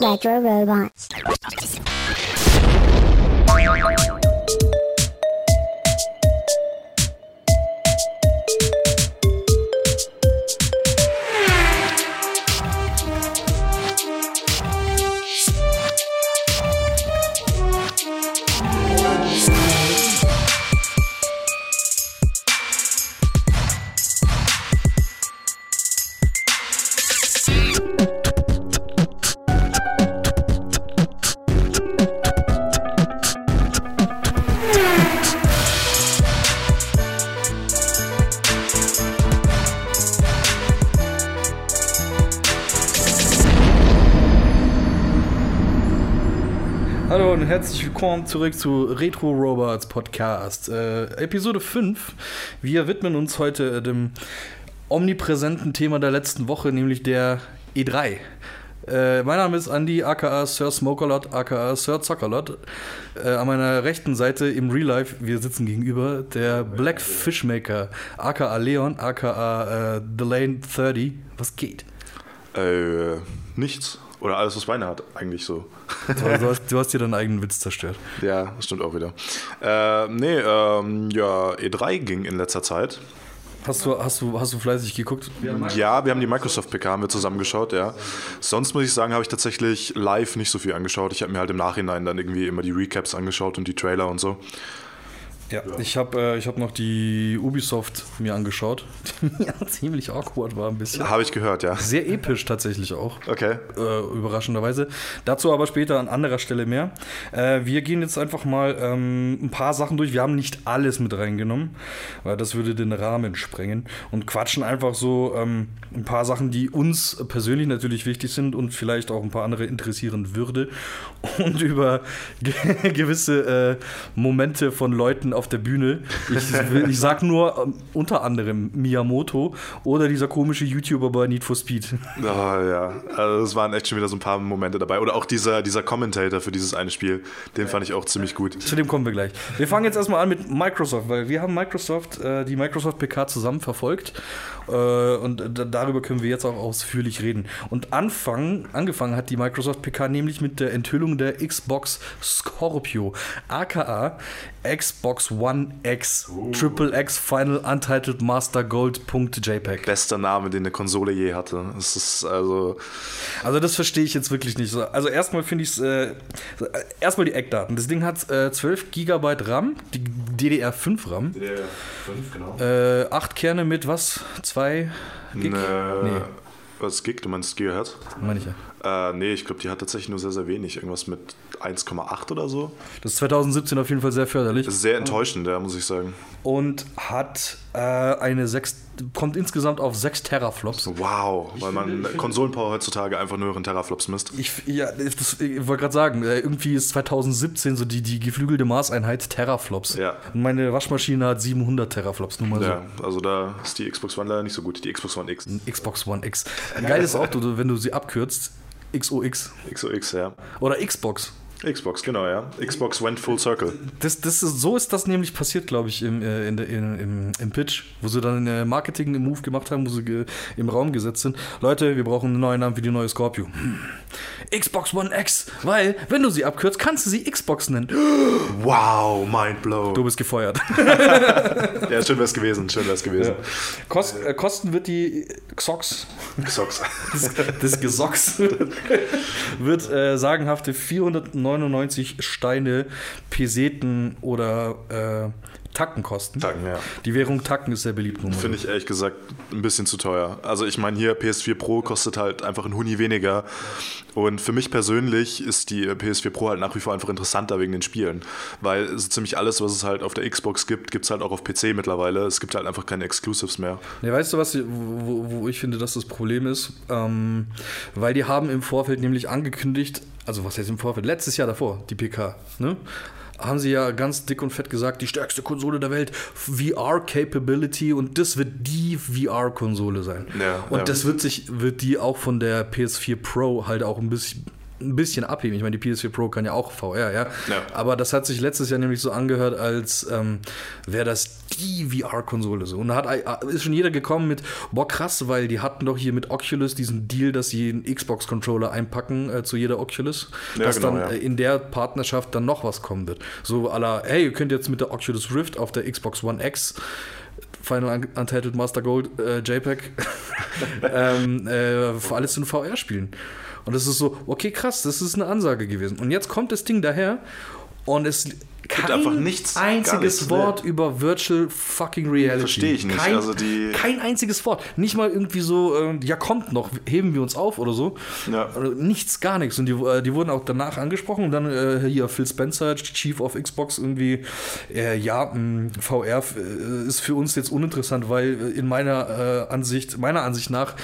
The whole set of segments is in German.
Retro Robot. Willkommen zurück zu Retro Robots Podcast. Äh, Episode 5. Wir widmen uns heute äh, dem omnipräsenten Thema der letzten Woche, nämlich der E3. Äh, mein Name ist Andy, aka Sir Smokerlot, aka Sir Zuckerlot. Äh, an meiner rechten Seite im Real Life, wir sitzen gegenüber, der Black Fishmaker, aka Leon, aka äh, The Lane 30. Was geht? Äh, nichts. Oder alles, was Beine hat, eigentlich so. Du, hast, du hast dir deinen eigenen Witz zerstört. Ja, das stimmt auch wieder. Äh, nee, ähm, ja, E3 ging in letzter Zeit. Hast du, hast du, hast du fleißig geguckt? Ja, wir haben die Microsoft PK haben wir zusammengeschaut, ja. Sonst muss ich sagen, habe ich tatsächlich live nicht so viel angeschaut. Ich habe mir halt im Nachhinein dann irgendwie immer die Recaps angeschaut und die Trailer und so. Ja, ich habe äh, ich hab noch die Ubisoft mir angeschaut, die ja ziemlich awkward war ein bisschen. Habe ich gehört, ja. Sehr episch tatsächlich auch, Okay. äh, überraschenderweise. Dazu aber später an anderer Stelle mehr. Äh, wir gehen jetzt einfach mal ähm, ein paar Sachen durch. Wir haben nicht alles mit reingenommen, weil das würde den Rahmen sprengen. Und quatschen einfach so ähm, ein paar Sachen, die uns persönlich natürlich wichtig sind und vielleicht auch ein paar andere interessieren würde. Und über ge gewisse äh, Momente von Leuten auf der Bühne. Ich, ich sag nur ähm, unter anderem Miyamoto oder dieser komische YouTuber bei Need for Speed. Oh, ja, also es waren echt schon wieder so ein paar Momente dabei. Oder auch dieser, dieser Commentator für dieses eine Spiel, den fand ich auch ziemlich gut. Zu dem kommen wir gleich. Wir fangen jetzt erstmal an mit Microsoft, weil wir haben Microsoft, äh, die Microsoft PK zusammen verfolgt äh, und da- darüber können wir jetzt auch ausführlich reden. Und anfangen, angefangen hat die Microsoft PK nämlich mit der Enthüllung der Xbox Scorpio, aka Xbox One X, Triple X Final Untitled Master Gold.jpg. Bester Name, den eine Konsole je hatte. Es ist also. Also das verstehe ich jetzt wirklich nicht. So, Also erstmal finde ich es, äh, erstmal die Eckdaten. Das Ding hat äh, 12 GB RAM, die DDR5 RAM, Der 5, genau. äh, 8 Kerne mit was? 2 Gig? Ne, Nee, Was Gig? Du meinst Gigahertz? meine ich ja. Äh, nee, ich glaube, die hat tatsächlich nur sehr, sehr wenig. Irgendwas mit 1,8 oder so. Das ist 2017 auf jeden Fall sehr förderlich. Das ist sehr enttäuschend, ja, muss ich sagen. Und hat eine 6, kommt insgesamt auf 6 Teraflops. Wow, weil man Konsolenpower heutzutage einfach nur in Teraflops misst. Ich, ja, das, ich wollte gerade sagen, äh, irgendwie ist 2017 so die, die geflügelte Maßeinheit Teraflops. Ja. Und meine Waschmaschine hat 700 Teraflops, nur mal so. Ja, also da ist die Xbox One leider nicht so gut. Die Xbox One X. Xbox One X. Geil ist auch, wenn du sie abkürzt, XOX XOX, ja. oder Xbox. Xbox, genau, ja. Xbox went full circle. Das, das ist, so ist das nämlich passiert, glaube ich, im, äh, in, in, im, im Pitch, wo sie dann äh, Marketing einen Move gemacht haben, wo sie äh, im Raum gesetzt sind. Leute, wir brauchen einen neuen Namen für die neue Scorpio. Hm. Xbox One X, weil, wenn du sie abkürzt, kannst du sie Xbox nennen. Wow, mind blow. Du bist gefeuert. ja, schön wär's gewesen, schön wär's gewesen. Ja. Kost, äh, kosten wird die äh, Xox. Xox. Das, das Gesox wird äh, sagenhafte 490 99 Steine, Peseten oder äh, Tacken kosten. Tacken, ja. Die Währung Tacken ist sehr beliebt. Finde ich ehrlich gesagt ein bisschen zu teuer. Also ich meine hier PS4 Pro kostet halt einfach ein Huni weniger und für mich persönlich ist die PS4 Pro halt nach wie vor einfach interessanter wegen den Spielen. Weil so ziemlich alles, was es halt auf der Xbox gibt, gibt es halt auch auf PC mittlerweile. Es gibt halt einfach keine Exclusives mehr. Ja, weißt du, was, wo, wo ich finde, dass das Problem ist? Ähm, weil die haben im Vorfeld nämlich angekündigt, also was heißt im Vorfeld? Letztes Jahr davor, die PK, ne? Haben sie ja ganz dick und fett gesagt, die stärkste Konsole der Welt, VR-Capability und das wird die VR-Konsole sein. Ja, und ja. das wird sich, wird die auch von der PS4 Pro halt auch ein bisschen ein bisschen abheben. Ich meine, die PS4 Pro kann ja auch VR, ja. Ja. Aber das hat sich letztes Jahr nämlich so angehört, als ähm, wäre das die VR-Konsole so. Und da hat, äh, ist schon jeder gekommen mit, boah, krass, weil die hatten doch hier mit Oculus diesen Deal, dass sie einen Xbox-Controller einpacken äh, zu jeder Oculus. Ja, dass genau, dann ja. äh, in der Partnerschaft dann noch was kommen wird. So la, hey, ihr könnt jetzt mit der Oculus Rift auf der Xbox One X Final Un- Untitled Master Gold äh, JPEG ähm, äh, für alles in VR spielen. Und das ist so, okay, krass, das ist eine Ansage gewesen. Und jetzt kommt das Ding daher und es kein einfach nichts, einziges nichts, Wort über Virtual fucking Reality. Versteh ich nicht. Kein, Also die- kein einziges Wort. Nicht mal irgendwie so, äh, ja kommt noch, heben wir uns auf oder so. Ja. Also Nichts, gar nichts. Und die, äh, die wurden auch danach angesprochen und dann äh, hier Phil Spencer, Chief of Xbox, irgendwie, äh, ja, mh, VR äh, ist für uns jetzt uninteressant, weil äh, in meiner Ansicht, meiner Ansicht nach,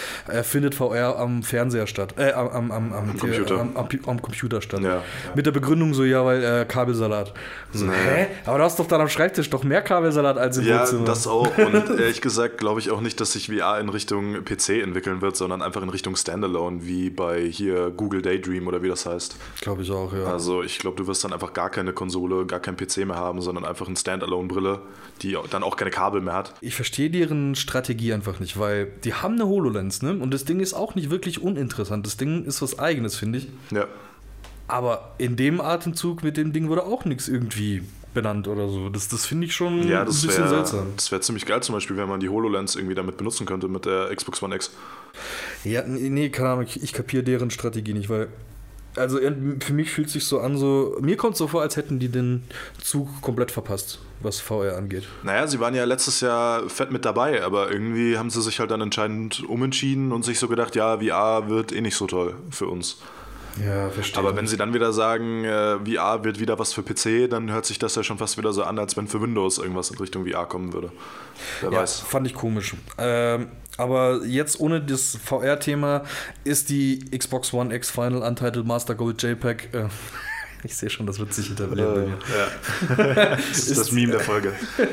findet VR am Fernseher statt, äh, am, am, am, am, Computer. Am, am, am Computer statt. Ja, ja. Mit der Begründung so, ja, weil Kabelsalat. So, hä? Aber du hast doch dann am Schreibtisch doch mehr Kabelsalat als im Ja, Wohnzimmer. das auch. Und ehrlich gesagt glaube ich auch nicht, dass sich VR in Richtung PC entwickeln wird, sondern einfach in Richtung Standalone, wie bei hier Google Daydream oder wie das heißt. Glaube ich auch, ja. Also ich glaube, du wirst dann einfach gar keine Konsole, gar kein PC mehr haben, sondern einfach eine Standalone-Brille, die dann auch keine Kabel mehr hat. Ich verstehe deren Strategie einfach nicht, weil die haben eine HoloLens, ne? Und das Ding ist auch nicht wirklich uninteressant. Das Ding ist was Eigenes, finde ich. Ja. Aber in dem Atemzug mit dem Ding wurde auch nichts irgendwie benannt oder so. Das, das finde ich schon Ja, ein das bisschen wäre seltsam. wär ziemlich geil zum Beispiel, wenn man die HoloLens irgendwie damit benutzen könnte mit der Xbox One X. Ja, nee, keine Ahnung, ich, ich kapiere deren Strategie nicht, weil. Also für mich fühlt sich so an, so. Mir kommt es so vor, als hätten die den Zug komplett verpasst, was VR angeht. Naja, sie waren ja letztes Jahr fett mit dabei, aber irgendwie haben sie sich halt dann entscheidend umentschieden und sich so gedacht, ja, VR wird eh nicht so toll für uns. Ja, verstehe. Aber wenn sie dann wieder sagen, äh, VR wird wieder was für PC, dann hört sich das ja schon fast wieder so an, als wenn für Windows irgendwas in Richtung VR kommen würde. Wer Ja, weiß. fand ich komisch. Ähm, aber jetzt ohne das VR-Thema ist die Xbox One X Final Untitled Master Gold JPEG. Äh, ich sehe schon, das wird sich etablieren bei mir. ja. das ist das Meme der Folge.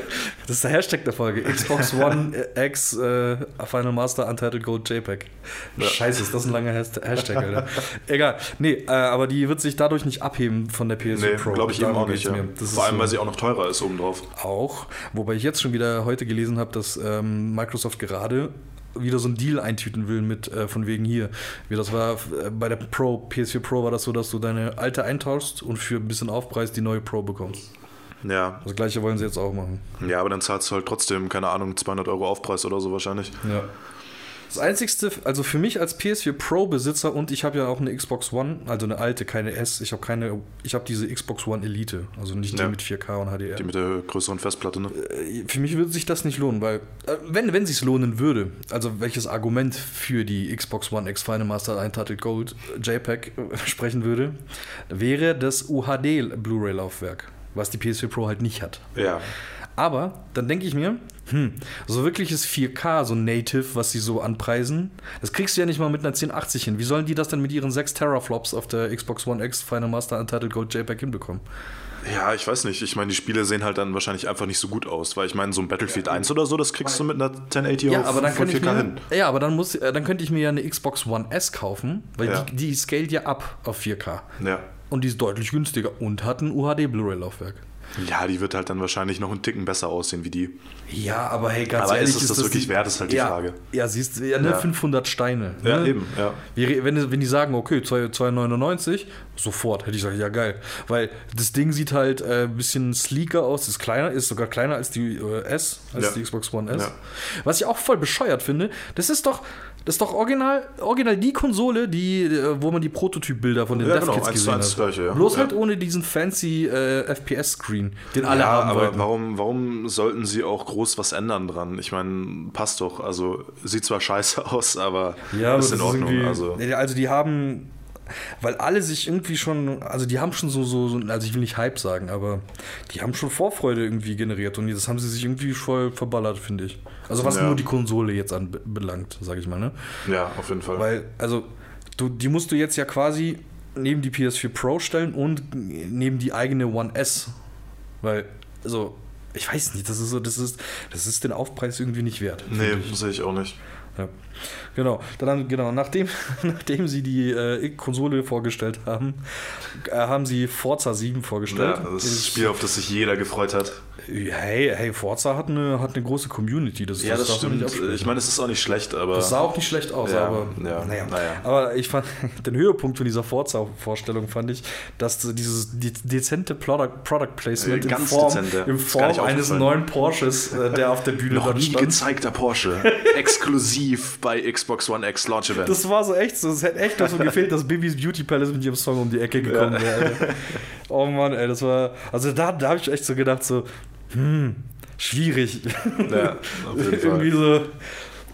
Das ist der Hashtag der Folge. Xbox One X äh, Final Master Untitled Gold JPEG. Scheiße, ist das ein langer Hasht- Hashtag, Alter. Egal. Nee, äh, aber die wird sich dadurch nicht abheben von der PS4 Nee, Pro. glaube ich eben auch nicht. Ja. Vor ist allem, so- weil sie auch noch teurer ist obendrauf. auch. Wobei ich jetzt schon wieder heute gelesen habe, dass ähm, Microsoft gerade wieder so einen Deal eintüten will mit äh, von wegen hier. Wie das war äh, bei der Pro, PS4 Pro war das so, dass du deine alte eintauschst und für ein bisschen Aufpreis die neue Pro bekommst. Ja. Das gleiche wollen sie jetzt auch machen. ja, aber dann zahlst du halt trotzdem, keine Ahnung, 200 Euro Aufpreis oder so wahrscheinlich. Ja. Das einzigste, also für mich als PS4 Pro Besitzer und ich habe ja auch eine Xbox One, also eine alte, keine S. Ich habe keine, ich habe diese Xbox One Elite, also nicht die Ja. mit 4K und HDR. Die mit der größeren Festplatte, ne? Für mich würde sich das nicht lohnen, weil, äh, wenn, wenn sich lohnen würde, also welches Argument für die Xbox One X Final Master Untitled Gold JPEG äh, sprechen würde, wäre das UHD Blu-ray-Laufwerk, was die PS4 Pro halt nicht hat. Ja. Aber dann denke ich mir, hm, so wirkliches 4K, so Native, was sie so anpreisen, das kriegst du ja nicht mal mit einer 1080 hin. Wie sollen die das denn mit ihren 6 Teraflops auf der Xbox One X Final Master Untitled Gold JPEG hinbekommen? Ja, ich weiß nicht. Ich meine, die Spiele sehen halt dann wahrscheinlich einfach nicht so gut aus, weil ich meine, so ein Battlefield 1 oder so, das kriegst du mit einer 1080 Ja, auf aber dann von könnte ich 4K mir, hin. ja, aber dann muss, äh, dann könnte ich mir ja eine Xbox One S kaufen, weil Ja. die, die scaled ja ab auf 4K. Ja. Und die ist deutlich günstiger und hat ein UHD Blu-ray-Laufwerk. Ja, die wird halt dann wahrscheinlich noch einen Ticken besser aussehen wie die. Ja, aber hey, ganz Aber ehrlich, ist es das wirklich wert, ist halt die ja, Frage. Ja, siehst du, ja, ne, Ja. 500 Steine. Ja, ne? eben, ja. Wie- Wenn, wenn die sagen, okay, 2 2,99, sofort hätte ich gesagt, ja geil. Weil das Ding sieht halt äh, ein bisschen sleeker aus, ist kleiner, ist sogar kleiner als die äh, S, als Ja. die Xbox One S. Ja. Was ich auch voll bescheuert finde, das ist doch, das ist doch original, original die Konsole, die, äh, wo man die Prototypbilder von den Ja, Dev genau, gesehen eins hat. Gleiche, ja. Bloß Ja. halt ohne diesen fancy äh, FPS-Screen, den alle ja, haben aber wollten. warum, warum sollten sie auch groß was ändern dran? Ich meine, passt doch. Also, sieht zwar scheiße aus, aber Ja, aber ist das in Ordnung. irgendwie- also, also die haben, weil alle sich irgendwie schon, also die haben schon so, so, so, also ich will nicht Hype sagen, aber die haben schon Vorfreude irgendwie generiert und das haben sie sich irgendwie voll verballert, finde ich. Also was Ja. nur die Konsole jetzt anbelangt, sage ich mal, ne? ja, auf jeden Fall. Weil, also, du, die musst du jetzt ja quasi neben die PS4 Pro stellen und neben die eigene One S. Weil, also, ich weiß nicht, das ist so, das ist, das ist den Aufpreis irgendwie nicht wert. nee, sehe ich auch nicht. Ja. Genau, dann, genau nachdem, nachdem sie die äh, Konsole vorgestellt haben, äh, haben sie Forza 7 vorgestellt. Ja, das ist ein Spiel, auf das sich jeder gefreut hat. Hey, hey, Forza hat eine, hat eine große Community. Das, Ja, das nicht stimmt. Ich meine, es ist auch nicht schlecht, aber. Das sah auch nicht schlecht aus, Ja, aber ja, naja. naja. Aber ich fand den Höhepunkt von dieser Forza-Vorstellung fand ich, dass dieses de dezente Product, Product Placement in ganz Form, dezent, ja. in Form eines neuen Porsches, äh, der auf der Bühne noch nie stand. gezeigter Porsche. Exklusiv bei Xbox One X Launch Event. Das war so echt so. Es hätte echt so gefehlt, dass Bibis Beauty Palace mit ihrem Song um die Ecke gekommen wäre. Alter. Oh Mann, ey, das war. Also da, da habe ich echt so gedacht, so, hm, schwierig. ja, Irgendwie so.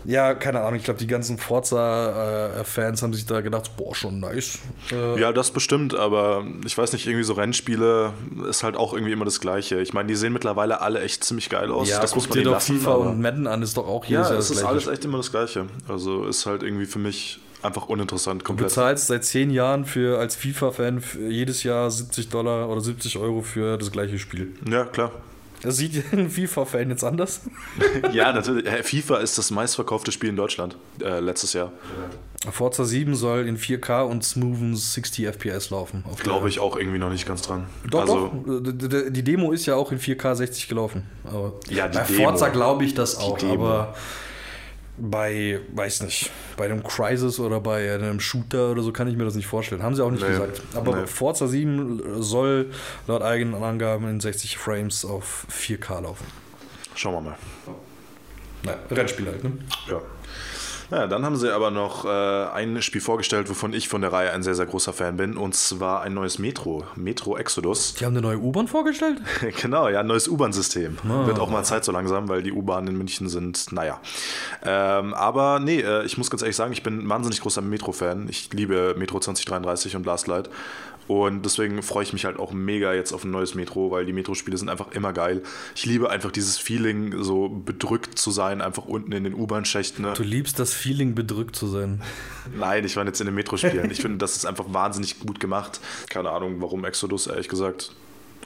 Ja, keine Ahnung. Ich glaube, die ganzen Forza-Fans haben sich da gedacht, boah, schon nice. Äh, Ja, das bestimmt, aber ich weiß nicht, irgendwie so Rennspiele ist halt auch irgendwie immer das Gleiche. Ich meine, die sehen mittlerweile alle echt ziemlich geil aus. ja das guck muss man dir doch lassen. FIFA und Madden an, ist doch auch ja, jedes Jahr es ist alles echt immer das Gleiche. Also ist halt irgendwie für mich einfach uninteressant Du komplett. bezahlst seit zehn Jahren für als FIFA-Fan jedes Jahr 70 Dollar oder 70 Euro für das gleiche Spiel. Ja, klar. Das sieht ein FIFA-Fan jetzt anders. Ja, natürlich. Hä, FIFA ist das meistverkaufte Spiel in Deutschland äh, letztes Jahr. Forza 7 soll in 4K und smoothen 60 FPS laufen. Glaube ich auch irgendwie noch nicht ganz dran. Doch, also, doch. D- Die Demo ist ja auch in 4K 60 gelaufen. Aber Ja, die bei Demo. Forza glaube ich das auch, aber bei, weiß nicht, bei einem Crisis oder bei einem Shooter oder so kann ich mir das nicht vorstellen. Haben sie auch nicht Nee, gesagt. Aber nee. Forza 7 soll laut eigenen Angaben in 60 Frames auf 4K laufen. schauen wir mal. Nein, Rennspiel halt, ne? Ja. Ja, dann haben sie aber noch äh, ein Spiel vorgestellt, wovon ich von der Reihe ein sehr, sehr großer Fan bin, und zwar ein neues Metro, Metro Exodus. Die haben eine neue U-Bahn vorgestellt? genau, ja, ein neues U-Bahn-System. Ah. Wird auch mal Zeit so langsam, weil die U-Bahnen in München sind, naja. Ähm, aber nee, äh, ich muss ganz ehrlich sagen, ich bin ein wahnsinnig großer Metro-Fan. Ich liebe Metro 2033 und Last Light. Und deswegen freue ich mich halt auch mega jetzt auf ein neues Metro, weil die Metro-Spiele sind einfach immer geil. Ich liebe einfach dieses Feeling, so bedrückt zu sein, einfach unten in den U-Bahn-Schächten. Ne? Du liebst das Feeling, bedrückt zu sein. Nein, ich war jetzt in den Metro-Spielen. Ich finde, das ist einfach wahnsinnig gut gemacht. Keine Ahnung, warum Exodus, ehrlich gesagt.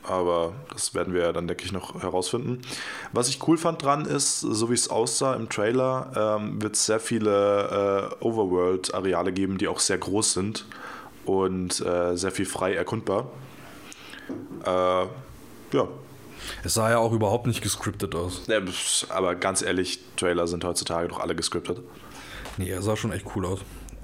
Aber das werden wir ja dann, denke ich, noch herausfinden. Was ich cool fand dran ist, so wie es aussah im Trailer, ähm, wird es sehr viele äh, Overworld-Areale geben, die auch sehr groß sind und äh, sehr viel frei erkundbar. Äh, ja. Es sah ja auch überhaupt nicht gescriptet aus. Ja, aber ganz ehrlich, Trailer sind heutzutage doch alle gescriptet. Nee, er sah schon echt cool aus.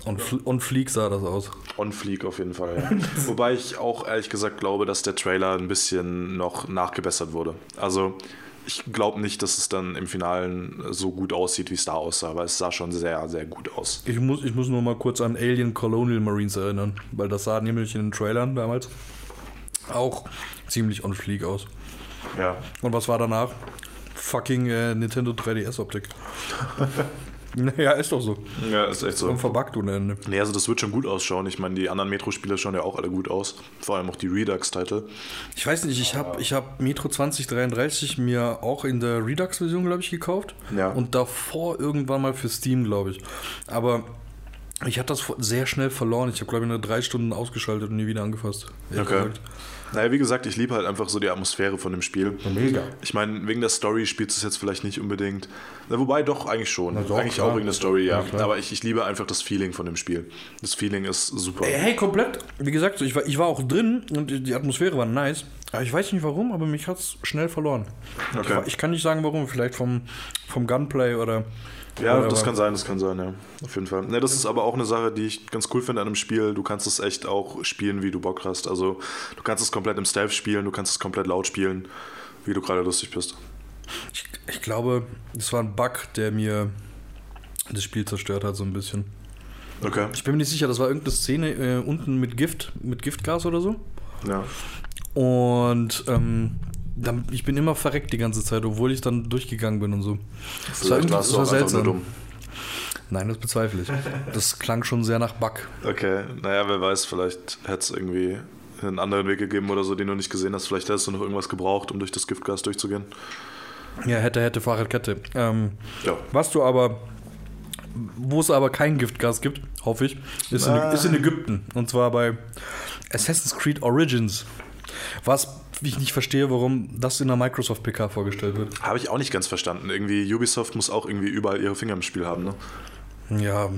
Und, Fl und Fleek sah das aus. On Fleek auf jeden Fall, ja. Wobei ich auch ehrlich gesagt glaube, dass der Trailer ein bisschen noch nachgebessert wurde. Also ich glaube nicht, dass es dann im Finalen so gut aussieht, wie es da aussah, aber es sah schon sehr, sehr gut aus. Ich muss, ich muss nur mal kurz an Alien Colonial Marines erinnern, weil das sah nämlich in den Trailern damals auch ziemlich on fleek aus. Ja. Und was war danach? Fucking äh, Nintendo 3DS-Optik. naja, ist doch so. Ja, ist echt so. Und verbuggt ohne Ende. Nee, also das wird schon gut ausschauen. Ich meine, die anderen Metro-Spiele schauen ja auch alle gut aus. Vor allem auch die Redux-Titel. Ich weiß nicht, ich habe ich hab Metro 2033 mir auch in der Redux-Version, glaube ich, gekauft. Ja. Und davor irgendwann mal für Steam, glaube ich. Aber ich hatte das sehr schnell verloren. Ich habe, glaube ich, nur drei Stunden ausgeschaltet und nie wieder angefasst. Okay. gesagt. Naja, wie gesagt, ich liebe halt einfach so die Atmosphäre von dem Spiel. Mega. Ich meine, wegen der Story spielt es jetzt vielleicht nicht unbedingt. Na, wobei doch, eigentlich schon. Na doch, eigentlich klar. auch wegen der Story, ja. Ja, klar. Aber ich, ich liebe einfach das Feeling von dem Spiel. Das Feeling ist super. Ey, Hey, komplett. Wie gesagt, ich war, ich war auch drin und die- Atmosphäre war nice. Aber ich weiß nicht warum, aber mich hat es schnell verloren. Ich, Okay. war- ich kann nicht sagen warum. Vielleicht vom, vom Gunplay oder. Ja, oder das kann sein, das kann sein, ja. Auf jeden Fall. Ne, das ist aber auch eine Sache, die ich ganz cool finde an einem Spiel. Du kannst es echt auch spielen, wie du Bock hast. Also du kannst es komplett im Stealth spielen, du kannst es komplett laut spielen, wie du gerade lustig bist. Ich, ich glaube, das war ein Bug, der mir das Spiel zerstört hat, so ein bisschen. Okay. Ich bin mir nicht sicher, das war irgendeine Szene äh, unten mit Gift, mit Giftgas oder so. Ja. Und ähm, dann, ich bin immer verreckt die ganze Zeit, obwohl ich dann durchgegangen bin und so. Das war, warst das du war auch einfach nur seltsam. dumm. Nein, das bezweifle ich. Das klang schon sehr nach Bug. Okay, naja, wer weiß, vielleicht hätte es irgendwie einen anderen Weg gegeben oder so, den du nicht gesehen hast. Vielleicht hättest du noch irgendwas gebraucht, um durch das Giftgas durchzugehen. Ja, hätte, hätte, Fahrradkette. Ähm, Ja. was du aber, wo es aber kein Giftgas gibt, hoffe ich, ist in, ist in Ägypten. Und zwar bei Assassin's Creed Origins. Was ich nicht verstehe, warum das in der Microsoft PK vorgestellt wird. Habe ich auch nicht ganz verstanden. Irgendwie Ubisoft muss auch irgendwie überall ihre Finger im Spiel haben, ne? Ja,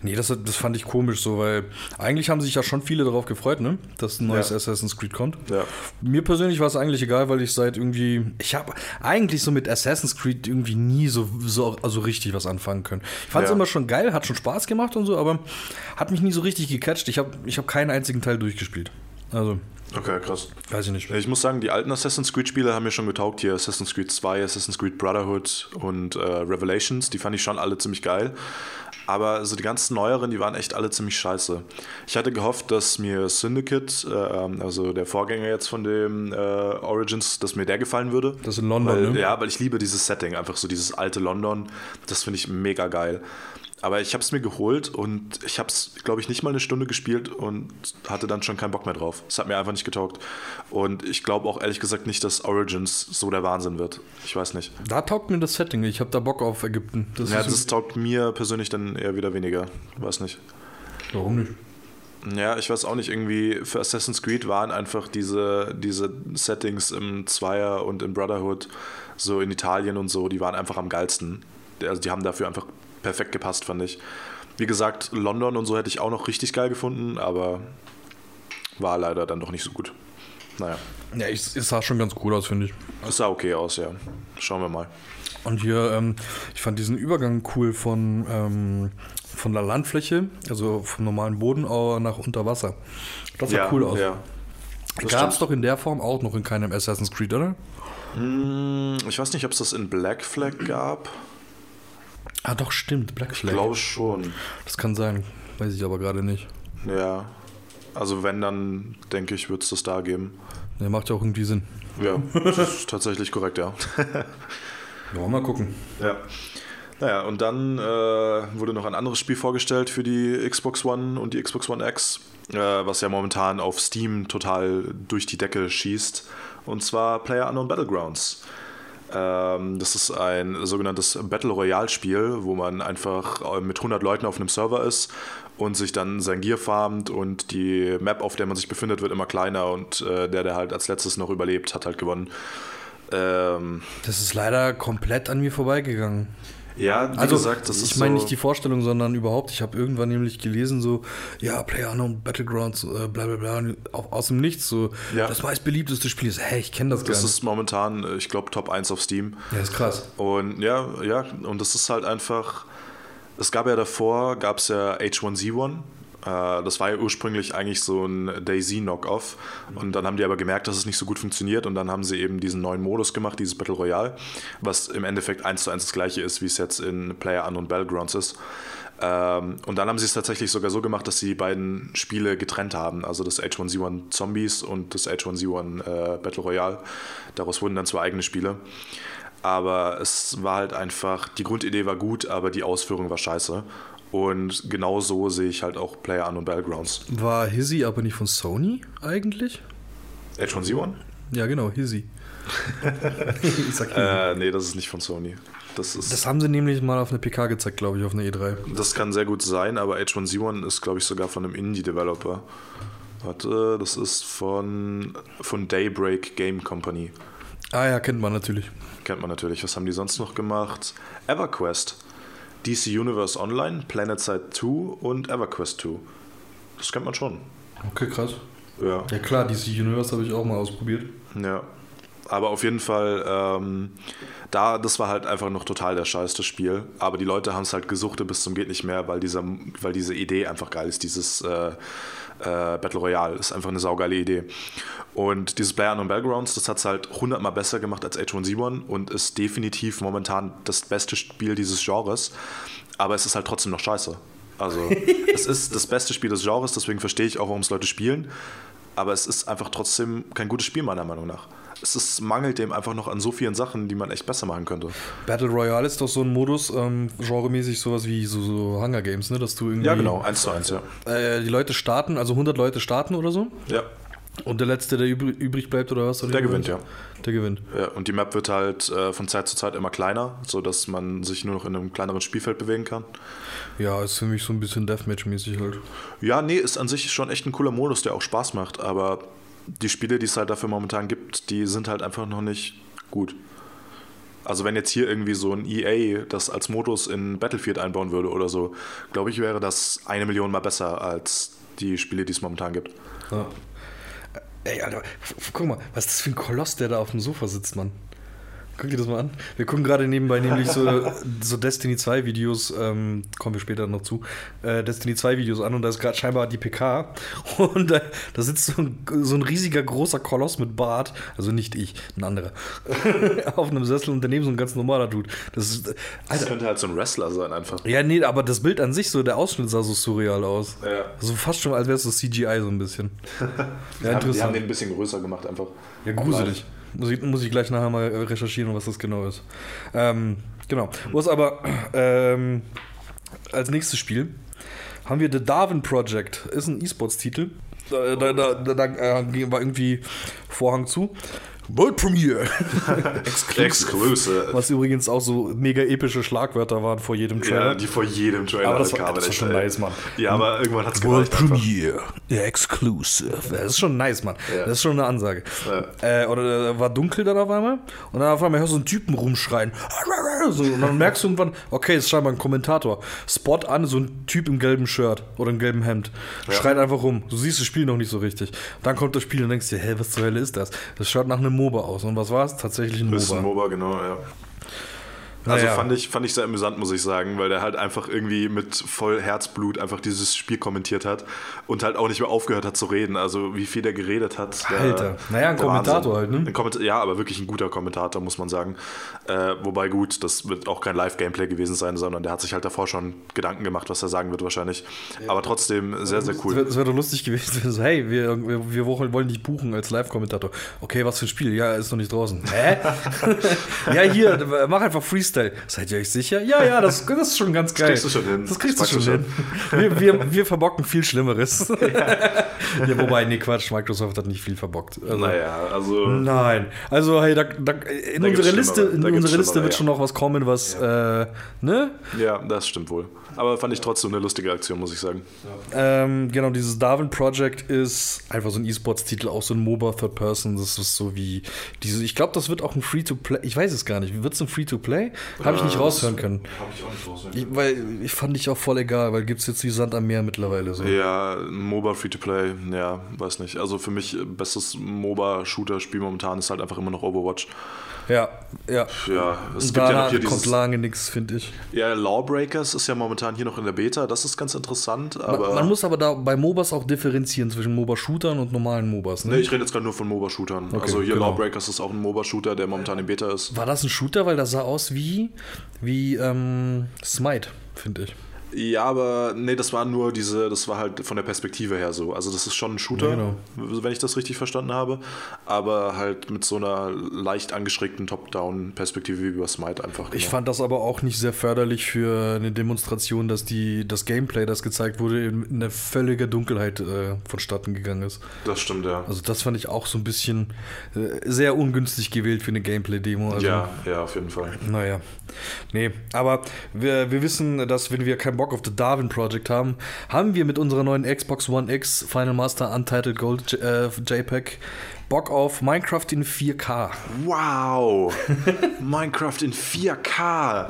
nee, das, das fand ich komisch so, weil eigentlich haben sich ja schon viele darauf gefreut, ne? Dass ein neues Ja. Assassin's Creed kommt. Ja. Mir persönlich war es eigentlich egal, weil ich seit irgendwie. Ich habe eigentlich so mit Assassin's Creed irgendwie nie so, so also richtig was anfangen können. Ich fand es Ja. immer schon geil, hat schon Spaß gemacht und so, aber hat mich nie so richtig gecatcht. Ich habe ich hab keinen einzigen Teil durchgespielt. Also, Okay, krass. weiß ich nicht. Ich muss sagen, die alten Assassin's Creed-Spiele haben mir schon getaugt. Hier Assassin's Creed 2, Assassin's Creed Brotherhood und äh, Revelations. Die fand ich schon alle ziemlich geil. Aber also die ganzen neueren, die waren echt alle ziemlich scheiße. Ich hatte gehofft, dass mir Syndicate, äh, also der Vorgänger jetzt von dem äh, Origins, dass mir der gefallen würde. Das in London, weil, ne? Ja, weil ich liebe dieses Setting, einfach so dieses alte London. Das finde ich mega geil. Aber ich habe es mir geholt und ich habe es, glaube ich, nicht mal eine Stunde gespielt und hatte dann schon keinen Bock mehr drauf. Es hat mir einfach nicht getaugt. Und ich glaube auch ehrlich gesagt nicht, dass Origins so der Wahnsinn wird. Ich weiß nicht. Da taugt mir das Setting. Ich habe da Bock auf Ägypten. Das Ja, das taugt mir persönlich dann eher wieder weniger. Weiß nicht. warum nicht? Ja, ich weiß auch nicht, irgendwie für Assassin's Creed waren einfach diese, diese Settings im Zweier und im Brotherhood, so in Italien und so, die waren einfach am geilsten. Also die haben dafür einfach perfekt gepasst, fand ich. Wie gesagt, London und so hätte ich auch noch richtig geil gefunden, aber war leider dann doch nicht so gut. Naja, Ja, es sah schon ganz cool aus, finde ich. es sah okay aus, ja. Schauen wir mal. Und hier, ähm, ich fand diesen Übergang cool von, ähm, von der Landfläche, also vom normalen Boden nach Unterwasser. Das sah ja, cool aus. Ja. Gab es doch in der Form auch noch in keinem Assassin's Creed, oder? Hm, Ich weiß nicht, ob es das in Black Flag gab. Ah, doch, stimmt, Black Ich Flag. glaube schon. Das kann sein, weiß ich aber gerade nicht. Ja. Also wenn, dann denke ich, wird es das da geben. Der macht ja auch irgendwie Sinn. Ja, das ist tatsächlich korrekt, ja. Ja, mal gucken. ja. Naja, und dann äh, wurde noch ein anderes Spiel vorgestellt für die Xbox One und die Xbox One X, äh, was ja momentan auf Steam total durch die Decke schießt. Und zwar Player Unknown Battlegrounds. Ähm, das ist ein sogenanntes Battle Royale Spiel, wo man einfach äh, mit 100 Leuten auf einem Server ist und sich dann sein Gear farmt und die Map, auf der man sich befindet, wird immer kleiner und äh, der, der halt als letztes noch überlebt, hat halt gewonnen. Ähm, Das ist leider komplett an mir vorbeigegangen. Ja, wie Also, gesagt, das ich ist meine so, nicht die Vorstellung, sondern überhaupt. Ich habe irgendwann nämlich gelesen, so, ja, PlayerUnknown Battlegrounds, äh, bla bla bla, und au- aus dem Nichts, so, Ja. das meistbeliebteste Spiel ist, hey, ich kenne das, Das gar ist momentan, äh, ich glaube, Top 1 auf Steam. nicht. Ja, ist krass. Und ja, ja, und das ist halt einfach. Es gab ja davor, gab es ja H1Z1. Äh, Das war ja ursprünglich eigentlich so ein Daisy-Knockoff. Und dann haben die aber gemerkt, dass es nicht so gut funktioniert. Und dann haben sie eben diesen neuen Modus gemacht, dieses Battle Royale, was im Endeffekt eins zu eins das gleiche ist, wie es jetzt in Player Unknown Battlegrounds ist. Ähm, und dann haben sie es tatsächlich sogar so gemacht, dass sie die beiden Spiele getrennt haben. Also das H1Z1 Zombies und das H1Z1 äh, Battle Royale. Daraus wurden dann zwei eigene Spiele. Aber es war halt einfach, die Grundidee war gut, aber die Ausführung war scheiße. Und genau so sehe ich halt auch Player Unknown Battlegrounds. War Hizzy aber nicht von Sony eigentlich? H1Z1? Ja, genau, Hizzy. ich sag Hizzy. Äh, nee, das ist nicht von Sony. Das, ist, Das haben sie nämlich mal auf einer PK gezeigt, glaube ich, auf einer E E3. das kann sehr gut sein, aber H1Z1 ist, glaube ich, sogar von einem Indie-Developer. Warte, das ist von, von Daybreak Game Company. Ah ja, kennt man natürlich. Kennt man natürlich. Was haben die sonst noch gemacht? EverQuest. DC Universe Online, PlanetSide 2 und EverQuest 2. Das kennt man schon. Okay, krass. Ja. Ja klar, DC Universe habe ich auch mal ausprobiert. Ja. Aber auf jeden Fall, ähm, da, das war halt einfach noch total der Scheiß, das Spiel. Aber die Leute haben es halt gesuchtet bis zum geht nicht mehr, weil, dieser, weil diese Idee einfach geil ist. Dieses äh, äh, Battle Royale ist einfach eine saugeile Idee. Und dieses Player und Battlegrounds, das hat es halt hundertmal besser gemacht als H1Z1 und ist definitiv momentan das beste Spiel dieses Genres. Aber es ist halt trotzdem noch scheiße. Also, es ist das beste Spiel des Genres, deswegen verstehe ich auch, warum es Leute spielen. Aber es ist einfach trotzdem kein gutes Spiel, meiner Meinung nach. Es ist, mangelt dem einfach noch an so vielen Sachen, die man echt besser machen könnte. Battle Royale ist doch so ein Modus, ähm, genremäßig sowas wie so, so Hunger Games, ne? Dass du irgendwie Ja, genau, eins zu eins, ja. äh, die Leute starten, also 100 Leute starten oder so. Ja, Und der Letzte, der übrig, bleibt oder was? Oder Der gewinnt, war's? Der gewinnt. ja. Und die Map wird halt äh, von Zeit zu Zeit immer kleiner, sodass man sich nur noch in einem kleineren Spielfeld bewegen kann. Ja, ist für mich so ein bisschen Deathmatch-mäßig halt. Ja, nee, ist an sich schon echt ein cooler Modus, der auch Spaß macht, aber die Spiele, die es halt dafür momentan gibt, die sind halt einfach noch nicht gut. Also wenn jetzt hier irgendwie so ein EA das als Modus in Battlefield einbauen würde oder so, glaube ich, wäre das eine Million mal besser als die Spiele, die es momentan gibt. Ja. Ey, Alter, guck mal, was ist das für ein Koloss, der da auf dem Sofa sitzt, Mann? Guck dir das mal an. Wir gucken gerade nebenbei nämlich so, so Destiny 2 Videos, ähm, kommen wir später noch zu, äh, Destiny 2 Videos an und da ist gerade scheinbar die PK und äh, da sitzt so ein, so ein riesiger großer Koloss mit Bart, also nicht ich, ein anderer, auf einem Sessel und daneben so ein ganz normaler Dude. Das ist, Das Alter, könnte halt so ein Wrestler sein einfach. ja, nee, aber das Bild an sich, so der Ausschnitt sah so surreal aus. Ja. So fast schon, als wäre es so CGI so ein bisschen. Ja, haben, die haben interessant. den ein bisschen größer gemacht einfach. Ja, gruselig. Muss ich, muss ich gleich nachher mal recherchieren, was das genau ist. Ähm, genau. Was aber ähm, als nächstes Spiel haben wir The Darwin Project. Ist ein E-Sports-Titel. Da, da, da, da, da äh, war irgendwie Vorhang zu. World Premiere. Exclusive. Was übrigens auch so mega epische Schlagwörter waren vor jedem Trailer. Ja, die vor jedem Trailer Aber das war- kamen, das war echt, schon ey. nice, Mann. Ja, aber irgendwann hat es World gereicht. Premiere. Ja, exclusive. Das ist schon nice, Mann. Ja. Das ist schon eine Ansage. Äh, oder war dunkel dann auf einmal und dann auf einmal hörst du einen Typen rumschreien. So, und dann merkst du irgendwann, okay, ist scheinbar ein Kommentator. Spot an, so ein Typ im gelben Shirt oder im gelben Hemd. Schreit einfach rum. Du siehst das Spiel noch nicht so richtig. Dann kommt das Spiel und denkst dir, hä, was zur Hölle ist das? Das schaut nach einem MOBA aus. Und was war es? Tatsächlich ein Das ist ein MOBA. MOBA, genau, ja. Also Naja. fand, ich, fand ich sehr amüsant, muss ich sagen, weil der halt einfach irgendwie mit voll Herzblut einfach dieses Spiel kommentiert hat und halt auch nicht mehr aufgehört hat zu reden. Also wie viel der geredet hat. Der, Alter. Naja, ein Kommentator Wahnsinn. halt, ne? Komment ja, aber wirklich ein guter Kommentator, muss man sagen. Äh, wobei gut, das wird auch kein Live-Gameplay gewesen sein, sondern der hat sich halt davor schon Gedanken gemacht, was er sagen wird wahrscheinlich. Aber trotzdem sehr, sehr Es cool. wäre wär doch lustig gewesen, wenn so, hey, wir, wir, wir wollen dich buchen als Live-Kommentator. Okay, was für ein Spiel? Ja, ist noch nicht draußen. Hä? ja, hier, mach einfach Freestyle. Seid ihr euch sicher? Ja, ja, das, das ist schon ganz geil. kriegst du schon hin. Das kriegst du Das schon packst hin. Wir, wir, wir verbocken viel Schlimmeres. ja. wobei, nee, Quatsch, Microsoft hat nicht viel verbockt. Also, Naja, also Nein, also hey, da, da, in Da gibt's unsere Liste, in Da gibt's unsere Liste wird ja. schon noch was kommen, was, äh, ne? ja, das stimmt wohl. Aber fand ich trotzdem eine lustige Aktion, muss ich sagen. Ähm, genau, dieses Darwin Project ist einfach so ein E-Sports-Titel, auch so ein MOBA Third Person. Das ist so wie diese. Ich glaube, das wird auch ein Free-to-Play. Ich weiß es gar nicht. Wird es ein Free-to-Play? Habe ich nicht Äh, raushören können. Habe ich auch nicht raushören Ich, weil ich fand ich auch voll egal, weil gibt es jetzt wie Sand am Meer mittlerweile so. Ja, MOBA Free-to-Play, ja, weiß nicht. Also für mich äh, bestes MOBA-Shooter-Spiel momentan ist halt einfach immer noch Overwatch. Ja, ja. Ja, es gibt ja noch hier kommt dieses... lange nichts, finde ich. Ja, Lawbreakers ist ja momentan hier noch in der Beta, das ist ganz interessant, aber... Man, man muss aber da bei MOBAs auch differenzieren zwischen MOBA-Shootern und normalen MOBAs. Ne? Nee, ich rede jetzt gerade nur von MOBA-Shootern. also hier genau. Lawbreakers ist auch ein MOBA-Shooter, der momentan in Beta ist. War das ein Shooter? Weil das sah aus wie, wie ähm, Smite, finde ich. Ja, aber nee, das war nur diese, das war halt von der Perspektive her so. Also das ist schon ein Shooter, Ja, wenn ich das richtig verstanden habe, aber halt mit so einer leicht angeschrägten Top-Down-Perspektive wie bei Smite einfach. Ich genau. fand das aber auch nicht sehr förderlich für eine Demonstration, dass die, das Gameplay, das gezeigt wurde, in, in völlige Dunkelheit äh, vonstatten gegangen ist. Das stimmt, ja. Also das fand ich auch so ein bisschen äh, sehr ungünstig gewählt für eine Gameplay-Demo. Also, ja, ja, auf jeden Fall. Naja. Nee, aber wir, wir wissen, dass wenn wir keinen Bock auf The Darwin Project haben, haben wir mit unserer neuen Xbox One X Final Master Untitled Gold äh, JPEG Bock auf Minecraft in 4K. Wow! Minecraft in 4K!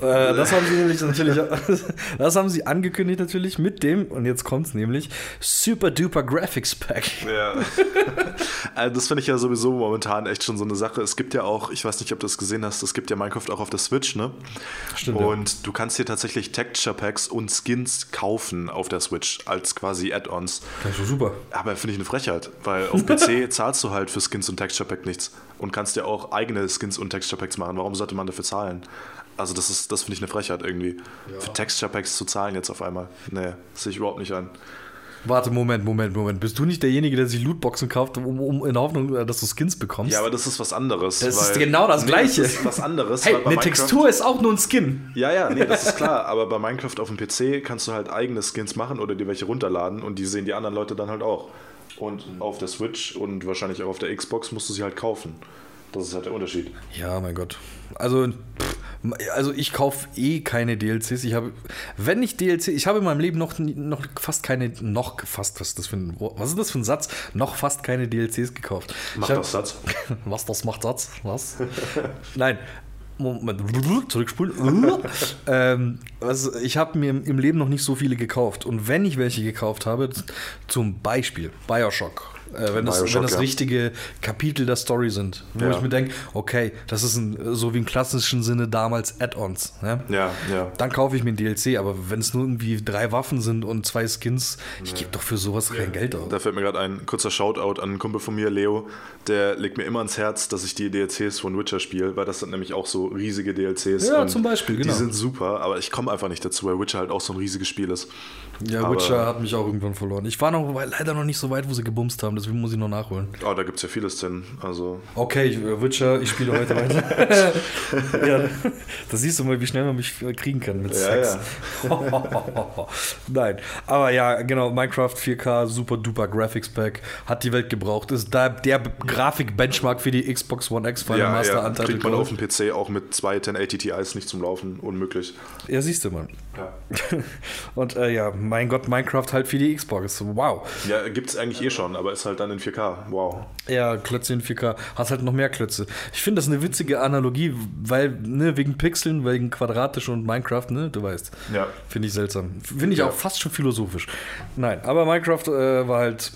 Äh, das haben sie nämlich natürlich, das haben sie angekündigt natürlich mit dem, und jetzt kommt's nämlich, Super Duper Graphics Pack. Ja. also das finde ich ja sowieso momentan echt schon so eine Sache. Es gibt ja auch, ich weiß nicht, ob du das gesehen hast, es gibt ja Minecraft auch auf der Switch, ne? Stimmt, ja. Und du kannst hier tatsächlich Texture Packs und Skins kaufen auf der Switch als quasi Add-ons. Das ist doch super. Aber finde ich eine Frechheit, weil auf PC zahlst du halt für Skins und Texture Pack nichts und kannst dir auch eigene Skins und Texture Packs machen. Warum sollte man dafür zahlen? Also das ist, das finde ich eine Frechheit irgendwie. Für Texture Packs zu zahlen jetzt auf einmal. Nee, das sehe ich überhaupt nicht an. Warte, Moment, Moment, Moment. Bist du nicht derjenige, der sich Lootboxen kauft, um, um in der Hoffnung, äh, dass du Skins bekommst? Ja, aber das ist was anderes. Das ist genau das Nee, Gleiche. Das ist was anderes. hey, eine Minecraft- Textur ist auch nur ein Skin. Ja, ja, nee, das ist klar. Aber bei Minecraft auf dem PC kannst du halt eigene Skins machen oder dir welche runterladen und die sehen die anderen Leute dann halt auch. Und auf der Switch und wahrscheinlich auch auf der Xbox musst du sie halt kaufen. Das ist halt der Unterschied. Ja, mein Gott. Also, pff, Also ich kaufe eh keine DLCs. Ich habe, wenn ich DLC, ich habe in meinem Leben noch, noch fast keine, noch fast, was ist das für ein, was ist das für ein Satz? Noch fast keine DLCs gekauft. Mach ich hab, doch Satz. Was, das macht Satz? Was? Nein. Moment, zurückspulen. ähm, also ich habe mir im Leben noch nicht so viele gekauft. Und wenn ich welche gekauft habe, zum Beispiel Bioshock, äh, wenn, das, Bioshock, wenn das ja. richtige Kapitel der Story sind, wo Ja. ich mir denke, okay, das ist ein, so wie im klassischen Sinne damals Add-ons. Ne? Ja, ja. Dann kaufe ich mir ein DLC, aber wenn es nur irgendwie drei Waffen sind und zwei Skins, ich gebe doch für sowas kein Geld aus. Da fällt mir gerade ein kurzer Shoutout an einen Kumpel von mir, Leo. Der legt mir immer ans Herz, dass ich die DLCs von Witcher spiele, weil das sind nämlich auch so riesige DLCs. Ja, zum Beispiel, genau. Die sind super, aber ich komme einfach nicht dazu, weil Witcher halt auch so ein riesiges Spiel ist. Ja, Aber- Witcher hat mich auch irgendwann verloren. Ich war noch leider noch nicht so weit, wo sie gebumst haben, deswegen muss ich noch nachholen. Oh, da gibt es ja viele Szenen. Also, Okay, ich, äh, Witcher, ich spiele heute weiter. ja, da siehst du mal, wie schnell man mich kriegen kann mit Ja, Sex. Nein, aber ja, genau, Minecraft 4K, super duper Graphics Pack, hat die Welt gebraucht, ist da der Grafik-Benchmark für die Xbox One X Final ja, Master ja, kriegt man auf dem PC auch mit zwei 1080 Ti's nicht zum Laufen. Unmöglich. Ja, siehst du mal. Ja, Und äh, ja, mein Gott, Minecraft halt für die Xbox. Wow. ja gibt es eigentlich eh schon, aber ist halt dann in 4K. Wow. Ja, Klötze in 4K. Hast halt noch mehr Klötze. Ich finde das eine witzige Analogie, weil, ne, wegen Pixeln, wegen quadratisch und Minecraft, ne, du weißt. Ja. Finde ich seltsam. Finde ich Ja. auch fast schon philosophisch. Nein, aber Minecraft äh, war halt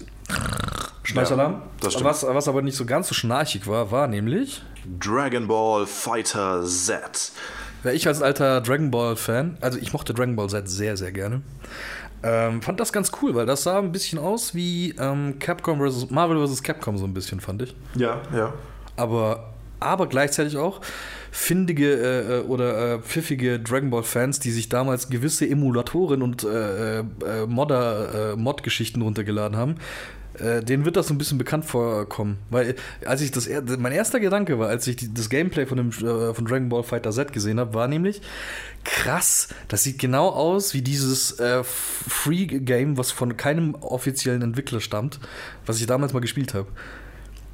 Schnarchalarm. Ja, was, was aber nicht so ganz so schnarchig war, war nämlich, Dragon Ball Fighter Z. weil ich als alter Dragon Ball Fan, also ich mochte Dragon Ball Z sehr, sehr gerne. Ähm, fand das ganz cool, weil das sah ein bisschen aus wie ähm, Capcom vs. Marvel vs. Capcom so ein bisschen, fand ich. Ja, ja. aber, aber gleichzeitig auch findige äh, äh, oder äh, pfiffige Dragon Ball Fans, die sich damals gewisse Emulatoren und äh, äh, Modder, äh, Mod-Geschichten runtergeladen haben. Äh, denen wird das so ein bisschen bekannt vorkommen. Weil, als ich das, mein erster Gedanke war, als ich die, das Gameplay von, dem, äh, von Dragon Ball Fighter Z gesehen habe, war nämlich krass, das sieht genau aus wie dieses äh, Free-Game, was von keinem offiziellen Entwickler stammt, was ich damals mal gespielt habe.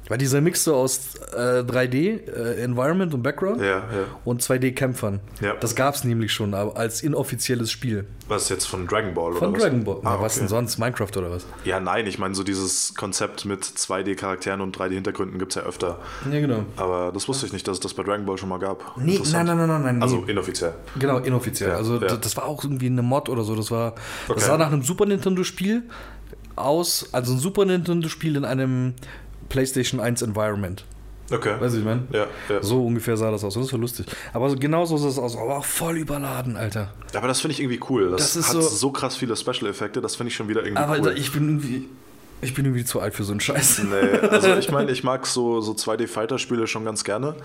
Weil dieser Mix so aus äh, 3D, äh, Environment und Background Ja, ja. und 2D-Kämpfern. Ja. Das gab es nämlich schon als inoffizielles Spiel. Was jetzt von Dragon Ball Von oder was? Dragon Ball. Ah, Na, was okay. denn sonst? Minecraft oder was? Ja, nein, ich meine, so dieses Konzept mit 2D-Charakteren und 3D-Hintergründen gibt es ja öfter. Ja, genau. Aber das wusste ich nicht, dass es das bei Dragon Ball schon mal gab. Nee, nein, nein, nein, nein, nein. Also inoffiziell. Genau, inoffiziell. Also das war auch irgendwie eine Mod oder so. Das war, Okay. das sah nach einem Super Nintendo-Spiel aus, also ein Super Nintendo-Spiel in einem PlayStation 1 Environment. Okay. Weißt du, wie ich meine? Ja, ja. So ungefähr sah das aus. Das war lustig. Aber so, genau so sah es aus. Aber auch voll überladen, Alter. Aber das finde ich irgendwie cool. Das, Das ist hat so- so, krass viele Special-Effekte, das finde ich schon wieder irgendwie Aber cool. Alter, ich bin irgendwie. Ich bin irgendwie zu alt für so einen Scheiß. Nee, also ich meine, ich mag so, so 2D-Fighter-Spiele schon ganz gerne.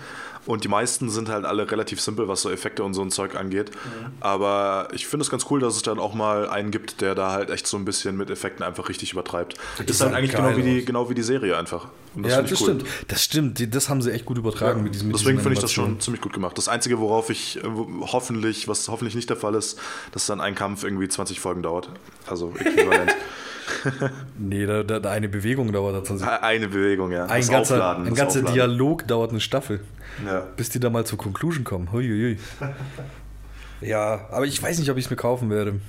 Und die meisten sind halt alle relativ simpel, was so Effekte und so ein Zeug angeht. Aber ich finde es ganz cool, dass es dann auch mal einen gibt, der da halt echt so ein bisschen mit Effekten einfach richtig übertreibt. Die ist halt eigentlich genau wie, die, genau wie die Serie einfach. Und ja, das cool. stimmt. Das stimmt. Das haben sie echt gut übertragen mit diesem mit Deswegen finde ich das schon ziemlich gut gemacht. Das Einzige, worauf ich äh, hoffentlich, was hoffentlich nicht der Fall ist, dass dann ein Kampf irgendwie 20 Folgen dauert. Also äquivalent. Nee, da, da eine Bewegung dauert das 20. eine Bewegung, ja. Ein Das ganzer, Aufladen, ein ganzer Aufladen. Dialog dauert eine Staffel, Ja. bis die da mal zur Conclusion kommen. Huiuiui. ja, aber ich weiß nicht, ob ich es mir kaufen werde.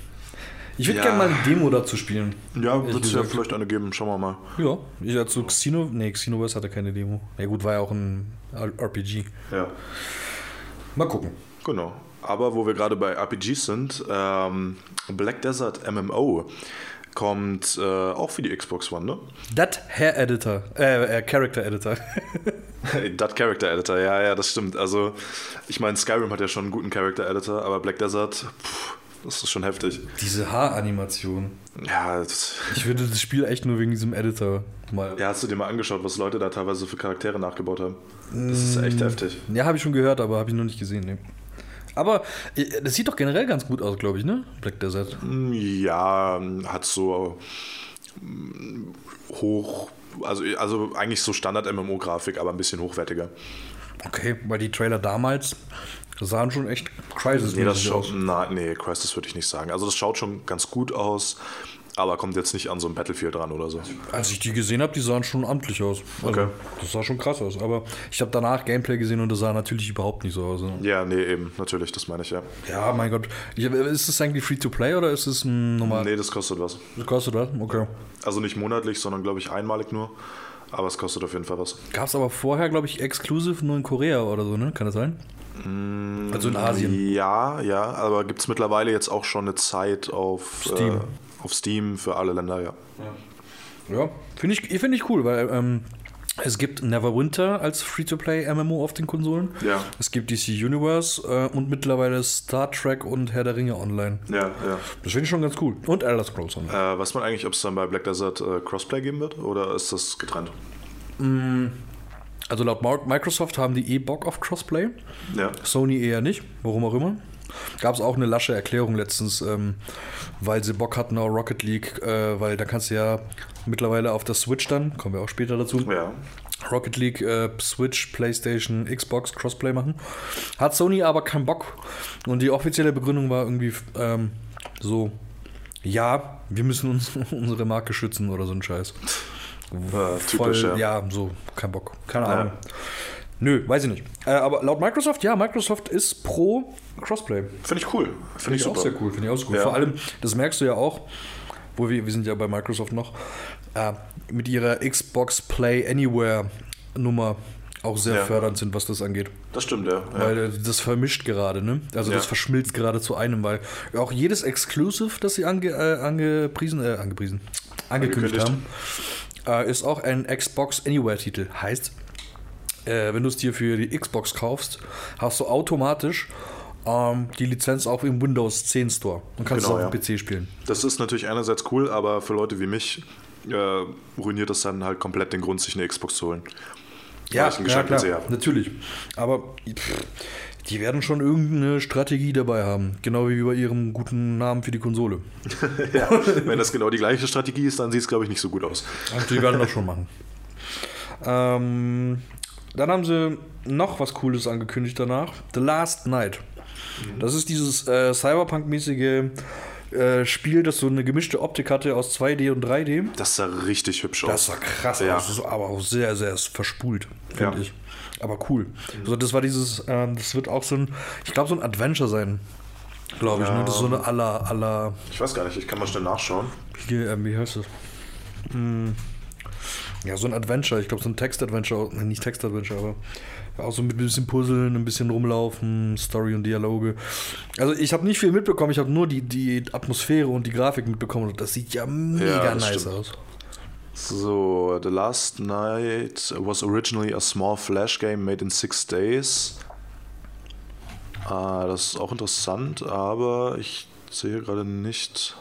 Ich würde Ja. gerne mal eine Demo dazu spielen. Ja, wird es ja vielleicht eine geben. Schauen wir mal. Ja, ich dazu Xeno, nee, Xenoverse hatte keine Demo. Ja gut, war ja auch ein RPG. Ja. Mal gucken. Genau. Aber wo wir gerade bei RPGs sind, ähm, Black Desert MMO kommt äh, auch für die Xbox One, ne? Dat Hair Editor, äh, äh Character Editor. Dat Character Editor, ja, ja, das stimmt. Also, ich meine, Skyrim hat ja schon einen guten Character Editor, aber Black Desert, pff, das ist schon heftig. Diese Haaranimation. Ja, das, Ich würde das Spiel echt nur wegen diesem Editor mal. ja, hast du dir mal angeschaut, was Leute da teilweise für Charaktere nachgebaut haben? Das ist echt heftig. Ja, habe ich schon gehört, aber habe ich noch nicht gesehen. Nee. Aber äh, das sieht doch generell ganz gut aus, glaube ich, ne? Black Desert. Ja, hat so mm, hoch, also, also eigentlich so Standard-MMO-Grafik, aber ein bisschen hochwertiger. Okay, weil die Trailer damals sahen schon echt Crisis Nee, das aus. na, nee, Crisis würde ich nicht sagen. Also das schaut schon ganz gut aus, Aber kommt jetzt nicht an so ein Battlefield dran oder so. Als ich die gesehen habe, die sahen schon amtlich aus. Also, Okay. Das sah schon krass aus. Aber ich habe danach Gameplay gesehen und das sah natürlich überhaupt nicht so aus. ne? Ja, nee, eben, natürlich, das meine ich, ja. Ja, mein Gott. Ich, ist es eigentlich Free-to-Play oder ist es ein normal? Nee, das kostet was. Das kostet was? Okay. Also nicht monatlich, sondern glaube ich einmalig nur. Aber es kostet auf jeden Fall was. Gab es aber vorher, glaube ich, exclusive nur in Korea oder so, ne? Kann das sein? also in Asien. Ja, ja, aber gibt es mittlerweile jetzt auch schon eine Zeit auf Steam. Auf Steam für alle Länder, ja. Ja, finde ich, find ich cool, weil ähm, es gibt Neverwinter als Free-to-Play-MMO auf den Konsolen. Ja. Es gibt DC Universe äh, und mittlerweile Star Trek und Herr der Ringe online. Ja, ja. Das finde ich schon ganz cool. Und Elder Scrolls online. Äh, weiß man eigentlich, ob es dann bei Black Desert äh, Crossplay geben wird oder ist das getrennt? Also laut Microsoft haben die eh Bock auf Crossplay. Ja. Sony eher nicht, warum auch immer. Gab es auch eine lasche Erklärung letztens, ähm, weil sie Bock hatten auf Rocket League, äh, weil da kannst du ja mittlerweile auf der Switch dann, kommen wir auch später dazu, Ja. Rocket League, äh, Switch, PlayStation, Xbox Crossplay machen. Hat Sony aber keinen Bock. Und die offizielle Begründung war irgendwie ähm, so, ja, wir müssen uns unsere Marke schützen oder so ein Scheiß. Typisch, Voll, ja. ja. so, kein Bock. Keine Ja. Ahnung. Nö, weiß ich nicht. Äh, aber laut Microsoft, ja, Microsoft ist pro Crossplay. Finde ich cool. Finde Finde ich, ich auch super. sehr cool. Finde ich auch sehr cool. Ja. Vor allem, das merkst du ja auch, wo wir, wir sind ja bei Microsoft noch, äh, mit ihrer Xbox Play Anywhere Nummer auch sehr Ja. fördernd sind, was das angeht. Das stimmt, ja. ja. Weil äh, das vermischt gerade, ne? Also Ja. das verschmilzt gerade zu einem, weil auch jedes Exclusive, das sie ange, äh, angepriesen, äh, angepriesen, angekündigt haben, äh, ist auch ein Xbox Anywhere-Titel. Heißt, äh, wenn du es dir für die Xbox kaufst, hast du automatisch ähm, die Lizenz auch im Windows 10 Store und kannst Genau, es auf dem ja. PC spielen. Das ist natürlich einerseits cool, aber für Leute wie mich äh, ruiniert das dann halt komplett den Grund, sich eine Xbox zu holen. Gescheiten PC habe. natürlich. Aber pff, die werden schon irgendeine Strategie dabei haben. Genau wie bei ihrem guten Namen für die Konsole. ja, wenn das genau die gleiche Strategie ist, dann sieht es, glaube ich, nicht so gut aus. Also die werden das schon machen. Ähm, dann haben sie noch was Cooles angekündigt danach. The Last Night. Das ist dieses äh, Cyberpunk-mäßige äh, Spiel, das so eine gemischte Optik hatte aus 2D und 3D. Das sah richtig hübsch Das aus. sah krass Ja. aus, das aber auch sehr, sehr verspult, finde Ja. ich. Aber cool. Also das war dieses, ähm, das wird auch so ein, ich glaube, so ein Adventure sein. Glaube ich, Ja. ne? Das ist so eine aller, aller, Ich weiß gar nicht, ich kann mal schnell nachschauen. hier, ähm, wie heißt das? Hm, ja, so ein Adventure. Ich glaube, so ein Text-Adventure. ne, Nicht Text-Adventure, aber auch so mit ein bisschen Puzzeln, ein bisschen rumlaufen, Story und Dialoge. Also ich habe nicht viel mitbekommen. Ich habe nur die, die Atmosphäre und die Grafik mitbekommen. Und das sieht ja mega das nice stimmt. aus. So, The Last Night was originally a small flash game made in six days. Ah, das ist auch interessant, aber ich sehe gerade nicht,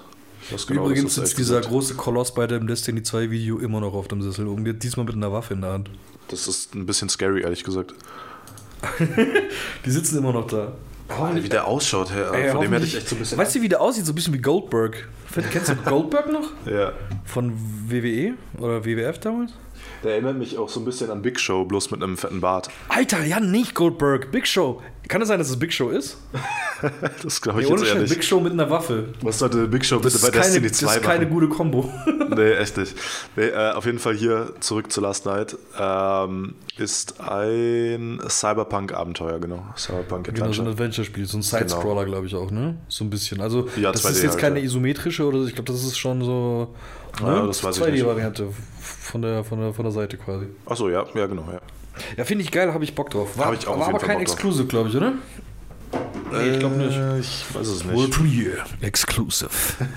was genau Übrigens sitzt dieser große Koloss bei dem Destiny 2 Video immer noch auf dem Sessel. Und diesmal mit einer Waffe in der Hand. Das ist ein bisschen scary, ehrlich gesagt. Die sitzen immer noch da. Wie der ausschaut, Herr, Ey, von dem hätte ich echt so ein bisschen. Weißt du, wie der aussieht? So ein bisschen wie Goldberg. Kennst du Goldberg noch? Ja. Von WWE oder WWF damals? Der erinnert mich auch so ein bisschen an Big Show, bloß mit einem fetten Bart. Alter, ja, nicht Goldberg. Big Show. Kann es sein, dass es Big Show ist? Das glaube Nee, ich ohne jetzt eher nicht. Big Show mit einer Waffe. Was sollte Big Show Das bitte bei keine, Destiny das 2 ist keine machen? gute Kombo. Nee, echt nicht. Nee, äh, auf jeden Fall hier zurück zu Last Night. Ähm, ist ein Cyberpunk-Abenteuer, genau. Cyberpunk Genau, so ein Adventure. Adventure-Spiel. So ein Side-Scroller, glaube ich auch, ne? So ein bisschen. Also, Ja, das 2D ist jetzt halt, keine isometrische oder so. Ich glaube, das ist schon so. ne? Ja, das weiß ich nicht. 2D-Variante von der, von, der, von der Seite quasi. Achso, ja, ja, genau. Ja. Ja, finde ich geil, habe ich Bock drauf. War, Hab ich auch war aber kein. Exclusive, glaube ich, oder? Nee, ich glaube nicht. Äh, Ich weiß es World nicht. Premiere. Exclusive.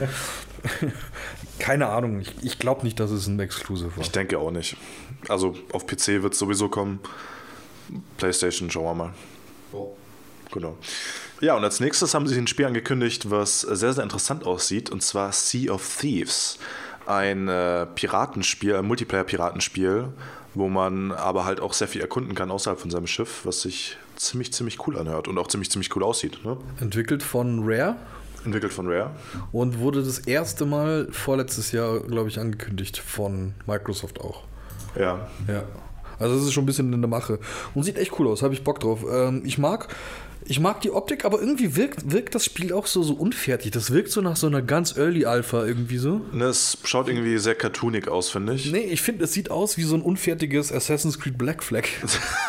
Keine Ahnung. Ich, ich glaube nicht, dass es ein Exclusive war. Ich denke auch nicht. Also auf PC wird es sowieso kommen. PlayStation, schauen wir mal. Genau. Ja, und als nächstes haben sie ein Spiel angekündigt, was sehr, sehr interessant aussieht, und zwar Sea of Thieves. Ein äh, Piratenspiel, ein Multiplayer-Piratenspiel, wo man aber halt auch sehr viel erkunden kann außerhalb von seinem Schiff, was sich ziemlich, ziemlich cool anhört und auch ziemlich, ziemlich cool aussieht. Ne? Entwickelt von Rare Entwickelt von Rare. und wurde das erste Mal vorletztes Jahr, glaube ich, angekündigt von Microsoft auch. Ja. Ja. Also es ist schon ein bisschen in der Mache. Und sieht echt cool aus, habe ich Bock drauf. Ähm, ich mag, Ich mag die Optik, aber irgendwie wirkt, wirkt das Spiel auch so, so unfertig. Das wirkt so nach so einer ganz Early Alpha irgendwie so. Ne, es schaut irgendwie sehr cartoonig aus, finde ich. Nee, ich finde, es sieht aus wie so ein unfertiges Assassin's Creed Black Flag.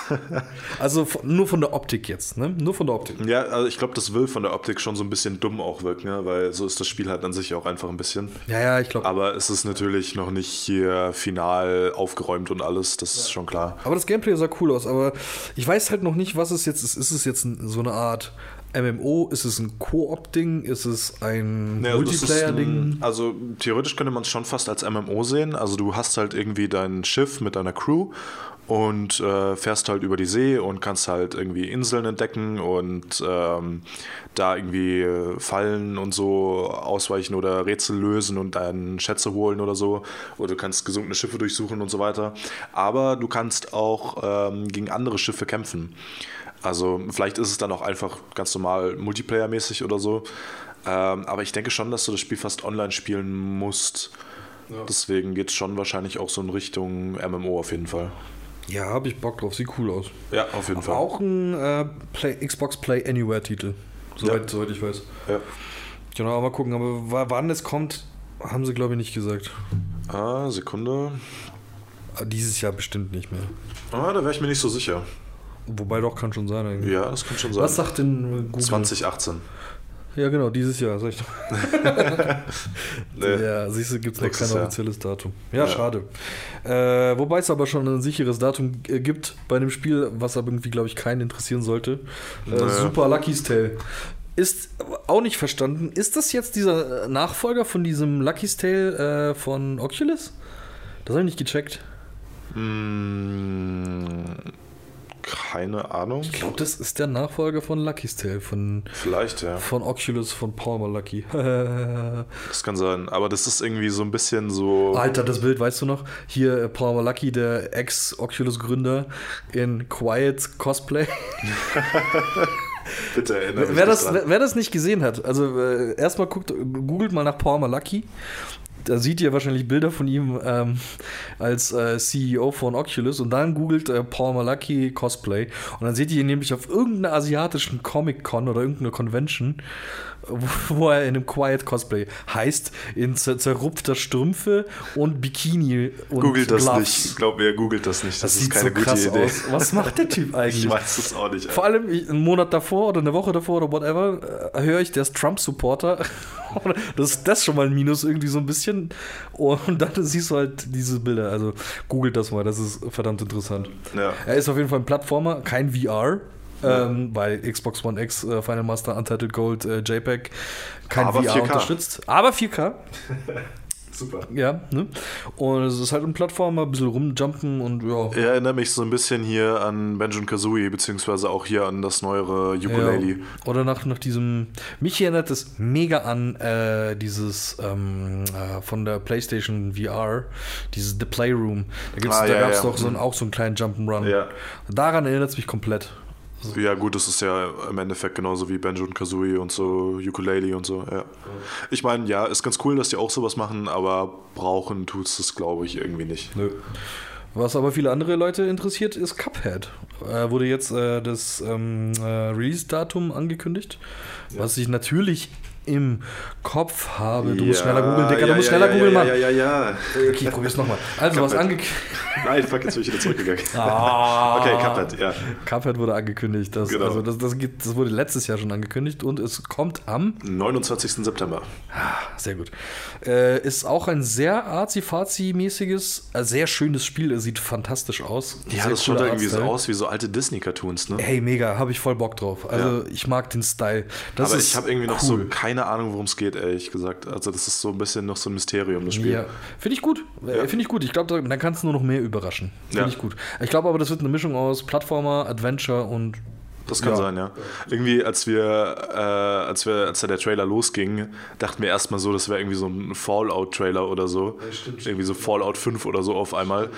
also von, nur von der Optik jetzt, ne? Nur von der Optik. Ja, also ich glaube, das will von der Optik schon so ein bisschen dumm auch wirken, ne? weil so ist das Spiel halt an sich auch einfach ein bisschen. Ja, ja, ich glaube. Aber es ist natürlich noch nicht hier final aufgeräumt und alles, das ist schon klar. Aber das Gameplay sah cool aus, aber ich weiß halt noch nicht, was es jetzt ist. Ist es jetzt so eine Art MMO? Ist es ein Koop-Ding? Ist es ein Ja, das ist Multiplayer-Ding? Also theoretisch könnte man es schon fast als MMO sehen. Also du hast halt irgendwie dein Schiff mit deiner Crew und äh, fährst halt über die See und kannst halt irgendwie Inseln entdecken und ähm, da irgendwie äh, Fallen und so ausweichen oder Rätsel lösen und dann Schätze holen oder so. Oder du kannst gesunkene Schiffe durchsuchen und so weiter. Aber du kannst auch ähm, gegen andere Schiffe kämpfen. Also vielleicht ist es dann auch einfach ganz normal Multiplayer-mäßig oder so. Ähm, aber ich denke schon, dass du das Spiel fast online spielen musst. Deswegen geht es schon wahrscheinlich auch so in Richtung MMO auf jeden Fall. Ja, habe ich Bock drauf. Sieht cool aus. Ja, auf jeden Aber auch ein äh, Play, Xbox Play Anywhere-Titel. Soweit, Ja. soweit ich weiß. Ja. Genau, mal gucken. Aber wa- wann es kommt, haben sie, glaube ich, nicht gesagt. Ah, Sekunde. Dieses Jahr bestimmt nicht mehr. Ah, da wäre ich mir nicht so sicher. Wobei doch, kann schon sein eigentlich. Ja, das kann schon sein. Was sagt denn äh, Google? 2018. Ja, genau, dieses Jahr, sag ich doch. Nee. Ja, siehst du, gibt es noch kein offizielles Datum. Ja, Ja. schade. Äh, wobei es aber schon ein sicheres Datum äh, gibt bei dem Spiel, was aber irgendwie, glaube ich, keinen interessieren sollte. Äh, Naja. Super Lucky's Tale. Ist auch nicht verstanden. Ist das jetzt dieser äh, Nachfolger von diesem Lucky's Tale äh, von Oculus? Das habe ich nicht gecheckt. Hm, keine Ahnung. Ich glaube, das ist der Nachfolger von Lucky's Tale, von, Vielleicht, ja. von Oculus, von Palmer Lucky. Das kann sein. Aber das ist irgendwie so ein bisschen so. Alter, das Bild, weißt du noch? Hier äh, Paul Lucky, der Ex-Oculus-Gründer in Quiet Cosplay. Bitte erinnere wer, das, wer, wer das nicht gesehen hat, also äh, erstmal guckt, googelt mal nach Paul Lucky. Da seht ihr wahrscheinlich Bilder von ihm ähm, als äh, CEO von Oculus und dann googelt äh, Paul Malaki Cosplay und dann seht ihr ihn nämlich auf irgendeiner asiatischen Comic-Con oder irgendeiner Convention, wo, er in einem Quiet Cosplay heißt, in zer zerrupfter Strümpfe und Bikini und Googelt das Gloves. nicht. Glaub mir, googelt das nicht. Das, Das, ist sieht keine so gute krass Idee. aus. Was macht der Typ eigentlich? Ich weiß es auch nicht. Vor allem ich- einen Monat davor oder eine Woche davor oder whatever äh, höre ich, der ist Trump-Supporter. Das ist das schon mal ein Minus irgendwie so ein bisschen. Und dann siehst du halt diese Bilder. Also googelt das mal, das ist verdammt interessant. Ja. Er ist auf jeden Fall ein Plattformer, kein VR. Ähm, weil Xbox One X, äh, Final Master, Untitled Gold, äh, JPEG kein Aber VR 4K. unterstützt. Aber 4K, Super. ja. Ne? Und es ist halt ein Plattformer, ein bisschen rumjumpen und ja. Er erinnert mich so ein bisschen hier an Benjamin Kazooie, beziehungsweise auch hier an das neuere Ukulele. Ja, oder nach, nach diesem. Mich erinnert es mega an äh, dieses ähm, äh, von der PlayStation VR, dieses The Playroom. Da, gibt's- Ah, da ja, gab es ja. doch so einen, auch so einen kleinen Jump'n'Run. Ja. Daran erinnert es mich komplett. Ja, gut, das ist ja im Endeffekt genauso wie Banjo und Kazooie und so, Ukulele und so, ja. Ich meine, ja, ist ganz cool, dass die auch sowas machen, aber brauchen tut es, glaube ich, irgendwie nicht. Nö. Was aber viele andere Leute interessiert, ist Cuphead. Äh, wurde jetzt äh, das ähm, äh, Release-Datum angekündigt, was ich natürlich im Kopf habe. Du musst schneller googeln, Dicker, du musst schneller googeln, Mann. Ja, ja, ja. Okay, ich probier's nochmal. Also, was angekündigt. Nein, fuck, jetzt bin ich wieder zurückgegangen. Ah. Okay, Cuphead, ja. Cuphead wurde angekündigt. Das, Genau. also das, das, geht, das wurde letztes Jahr schon angekündigt und es kommt am. 29. September. Sehr gut. Äh, ist auch ein sehr arzi-fazi-mäßiges, äh, sehr schönes Spiel. Es sieht fantastisch aus. Ja, das schaut cooler irgendwie so aus wie so alte Disney-Cartoons, ne? Hey, mega, habe ich voll Bock drauf. Also, ich mag den Style. Das Aber ich habe irgendwie noch so cool. Keine Ahnung, worum es geht, ehrlich gesagt. Also das ist so ein bisschen noch so ein Mysterium, das Spiel. Ja, finde ich gut. Äh, Ja. Finde ich gut. Ich glaube, dann kannst du nur noch mehr überraschen. Finde Ja. ich gut. Ich glaube aber, das wird eine Mischung aus Plattformer, Adventure und Das kann Ja. sein, ja. Irgendwie, als wir, äh, als wir, als da der Trailer losging, dachten wir erstmal so, das wäre irgendwie so ein Fallout-Trailer oder so. irgendwie so Fallout 5 oder so auf einmal,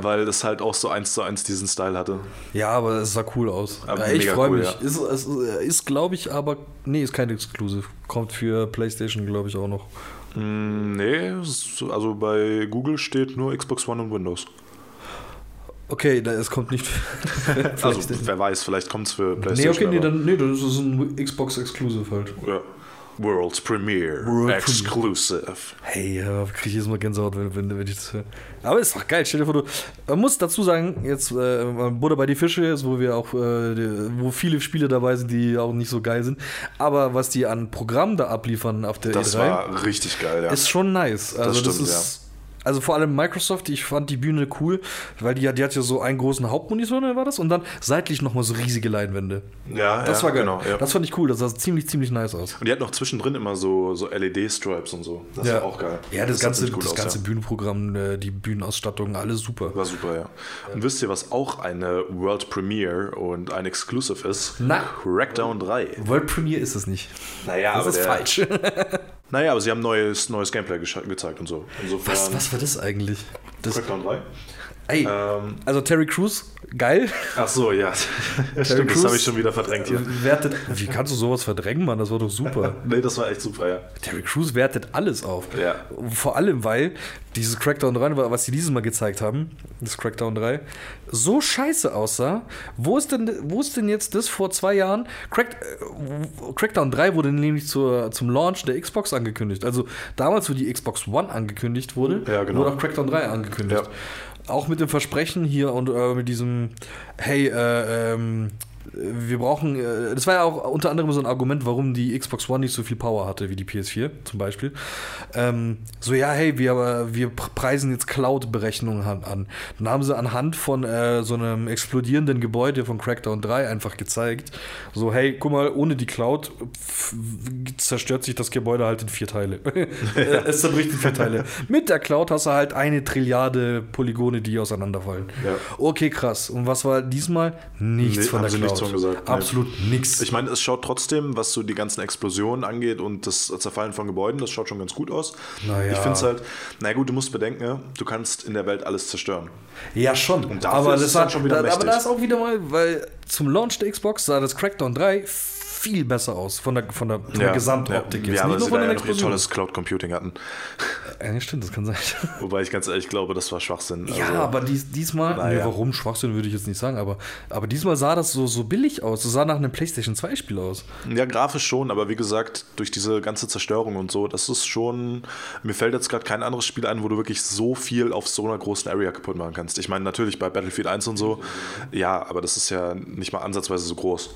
weil das halt auch so eins zu eins diesen Style hatte. Ja, aber es sah cool aus. Aber ja, ich freue cool, mich. ja. Ist, ist, ist glaube ich, aber. Nee, ist kein Exclusive. Kommt für PlayStation, glaube ich, auch noch. Mm, nee, also bei Google steht nur Xbox One und Windows. Okay, es kommt nicht. Also, wer weiß, vielleicht kommt es für nee, PlayStation. okay, nee, dann, nee, das ist ein Xbox Exclusive halt. ja. World Premiere World Exclusive. Hey, ja, krieg ich jetzt mal Gänsehaut, wenn, wenn, wenn ich das höre. Aber ist doch geil, stell dir vor, du. Man muss dazu sagen, jetzt äh, Butter bei die Fische, jetzt, wo wir auch, äh, die, wo viele Spiele dabei sind, die auch nicht so geil sind. Aber was die an Programm da abliefern auf der Das E3, war richtig geil, ja. ist schon nice. Also das, stimmt, ist. Also vor allem Microsoft, ich fand die Bühne cool, weil die, hat- die hat ja so einen großen Hauptmonitor, ne, war das? Und dann seitlich nochmal so riesige Leinwände. ja, Das ja, war geil. Genau, ja. Das fand ich cool, das sah ziemlich, ziemlich nice aus. Und die hat noch zwischendrin immer so, so LED-Stripes und so. Das war auch geil. Ja, das, sah ganze, gut das aus, ganze ja. Bühnenprogramm, äh, die Bühnenausstattung, alles super. War super, ja. Und wisst ihr, was auch eine World Premiere und ein Exclusive ist? Na. Crackdown 3. World Premiere ist es nicht. Naja, Das ist falsch. Naja, aber sie haben neues, neues Gameplay gezeigt und so. Insofern. Was, was war das eigentlich? Das, Crackdown 3? Ey, Ähm, also Terry Crews, geil. ach so, ja. Stimmt, das Crews- habe ich schon wieder verdrängt hier. Wertet, wie kannst du sowas verdrängen, Mann? Das war doch super. Nee, das war echt super, ja. Terry Crews wertet alles auf. Ja. Vor allem, weil dieses Crackdown 3, was sie dieses Mal gezeigt haben, das Crackdown 3, so scheiße aussah. Wo ist denn, wo ist denn jetzt das vor zwei Jahren? Crack, äh, Crackdown 3 wurde nämlich zur, zum Launch der Xbox angekündigt. Also damals, wo die Xbox One angekündigt wurde, Ja, genau. wurde auch Crackdown 3 angekündigt. Auch mit dem Versprechen hier und äh, mit diesem, hey, äh, ähm, wir brauchen, äh, das war ja auch unter anderem so ein Argument, warum die Xbox One nicht so viel Power hatte wie die PS4 zum Beispiel. Ähm, so, ja, hey, wir, äh, wir pr- preisen jetzt Cloud-Berechnungen an, an. Dann haben sie anhand von äh, so einem explodierenden Gebäude von Crackdown 3 einfach gezeigt, so, hey, guck mal, ohne die Cloud zerstört sich das Gebäude halt in vier Teile. es zerbricht in vier Teile. Mit der Cloud hast du halt eine Trilliarde Polygone, die auseinanderfallen. Ja. Okay, krass. Und was war diesmal? Nichts Nee, von der Cloud. Von gesagt, nee. Absolut nichts. Ich meine, es schaut trotzdem, was so die ganzen Explosionen angeht und das Zerfallen von Gebäuden, das schaut schon ganz gut aus. Naja. Ich finde es halt, na gut, du musst bedenken, du kannst in der Welt alles zerstören. Ja, schon. dafür aber ist das war dann schon wieder da, aber da ist auch wieder mal, weil zum Launch der Xbox sah das Crackdown 3 viel besser aus von der, von der, von der Gesamtoptik. Ja, jetzt. ja weil Nicht nur von ja Explosionen. tolles Cloud Computing hatten. Ja, stimmt, das kann sein. Wobei ich ganz ehrlich glaube, das war Schwachsinn. Ja, Also, aber dies, diesmal, Naja. nee, warum Schwachsinn würde ich jetzt nicht sagen, aber, aber diesmal sah das so, so billig aus. Das sah nach einem PlayStation 2 Spiel aus. Ja, grafisch schon, aber wie gesagt, durch diese ganze Zerstörung und so, das ist schon. Mir fällt jetzt gerade kein anderes Spiel ein, wo du wirklich so viel auf so einer großen Area kaputt machen kannst. Ich meine, natürlich bei Battlefield 1 und so, ja, aber das ist ja nicht mal ansatzweise so groß.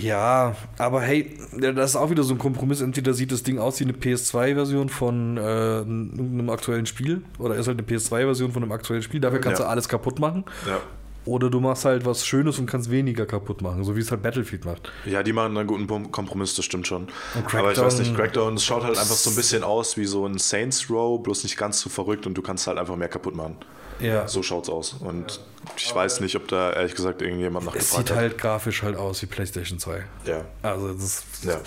Ja, aber hey, das ist auch wieder so ein Kompromiss. Entweder sieht das Ding aus wie eine PS2-Version von äh, irgendeinem aktuellen Spiel oder ist halt eine PS2-Version von einem aktuellen Spiel. Dafür kannst Ja. du alles kaputt machen. Ja. Oder du machst halt was Schönes und kannst weniger kaputt machen, so wie es halt Battlefield macht. Ja, die machen einen guten Kompromiss, das stimmt schon. Aber ich weiß nicht, Crackdown- Crackdown es schaut halt einfach so ein bisschen aus wie so ein Saints Row, bloß nicht ganz so verrückt und du kannst halt einfach mehr kaputt machen. Ja. So schaut's aus. Und ich weiß nicht, ob da ehrlich gesagt irgendjemand Es nachgefragt sieht hat. halt grafisch halt aus wie PlayStation 2. Ja. Also das ist, Ja.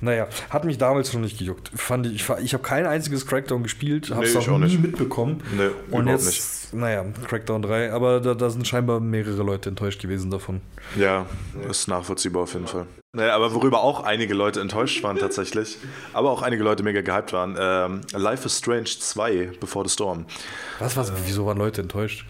naja, hat mich damals schon nicht gejuckt. Fand ich, ich, habe kein einziges Crackdown gespielt, habe es Nee, auch, auch nie nicht. mitbekommen. Nee, Und überhaupt jetzt, naja, Crackdown 3, aber da, da sind scheinbar mehrere Leute enttäuscht gewesen davon. Ja, ist nachvollziehbar auf jeden Fall. Naja, aber worüber auch einige Leute enttäuscht waren tatsächlich, aber auch einige Leute mega gehypt waren, ähm, Life is Strange 2 Before the Storm. Was, was, wieso waren Leute enttäuscht?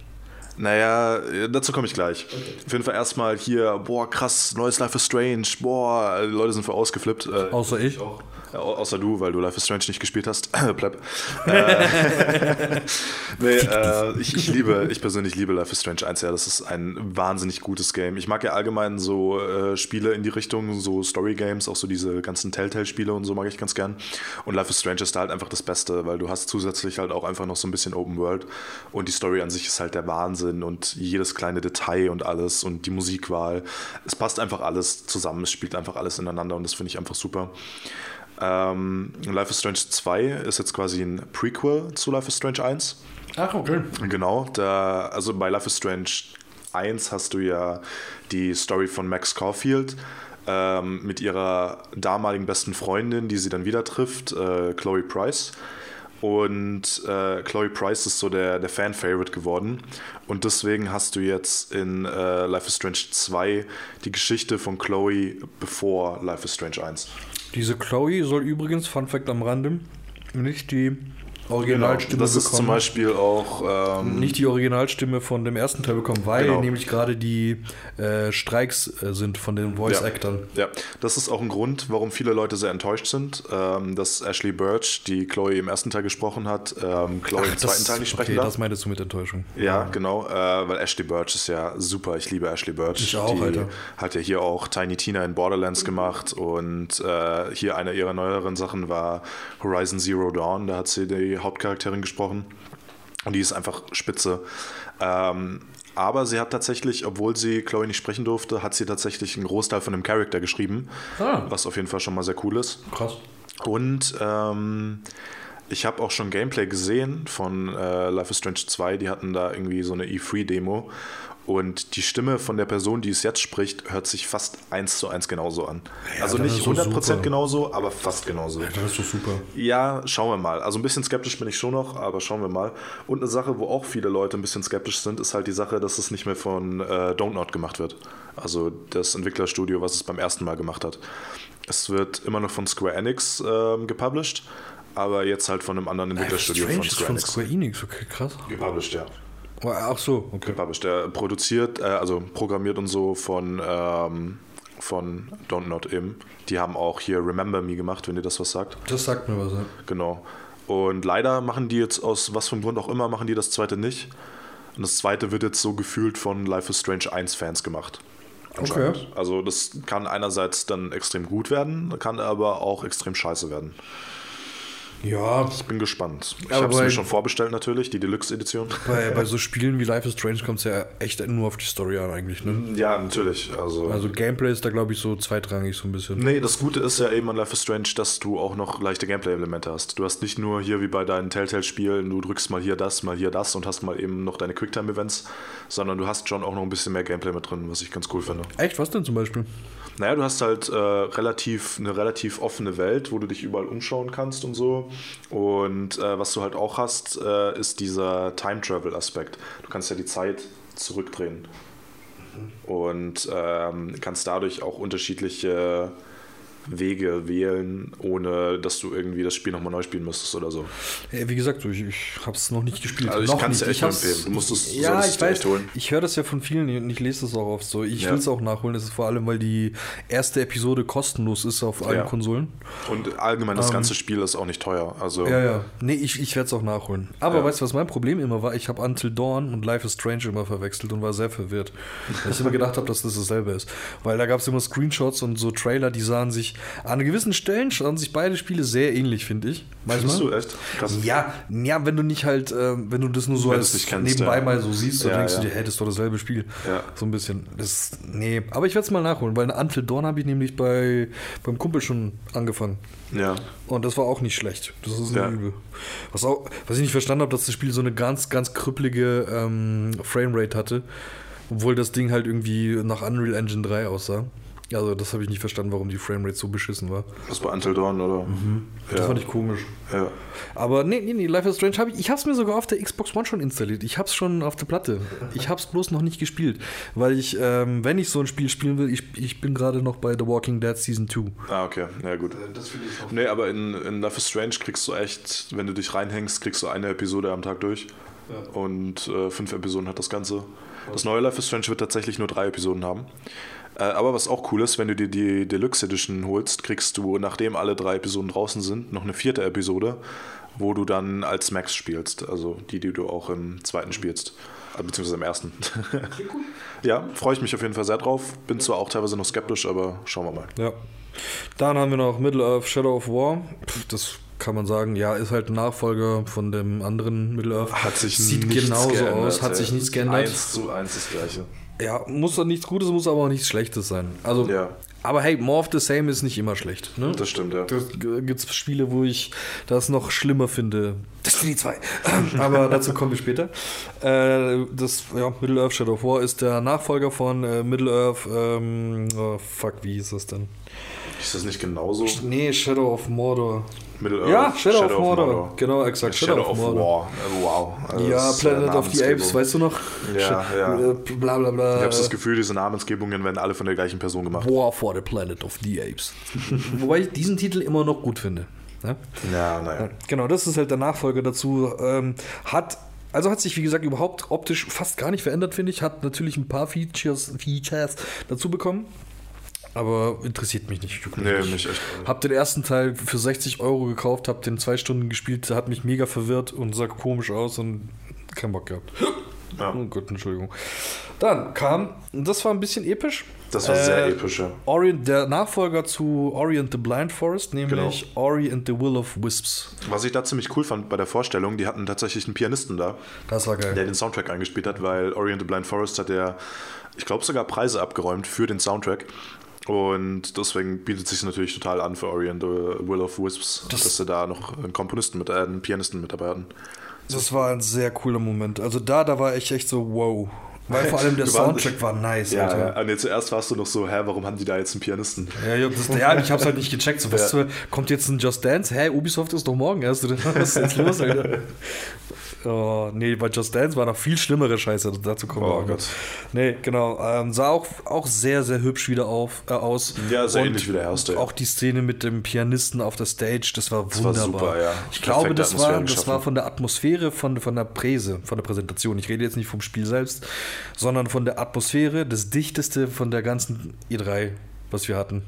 Naja, dazu komme ich gleich. Auf jeden Fall erstmal hier, boah, krass, neues Life is Strange, boah, die Leute sind voll ausgeflippt. Äh, Außer ich. Ja, au- außer du, weil du Life is Strange nicht gespielt hast. Pleb. Äh, nee, äh, ich, ich liebe, ich persönlich liebe Life is Strange 1, ja, das ist ein wahnsinnig gutes Game. Ich mag ja allgemein so äh, Spiele in die Richtung, so Story-Games, auch so diese ganzen Telltale-Spiele und so mag ich ganz gern. Und Life is Strange ist da halt einfach das Beste, weil du hast zusätzlich halt auch einfach noch so ein bisschen Open World und die Story an sich ist halt der Wahnsinn und jedes kleine Detail und alles und die Musikwahl. Es passt einfach alles zusammen, es spielt einfach alles ineinander und das finde ich einfach super. Ähm, Life is Strange 2 ist jetzt quasi ein Prequel zu Life is Strange 1. Ach, okay. Genau, da, also bei Life is Strange 1 hast du ja die Story von Max Caulfield ähm, mit ihrer damaligen besten Freundin, die sie dann wieder trifft, äh, Chloe Price. Und äh, Chloe Price ist so der, der Fan-Favorite geworden. Und deswegen hast du jetzt in äh, Life is Strange 2 die Geschichte von Chloe bevor Life is Strange 1. Diese Chloe soll übrigens, Fun Fact am Rande, nicht die Originalstimme das ist bekommen. zum Beispiel auch. Ähm, nicht die Originalstimme von dem ersten Teil bekommen, weil Genau. nämlich gerade die äh, Streiks äh, sind von den Voice-Actern. Ja, das ist auch ein Grund, warum viele Leute sehr enttäuscht sind, ähm, dass Ashley Birch, die Chloe im ersten Teil gesprochen hat, ähm, Chloe im zweiten Teil nicht sprechen okay, darf. das meintest du mit Enttäuschung. Ja, genau, äh, weil Ashley Birch ist ja super. Ich liebe Ashley Birch. Ich auch, die Alter. hat ja hier auch Tiny Tina in Borderlands gemacht und äh, hier eine ihrer neueren Sachen war Horizon Zero Dawn. Da hat sie die Hauptcharakterin gesprochen und die ist einfach spitze. Ähm, aber sie hat tatsächlich, obwohl sie Chloe nicht sprechen durfte, hat sie tatsächlich einen Großteil von dem Charakter geschrieben, Ah. was auf jeden Fall schon mal sehr cool ist. Krass. Und ähm, ich habe auch schon Gameplay gesehen von äh, Life is Strange 2. Die hatten da irgendwie so eine E3-Demo. Und die Stimme von der Person, die es jetzt spricht, hört sich fast eins zu eins genauso an. Ja, also nicht ist doch 100% super. genauso, aber fast genauso. Das ist doch super. Ja, schauen wir mal. Also ein bisschen skeptisch bin ich schon noch, aber schauen wir mal. Und eine Sache, wo auch viele Leute ein bisschen skeptisch sind, ist halt die Sache, dass es nicht mehr von äh, Don't Not gemacht wird. Also das Entwicklerstudio, was es beim ersten Mal gemacht hat. Es wird immer noch von Square Enix ähm, gepublished, aber jetzt halt von einem anderen Entwicklerstudio von ist Square von Enix. Square Enix, okay, krass. Gepublished, ja. Oh, Ach so, okay. Gepublished. Der produziert, äh, also programmiert und so von, ähm, von Don't Not eben. Die haben auch hier Remember Me gemacht, wenn ihr das was sagt. Das sagt mir was. Ja. Genau. Und leider machen die jetzt aus was für einem Grund auch immer, machen die das zweite nicht. Und das zweite wird jetzt so gefühlt von Life is Strange 1 Fans gemacht. Okay. Also das kann einerseits dann extrem gut werden, kann aber auch extrem scheiße werden. Ja, Ich bin gespannt. Ich habe es mir schon vorbestellt natürlich, die Deluxe-Edition. bei, bei so Spielen wie Life is Strange kommt es ja echt nur auf die Story an eigentlich. Ne? Ja, natürlich. Also, Also Gameplay ist da glaube ich so zweitrangig so ein bisschen. Nee, das Gute ist ja eben an Life is Strange, dass du auch noch leichte Gameplay-Elemente hast. Du hast nicht nur hier wie bei deinen Telltale-Spielen, du drückst mal hier das, mal hier das und hast mal eben noch deine Quicktime-Events, sondern du hast schon auch noch ein bisschen mehr Gameplay mit drin, was ich ganz cool finde. Echt, was denn zum Beispiel? Naja, du hast halt äh, relativ, eine relativ offene Welt, wo du dich überall umschauen kannst und so. Und äh, was du halt auch hast, äh, ist dieser Time-Travel-Aspekt. Du kannst ja die Zeit zurückdrehen. Und ähm, kannst dadurch auch unterschiedliche Wege wählen, ohne dass du irgendwie das Spiel nochmal neu spielen müsstest oder so. Ja, wie gesagt, ich, ich habe es noch nicht gespielt. Also ich kann's dir nicht. echt empfehlen. Du musst es- ja, ich es weiß. echt holen. Ich höre das ja von vielen und ich lese das auch oft so. Ich Ja. will es auch nachholen. Das ist vor allem, weil die erste Episode kostenlos ist auf allen Ja. Konsolen. Und allgemein das ganze Spiel ist auch nicht teuer. Also Ähm. Ja, ja. Nee, ich, ich werde es auch nachholen. Aber Ja. weißt du, was mein Problem immer war? Ich habe Until Dawn und Life is Strange immer verwechselt und war sehr verwirrt. Weil ich immer gedacht habe, dass das dasselbe ist. Weil da gab es immer Screenshots und so Trailer, die sahen sich an gewissen Stellen sahen sich beide Spiele sehr ähnlich, finde ich. Findest du echt? Krass. Ja, ja, wenn du nicht halt, ähm, wenn du das nur so als kennst, nebenbei ja. mal so siehst, dann Ja, denkst ja. du dir, hey, das ist doch dasselbe Spiel. Ja. So ein bisschen. Das, nee, aber ich werde es mal nachholen, weil eine Until Dawn habe ich nämlich bei, beim Kumpel schon angefangen. Ja. Und das war auch nicht schlecht. Das ist Ja. übel. Was, auch, was ich nicht verstanden habe, dass das Spiel so eine ganz, ganz krüppelige ähm, Framerate hatte. Obwohl das Ding halt irgendwie nach Unreal Engine 3 aussah. Also das habe ich nicht verstanden, warum die Framerate so beschissen war. Das bei Until Dawn, oder? Das Ja. fand ich komisch. ja. Aber nee, nee, nee, Life is Strange habe ich. Ich habe es mir sogar auf der Xbox One schon installiert. Ich habe es schon auf der Platte. Ich habe es bloß noch nicht gespielt. Weil ich, ähm, wenn ich so ein Spiel spielen will, ich, ich bin gerade noch bei The Walking Dead Season 2. Ah, okay. Ja, gut. Nee, aber in, in Life is Strange kriegst du echt, wenn du dich reinhängst, kriegst du eine Episode am Tag durch. Und äh, fünf Episoden hat das Ganze. Das neue Life is Strange wird tatsächlich nur drei Episoden haben. Äh, aber was auch cool ist, wenn du dir die Deluxe Edition holst, kriegst du, nachdem alle drei Episoden draußen sind, noch eine vierte Episode, wo du dann als Max spielst. Also die, die du auch im zweiten spielst. Äh, Beziehungsweise im ersten. ja, freue ich mich auf jeden Fall sehr drauf. Bin zwar auch teilweise noch skeptisch, aber schauen wir mal. Ja. Dann haben wir noch Middle-earth Shadow of War. Pff, Das kann man sagen, ja, ist halt ein Nachfolger von dem anderen Middle-earth. Hat sich Sieht genauso geändert, aus, hat ey. sich nichts geändert. Eins zu eins das gleiche. Ja, muss doch nichts Gutes, muss aber auch nichts Schlechtes sein. Also, Ja. aber hey, more of the same ist nicht immer schlecht. Ne? Das stimmt, ja. Das gibt es Spiele, wo ich das noch schlimmer finde. Destiny 2. Aber dazu kommen wir später. Äh, das, ja, Middle-earth Shadow of War ist der Nachfolger von äh, Middle-earth, ähm, oh, fuck, wie hieß das denn? Ist das nicht genauso? Nee, Shadow of Mordor. Middle Ja, Shadow, of, Mordor. Genau, exakt. Shadow, of War. Äh, Wow. Also Ja, Planet of the. Apes, weißt du noch? Ja, ja. äh, Bla bla bla. Ich habe das Gefühl, diese Namensgebungen werden alle von der gleichen Person gemacht. War for the Planet of the Apes. Wobei ich diesen Titel immer noch gut finde. Ne? Ja, naja. Genau, das ist halt der Nachfolger dazu. Ähm, hat also hat sich, wie gesagt, überhaupt optisch fast gar nicht verändert, finde ich. Hat natürlich ein paar Features, Features dazu bekommen. Aber interessiert mich nicht. Nee, mich echt nicht. Hab den ersten Teil für 60 Euro gekauft, hab den zwei Stunden gespielt, hat mich mega verwirrt und sah komisch aus und keinen Bock gehabt. Ja. Oh Gott, Entschuldigung. Dann kam, das war ein bisschen episch. Das war sehr äh, episch, ja. Orient, der Nachfolger zu Ori and the Blind Forest, nämlich Genau. Ori and the Will of Wisps. Was ich da ziemlich cool fand bei der Vorstellung, die hatten tatsächlich einen Pianisten da, Das war geil. der den Soundtrack eingespielt hat, weil Orient the Blind Forest hat ja, ich glaube, sogar Preise abgeräumt für den Soundtrack. Und deswegen bietet sich natürlich total an für Ori and the Will of Wisps, Das- dass sie da noch einen Komponisten mit, äh, einen Pianisten mit dabei hatten. Das war ein sehr cooler Moment. Also da, da war ich echt so, wow. Weil vor allem der Soundtrack war nice, Ja, Alter. ja. Nee, zuerst warst du noch so, hä, warum haben die da jetzt einen Pianisten? Ja, ja, das, ja ich hab's halt nicht gecheckt. So, was Ja. kommt jetzt ein Just Dance? Hä, Ubisoft ist doch morgen erst. Was ist jetzt los, Alter? Oh, nee, bei Just Dance war noch viel schlimmere Scheiße. Dazu kommen wir Oh auch. Gott. Nee, genau. Ähm, sah auch, auch sehr, sehr hübsch wieder auf, äh, aus. Ja, sehr Und ähnlich wie der erste. Auch die Szene mit dem Pianisten auf der Stage, das war war wunderbar. super, ja. Ich glaube, das war, das war von der Atmosphäre, von, von der Präse, von der Präsentation. Ich rede jetzt nicht vom Spiel selbst, sondern von der Atmosphäre, das dichteste von der ganzen E3, was wir hatten.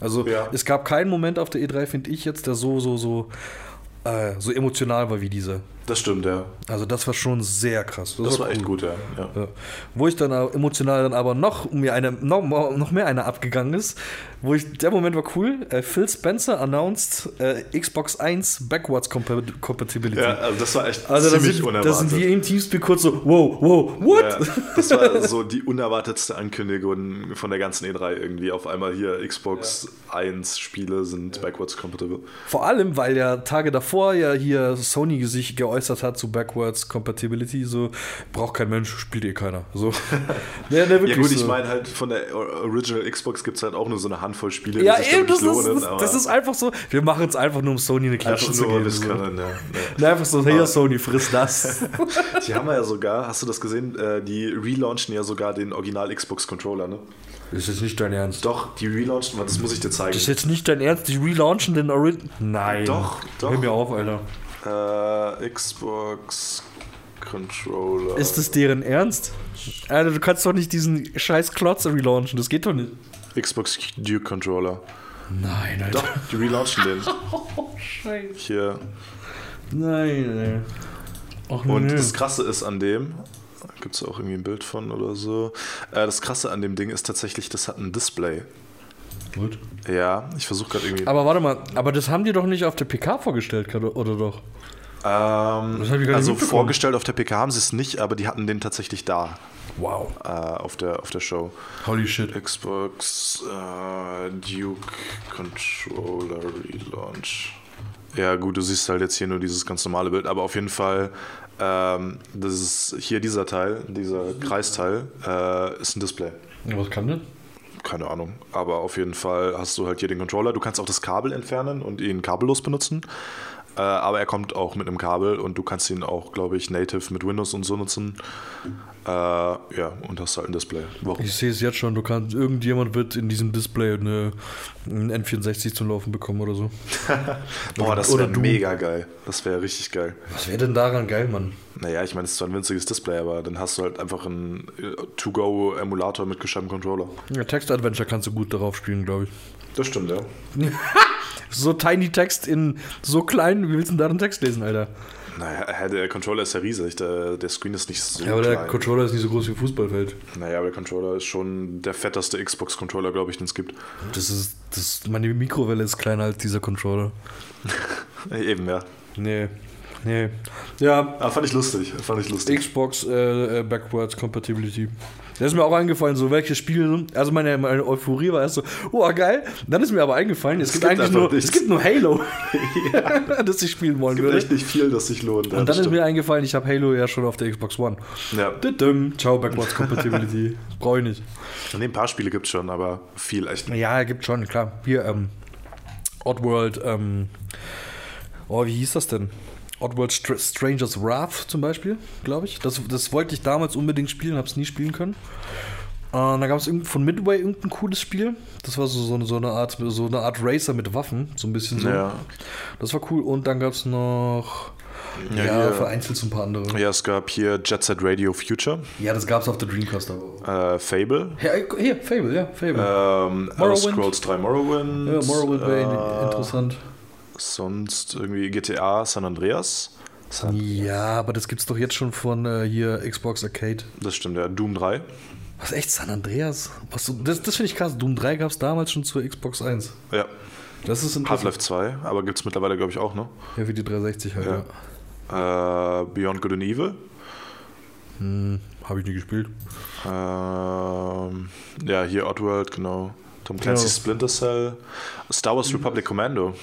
Also Ja. es gab keinen Moment auf der E3, finde ich jetzt, der so, so, so, äh, so emotional war wie dieser. Das stimmt, ja. Also das war schon sehr krass. Das war echt cool. gut, ja. ja. Ja. Wo ich dann emotional dann aber noch mir eine noch, noch mehr eine abgegangen ist, wo ich der Moment war cool. Äh, Phil Spencer announced äh, Xbox 1 backwards Compa Compatibility. Ja, also das war echt also da ziemlich sind, da unerwartet. sind wir im Teamspeak kurz so, wow, wow, what? Ja, das war so die unerwartetste Ankündigung von der ganzen E3 irgendwie. Auf einmal hier Xbox 1 Spiele sind backwards compatible. Vor allem, weil ja Tage davor ja hier Sony sich geäußert hat zu Backwards Compatibility, so braucht kein Mensch, spielt eh keiner. So. ja, ne, Ja wirklich gut, so. ich meine halt von der Original Xbox gibt es halt auch nur so eine Handvoll Spiele, Ja, die sich eben, da das ist, lohnen. das, das ist einfach so, wir machen es einfach nur, um Sony eine Klatsche zu geben. So. können. Ja, ja. Na, einfach so, hier Sony, friss das. Die haben ja sogar, hast du das gesehen, äh, die relaunchen ja sogar den Original Xbox Controller, ne? Das ist jetzt nicht dein Ernst. Doch, die relaunchen, das muss ich dir zeigen. Das ist jetzt nicht dein Ernst, die relaunchen den Origin. Nein. Doch, doch. Hör mir auf, Alter. Äh, Xbox Controller. Ist das deren Ernst? Alter, du kannst doch nicht diesen scheiß Klotz relaunchen, das geht doch nicht. Xbox Duke Controller. Nein, Alter. Doch, die relaunchen den. Scheiße. Hier. Nein. Ach, Und nö. das Krasse ist an dem, gibt es auch irgendwie ein Bild von oder so. Äh, das Krasse an dem Ding ist tatsächlich, das hat ein Display. Gut. Ja, ich versuche gerade irgendwie. Aber warte mal, aber das haben die doch nicht auf der PK vorgestellt, oder doch? Ähm, hab ich gar nicht also vorgestellt auf der PK haben sie es nicht, aber die hatten den tatsächlich da Wow. äh, auf, der, auf der Show. Holy shit. Xbox äh, Duke Controller Relaunch. Ja, gut, du siehst halt jetzt hier nur dieses ganz normale Bild, aber auf jeden Fall, ähm, das ist hier dieser Teil, dieser Kreisteil, äh, ist ein Display. Was kann denn? Keine Ahnung, aber auf jeden Fall hast du halt hier den Controller. Du kannst auch das Kabel entfernen und ihn kabellos benutzen. Äh, aber er kommt auch mit einem Kabel und du kannst ihn auch, glaube ich, native mit Windows und so nutzen. Äh, ja, und hast halt ein Display. Warum? Ich sehe es jetzt schon, du kannst, irgendjemand wird in diesem Display eine, ein N64 zum Laufen bekommen oder so. Boah, das wäre mega geil. Das wäre richtig geil. Was wäre denn daran geil, Mann? Naja, ich meine, es ist zwar ein winziges Display, aber dann hast du halt einfach einen äh, To-Go-Emulator mit gescheitem Controller. Ja, Text-Adventure kannst du gut darauf spielen, glaube ich. Das stimmt, ja. So tiny Text in so klein, wie willst du denn da einen Text lesen, Alter? Naja, der Controller ist ja riesig. Der, der Screen ist nicht so Ja, aber der klein. Controller ist nicht so groß wie ein Fußballfeld. naja, aber der Controller ist schon der fetteste Xbox-Controller, glaube ich, den es gibt. Das ist, das, meine Mikrowelle ist kleiner als dieser Controller. Eben, ja. Nee, nee. Ja, Ah, fand ich lustig. Fand ich lustig. Xbox äh, äh, Backwards Compatibility. Da ist mir auch eingefallen, so welche Spiele. Also meine, meine Euphorie war erst so, oh geil. Dann ist mir aber eingefallen, es, gibt, gibt eigentlich nur, nichts. es gibt nur Halo, das ich spielen wollen Es gibt würde. echt nicht viel, das sich lohnt. Und dann ist mir eingefallen, ich habe Halo ja schon auf der Xbox One. Ja. Düdüm. Ciao, Backwards Compatibility. Brauche ich nicht. Nee, ein paar Spiele gibt es schon, aber viel echt nicht. Ja, gibt schon, klar. Hier, ähm, Oddworld, ähm, oh, wie hieß das denn? Oddworld Str Strangers Wrath zum Beispiel, glaube ich. Das, das wollte ich damals unbedingt spielen, habe es nie spielen können. da gab es von Midway irgendein cooles Spiel. Das war so, so, eine, so, eine Art, so eine Art Racer mit Waffen, so ein bisschen so. Ja. Das war cool. Und dann gab es noch. Ja, Ja, hier- vereinzelt so ein paar andere. Ja, es gab hier Jet Set Radio Future, Ja, das gab es auf der Dreamcast aber. äh, Fable, Ja, hier, Fable, ja, Fable. ähm, Morrowind. Scrolls 3 Morrowind. ja, Morrowind wäre äh, interessant. Sonst irgendwie GTA San Andreas. San Ja, aber das gibt's doch jetzt schon von äh, hier Xbox Arcade. Das stimmt, ja. Doom 3. Was, echt San Andreas? Was, das das finde ich krass. Doom 3 gab es damals schon zur Xbox 1. Ja. Das ist interessant. Half-Life 2, aber gibt es mittlerweile, glaube ich, auch, ne? Ja, wie die 360 halt, ja. Ja. Äh, Beyond Good and Evil. Habe ich nie gespielt. Ähm, ja, hier Oddworld, genau. Tom Clancy's Genau. Splinter Cell. Star Wars Republic Commando.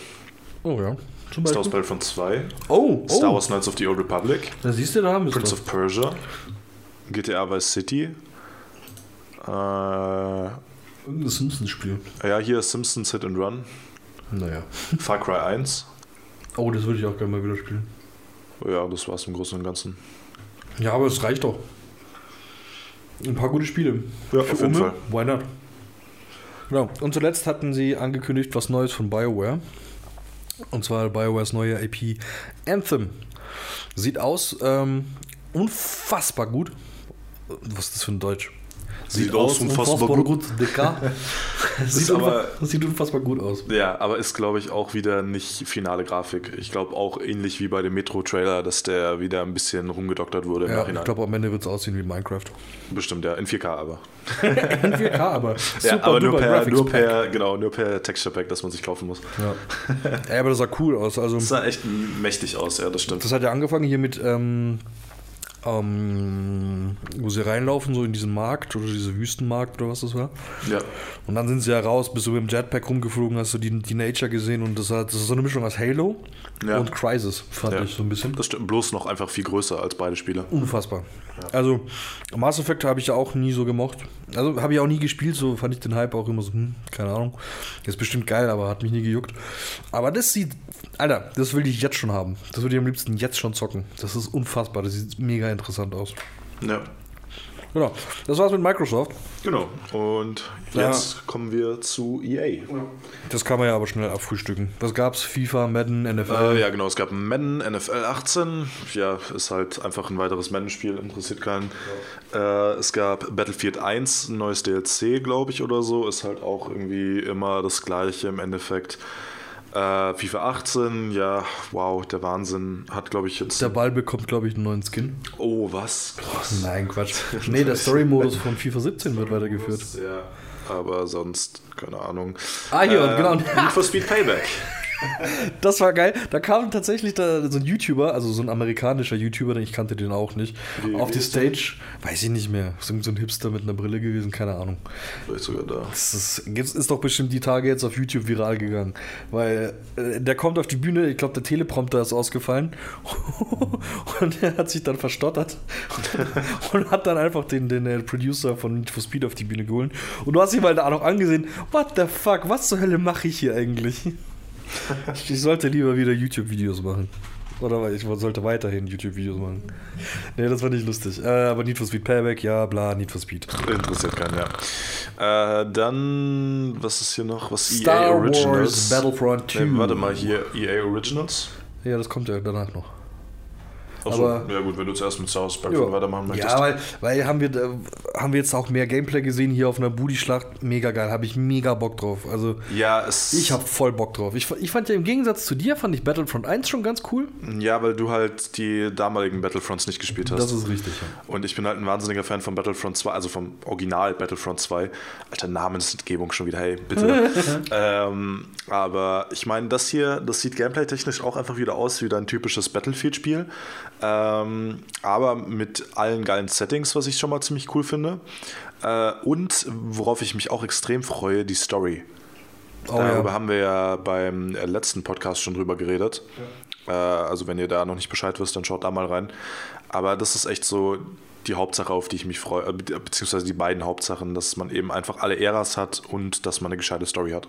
Oh ja. Zum Star Wars Beispiel. Battlefront 2. Oh, oh. Star Wars Knights of the Old Republic. Da siehst du, da haben wir Prince of Persia. GTA Vice City. Äh, ja, Irgendein Simpsons-Spiel. hier Simpsons Hit and Run. Naja. Far Cry 1. Oh, das würde ich auch gerne mal wieder spielen. Ja, das war's im Großen und Ganzen. Ja, aber es reicht doch. Ein paar gute Spiele. Ja, Für auf jeden Umme, Fall. Why not? Genau. Und zuletzt hatten sie angekündigt, was Neues von BioWare. Und zwar BioWares neue IP Anthem. Sieht aus ähm, unfassbar gut. Was ist das für ein Deutsch? Sieht aus unfassbar gut. Dicker. sieht, aber- sieht unfassbar gut aus. Ja, aber ist, glaube ich, auch wieder nicht finale Grafik. Ich glaube auch ähnlich wie bei dem Metro-Trailer, dass der wieder ein bisschen rumgedoktert wurde im Ja, ich glaube, am Ende wird es aussehen wie Minecraft. Bestimmt, ja. In 4K aber. In 4K, aber ja, aber nur per, nur per, genau, nur per Texture Pack, das man sich kaufen muss. Ja. ja, aber das sah cool aus. Also, Das sah echt mächtig aus, ja, das stimmt. Das hat ja angefangen hier mit, ähm, ähm, wo sie reinlaufen, so in diesen Markt oder diese Wüstenmarkt oder was das war. Ja. Und dann sind sie ja raus, bist du mit dem Jetpack rumgeflogen, hast du die, die Nature gesehen und das, hat, das ist so eine Mischung aus Halo Ja. und Crisis, fand ja. ich so ein bisschen. Das stimmt, bloß noch einfach viel größer als beide Spiele. Unfassbar. Also, Mass Effect habe ich ja auch nie so gemocht. Also, habe ich auch nie gespielt, so fand ich den Hype auch immer so, hm, keine Ahnung. Ist bestimmt geil, aber hat mich nie gejuckt. Aber das sieht, Alter, das will ich jetzt schon haben. Das würde ich am liebsten jetzt schon zocken. Das ist unfassbar, das sieht mega interessant aus. Ja. Genau, das war's mit Microsoft. Genau. Und Ja. jetzt kommen wir zu EA. Das kann man ja aber schnell abfrühstücken. Was gab's? FIFA, Madden, NFL. Äh, ja, genau. Es gab Madden NFL 18. Ja, ist halt einfach ein weiteres Madden-Spiel, interessiert keinen. Äh, es gab Battlefield 1, ein neues DLC, glaube ich, oder so. Ist halt auch irgendwie immer das Gleiche im Endeffekt. Äh, FIFA 18, ja, wow, der Wahnsinn. Hat, glaube ich, jetzt. Der Ball bekommt, glaube ich, einen neuen Skin. Oh, was? Krass. Nein, Quatsch. Nee, der Story-Modus von FIFA 17 wird weitergeführt. Ja, aber sonst, keine Ahnung. Ah, hier, Äh, genau. Need for Speed Payback. Das war geil. Da kam tatsächlich da so ein YouTuber, also so ein amerikanischer YouTuber, denn ich kannte den auch nicht, Wie- auf die? Stage. Weiß ich nicht mehr. So ein Hipster mit einer Brille gewesen, keine Ahnung. Vielleicht sogar da. Das ist, jetzt ist doch bestimmt die Tage jetzt auf YouTube viral gegangen. Weil äh, der kommt auf die Bühne, ich glaube, der Teleprompter ist ausgefallen. und er hat sich dann verstottert und hat dann einfach den, den äh, Producer von Need for Speed auf die Bühne geholt. Und du hast ihm halt da noch angesehen, what the fuck, was zur Hölle mache ich hier eigentlich? ich sollte lieber wieder YouTube-Videos machen. Oder ich sollte weiterhin YouTube-Videos machen. Nee, das war nicht lustig. Äh, aber Need for Speed Payback, ja, bla, Need for Speed. Interessiert keinen, ja. Äh, dann, was ist hier noch? Was EA Star Originals? Wars Battlefront 2. Nee, warte mal, hier EA Originals. Ja, das kommt ja danach noch. Achso, Aber- ja gut, wenn du zuerst mit Wars Battlefront weitermachen möchtest. Ja, weil, weil haben, wir, da- haben wir jetzt auch mehr Gameplay gesehen hier auf einer Booty-Schlacht. Mega geil, habe ich mega Bock drauf. Also ja, es, ich habe voll Bock drauf. Ich, ich fand ja im Gegensatz zu dir, fand ich Battlefront 1 schon ganz cool. ja, weil du halt die damaligen Battlefronts nicht gespielt hast. Das ist richtig. Ja. Und ich bin halt ein wahnsinniger Fan von Battlefront 2, also vom Original Battlefront 2. Alter, Namensgebung schon wieder, hey, bitte. ähm, aber ich meine, das hier, das sieht gameplay-technisch auch einfach wieder aus wie ein typisches Battlefield-Spiel. Ähm, aber mit allen geilen Settings, was ich schon mal ziemlich cool finde. Äh, und worauf ich mich auch extrem freue, die Story. Oh, Darüber ja. haben wir ja beim äh, letzten Podcast schon drüber geredet. Äh, also wenn ihr da noch nicht Bescheid wisst, dann schaut da mal rein. Aber das ist echt so die Hauptsache, auf die ich mich freue, äh, be- beziehungsweise die beiden Hauptsachen, dass man eben einfach alle Äras hat und dass man eine gescheite Story hat.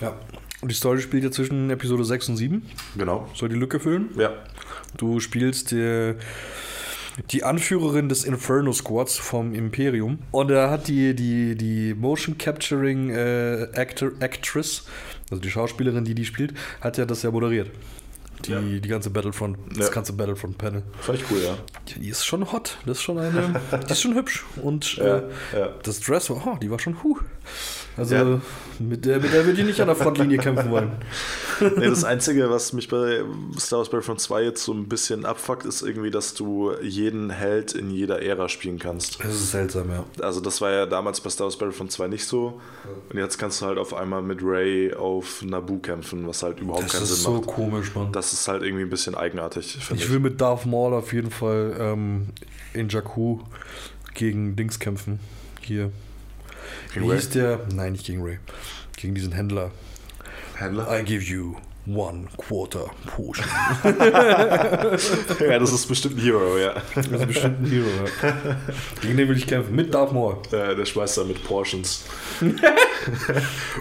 ja. Und die Story spielt ja zwischen Episode 6 und 7. Genau. Soll die Lücke füllen? Ja. Du spielst äh, die Anführerin des Inferno Squads vom Imperium. Und da hat die, die, die Motion Capturing äh, Actor, Actress, also die Schauspielerin, die die spielt, hat ja das ja moderiert. Die, Ja. die ganze Battlefront, das Ja. ganze Battlefront-Panel. Fand ich cool, ja. Die ist schon hot. Das ist schon eine. die ist schon hübsch. Und Ja, äh, das Dress war, oh, die war schon huh. Also Ja. mit der, mit der würde ich nicht an der Frontlinie kämpfen wollen. Nee, das Einzige, was mich bei Star Wars Battlefront 2 jetzt so ein bisschen abfuckt, ist irgendwie, dass du jeden Held in jeder Ära spielen kannst. Das ist seltsam, ja. Also das war ja damals bei Star Wars Battlefront 2 nicht so. Und jetzt kannst du halt auf einmal mit Ray auf Naboo kämpfen, was halt überhaupt Das keinen ist Sinn so macht. komisch, Mann. Das ist halt irgendwie ein bisschen eigenartig, Ich ich. will mit Darth Maul auf jeden Fall ähm, in Jakku gegen Dings kämpfen. Hier. Gegen Wie Ray? hieß der? Nein, nicht gegen Ray. Gegen diesen Händler. Händler? I give you one quarter potion. ja, das ist bestimmt ein Hero, ja. Das ist bestimmt ein Hero, ja. Gegen den will ich kämpfen. Mit Darth Maul. Äh, der schmeißt da mit Portions.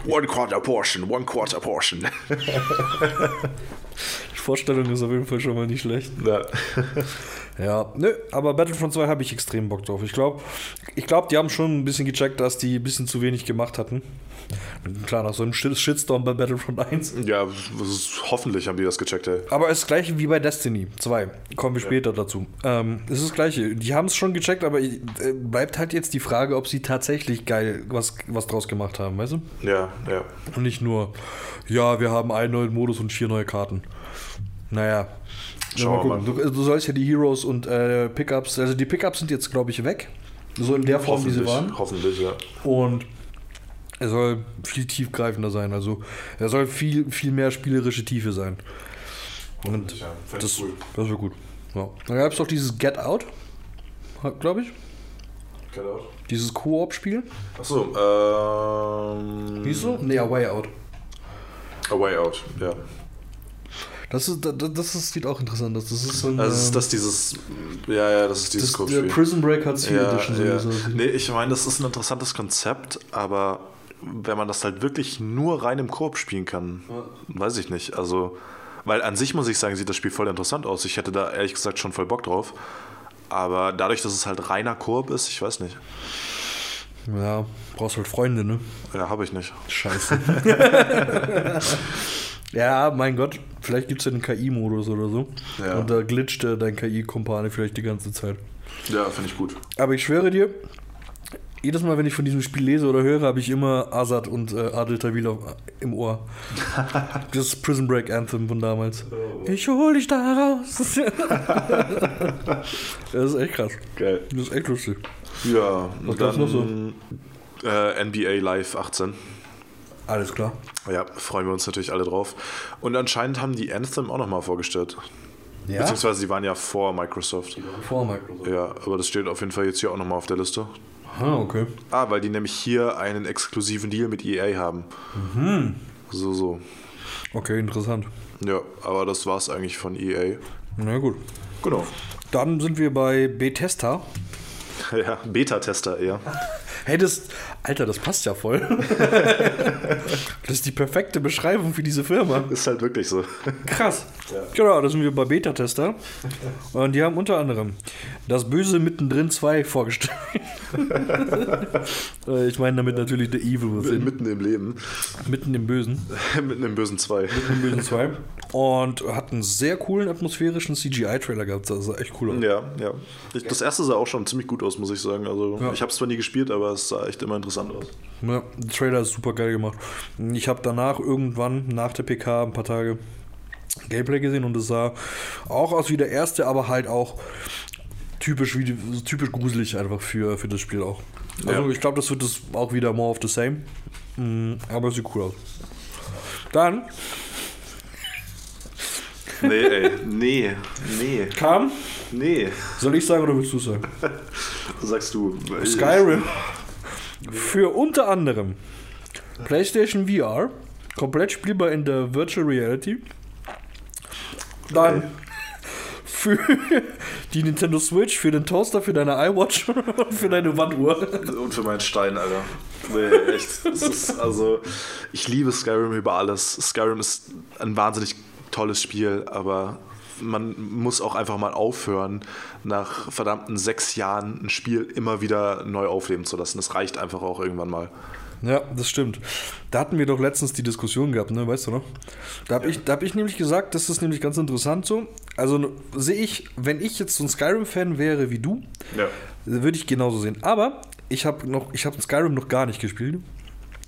one quarter portion, one quarter portion. Die Vorstellung ist auf jeden Fall schon mal nicht schlecht. Ja. Ja, nö, aber Battlefront 2 habe ich extrem Bock drauf. Ich glaube, ich glaub, die haben schon ein bisschen gecheckt, dass die ein bisschen zu wenig gemacht hatten. Klar, nach so einem Shit- Shitstorm bei Battlefront 1. ja, hoffentlich haben die das gecheckt, ey. Aber es ist das gleiche wie bei Destiny 2. Kommen wir später dazu. Ähm, es ist das gleiche. Die haben es schon gecheckt, aber äh, bleibt halt jetzt die Frage, ob sie tatsächlich geil was, was draus gemacht haben, weißt du? Ja, ja. Und nicht nur, ja, wir haben einen neuen Modus und vier neue Karten. Naja. Schauen wir mal gucken. Du, du sollst ja die Heroes und äh, Pickups, also die Pickups sind jetzt, glaube ich, weg. So in der Form, wie sie waren. hoffentlich, ja. Und er soll viel tiefgreifender sein. Also er soll viel, viel mehr spielerische Tiefe sein. Und ja. Das, ich cool. das wäre gut. Ja. Dann gab es doch dieses Get Out, glaube ich. Get out. Dieses Koop-Spiel. Achso, ähm. Hieß so? Nee, A Way Out. A Way Out, ja. Das, ist, das, das ist, sieht auch interessant aus. Das ist so ein. Also ist ähm, das dieses. Ja, ja, das ist dieses das, Kopfspiel. Prison Break hat Seal Ja, Edition. Ja. so. Nee, ich meine, das ist ein interessantes Konzept, aber wenn man das halt wirklich nur rein im Koop spielen kann, weiß ich nicht. Also, weil an sich muss ich sagen, sieht das Spiel voll interessant aus. Ich hätte da ehrlich gesagt schon voll Bock drauf. Aber dadurch, dass es halt reiner Koop ist, ich weiß nicht. Ja, brauchst halt Freunde, ne? Ja, habe ich nicht. Scheiße. ja, mein Gott, vielleicht gibt es ja einen KI-Modus oder so. Ja. Und da glitscht äh, dein KI-Kumpane vielleicht die ganze Zeit. Ja, finde ich gut. Aber ich schwöre dir, jedes Mal, wenn ich von diesem Spiel lese oder höre, habe ich immer Azad und äh, Adel Tawil im Ohr. das Prison Break Anthem von damals. Ich hol dich da raus. das ist echt krass. Geil. Das ist echt lustig. Ja, Was gab's noch so? Äh, NBA Live 18. Alles klar. Ja, freuen wir uns natürlich alle drauf. Und anscheinend haben die Anthem auch nochmal vorgestellt. Ja? Beziehungsweise die waren ja vor Microsoft. Vor Microsoft. Ja, aber das steht auf jeden Fall jetzt hier auch nochmal auf der Liste. Ah, okay. Ah, weil die nämlich hier einen exklusiven Deal mit EA haben. Mhm. So, so. Okay, interessant. Ja, aber das war's eigentlich von EA. Na gut. Genau. Dann sind wir bei Bethesda. Ja, Beta-Tester eher. Hey, das. Alter, das passt ja voll. das ist die perfekte Beschreibung für diese Firma. Ist halt wirklich so. Krass. Genau, da sind wir bei Beta-Tester. Und die haben unter anderem das Böse mittendrin 2 vorgestellt. Äh, ich meine damit natürlich The Evil Within. Mitten im Leben. Mitten im Bösen. Mitten im bösen 2. Im Bösen 2. Und hat einen sehr coolen atmosphärischen CGI-Trailer gehabt. Das sah echt cool aus. Ja, ja. Ich, das erste sah auch schon ziemlich gut aus, muss ich sagen. Also, Ja. ich habe es zwar nie gespielt, aber es sah echt immer interessant aus. Ja, der Trailer ist super geil gemacht. Ich habe danach irgendwann, nach der PK, ein paar Tage Gameplay gesehen und es sah auch aus wie der erste, aber halt auch typisch, wie, typisch gruselig einfach für, für das Spiel auch. Also Ja. ich glaube, das wird das auch wieder more of the same. Mm, Aber es sieht cool aus. Dann Nee, ey. Nee. Nee. kam, Nee. soll ich sagen oder willst du sagen? Sagst du. Skyrim für unter anderem PlayStation VR, komplett spielbar in der Virtual Reality. Dann für die Nintendo Switch, für den Toaster, für deine iWatch und für deine Wanduhr. Und für meinen Stein, Alter. Nee, echt. Ist, also, ich liebe Skyrim über alles. Skyrim ist ein wahnsinnig tolles Spiel, aber man muss auch einfach mal aufhören, nach verdammten sechs Jahren ein Spiel immer wieder neu aufleben zu lassen. Das reicht einfach auch irgendwann mal. Ja, das stimmt. Da hatten wir doch letztens die Diskussion gehabt, ne? Weißt du noch? Da habe ich, da hab ich nämlich gesagt, das ist nämlich ganz interessant so. Also sehe ich, wenn ich jetzt so ein Skyrim-Fan wäre wie du, Ja. würde ich genauso sehen. Aber ich habe ich habe Skyrim noch gar nicht gespielt.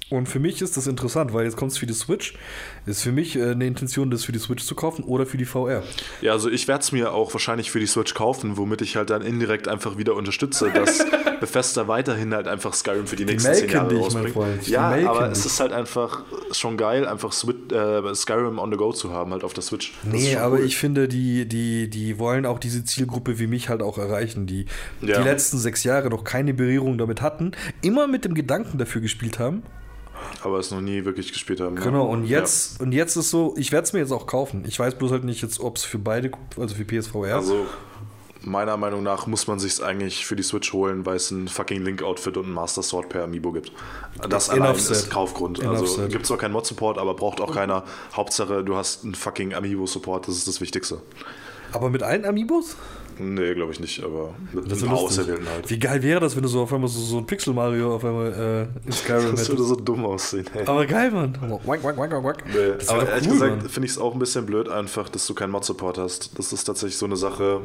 Und für mich ist das interessant, weil jetzt kommt es für die Switch. Ist für mich äh, eine Intention, das für die Switch zu kaufen oder für die VR. Ja, also ich werde es mir auch wahrscheinlich für die Switch kaufen, womit ich halt dann indirekt einfach wieder unterstütze, dass Bethesda weiterhin halt einfach Skyrim für die nächsten zehn Jahre dich, rausbringt. Die Ja, aber dich. es ist halt einfach schon geil, einfach Switch, äh, Skyrim on the go zu haben, halt auf der Switch. Das Nee, aber cool. ich finde, die, die, die wollen auch diese Zielgruppe wie mich halt auch erreichen, die Ja. die letzten sechs Jahre noch keine Berührung damit hatten, immer mit dem Gedanken dafür gespielt haben. Aber es noch nie wirklich gespielt haben. ne? Genau, und jetzt, und jetzt ist so, ich werde es mir jetzt auch kaufen. Ich weiß bloß halt nicht jetzt, ob es für beide, also für PSVR. Ja. Also meiner Meinung nach muss man sich eigentlich für die Switch holen, weil es ein fucking Link-Outfit und ein Master Sword per Amiibo gibt. Das allein Enough ist Kaufgrund. Enough Also gibt zwar keinen Mod-Support, aber braucht auch keiner. Hauptsache, du hast einen fucking Amiibo-Support, das ist das Wichtigste. aber mit allen Amiibos? Nee, glaube ich nicht, aber mit Das. Auserwählten halt. Wie geil wäre das, wenn du so auf einmal so, so ein Pixel Mario auf einmal äh, in Skyrim Das würde hättest. so dumm aussehen. Ey. Aber geil, Mann. Wack, wack, wack, wack. Nee, Das aber ehrlich cool, gesagt finde ich es auch ein bisschen blöd einfach, dass du keinen Mod-Support hast. Das ist tatsächlich so eine Sache.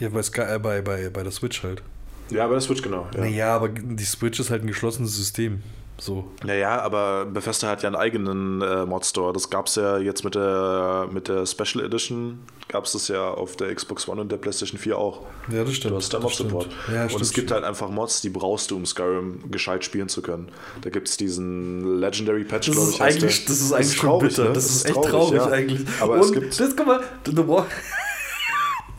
Ja, bei, Sky, äh, bei, bei, bei der Switch halt. Ja, bei der Switch genau. Ja. Naja, aber die Switch ist halt ein geschlossenes System. So. Naja, aber Bethesda hat ja einen eigenen äh, Mod-Store. Das gab es ja jetzt mit der, mit der Special Edition, gab es das ja auf der Xbox One und der PlayStation 4 auch. Ja, das stimmt. Du hast da das. Mod-Support. Ja, und stimmt, es gibt stimmt. halt einfach Mods, die brauchst du, um Skyrim gescheit spielen zu können. Da gibt es diesen Legendary Patch, Das glaube ist, ich. eigentlich, das ist eigentlich schon bitter. ne? Das, ist echt traurig, ja. eigentlich. Aber Und es gibt. Das, guck mal, du, du brauchst.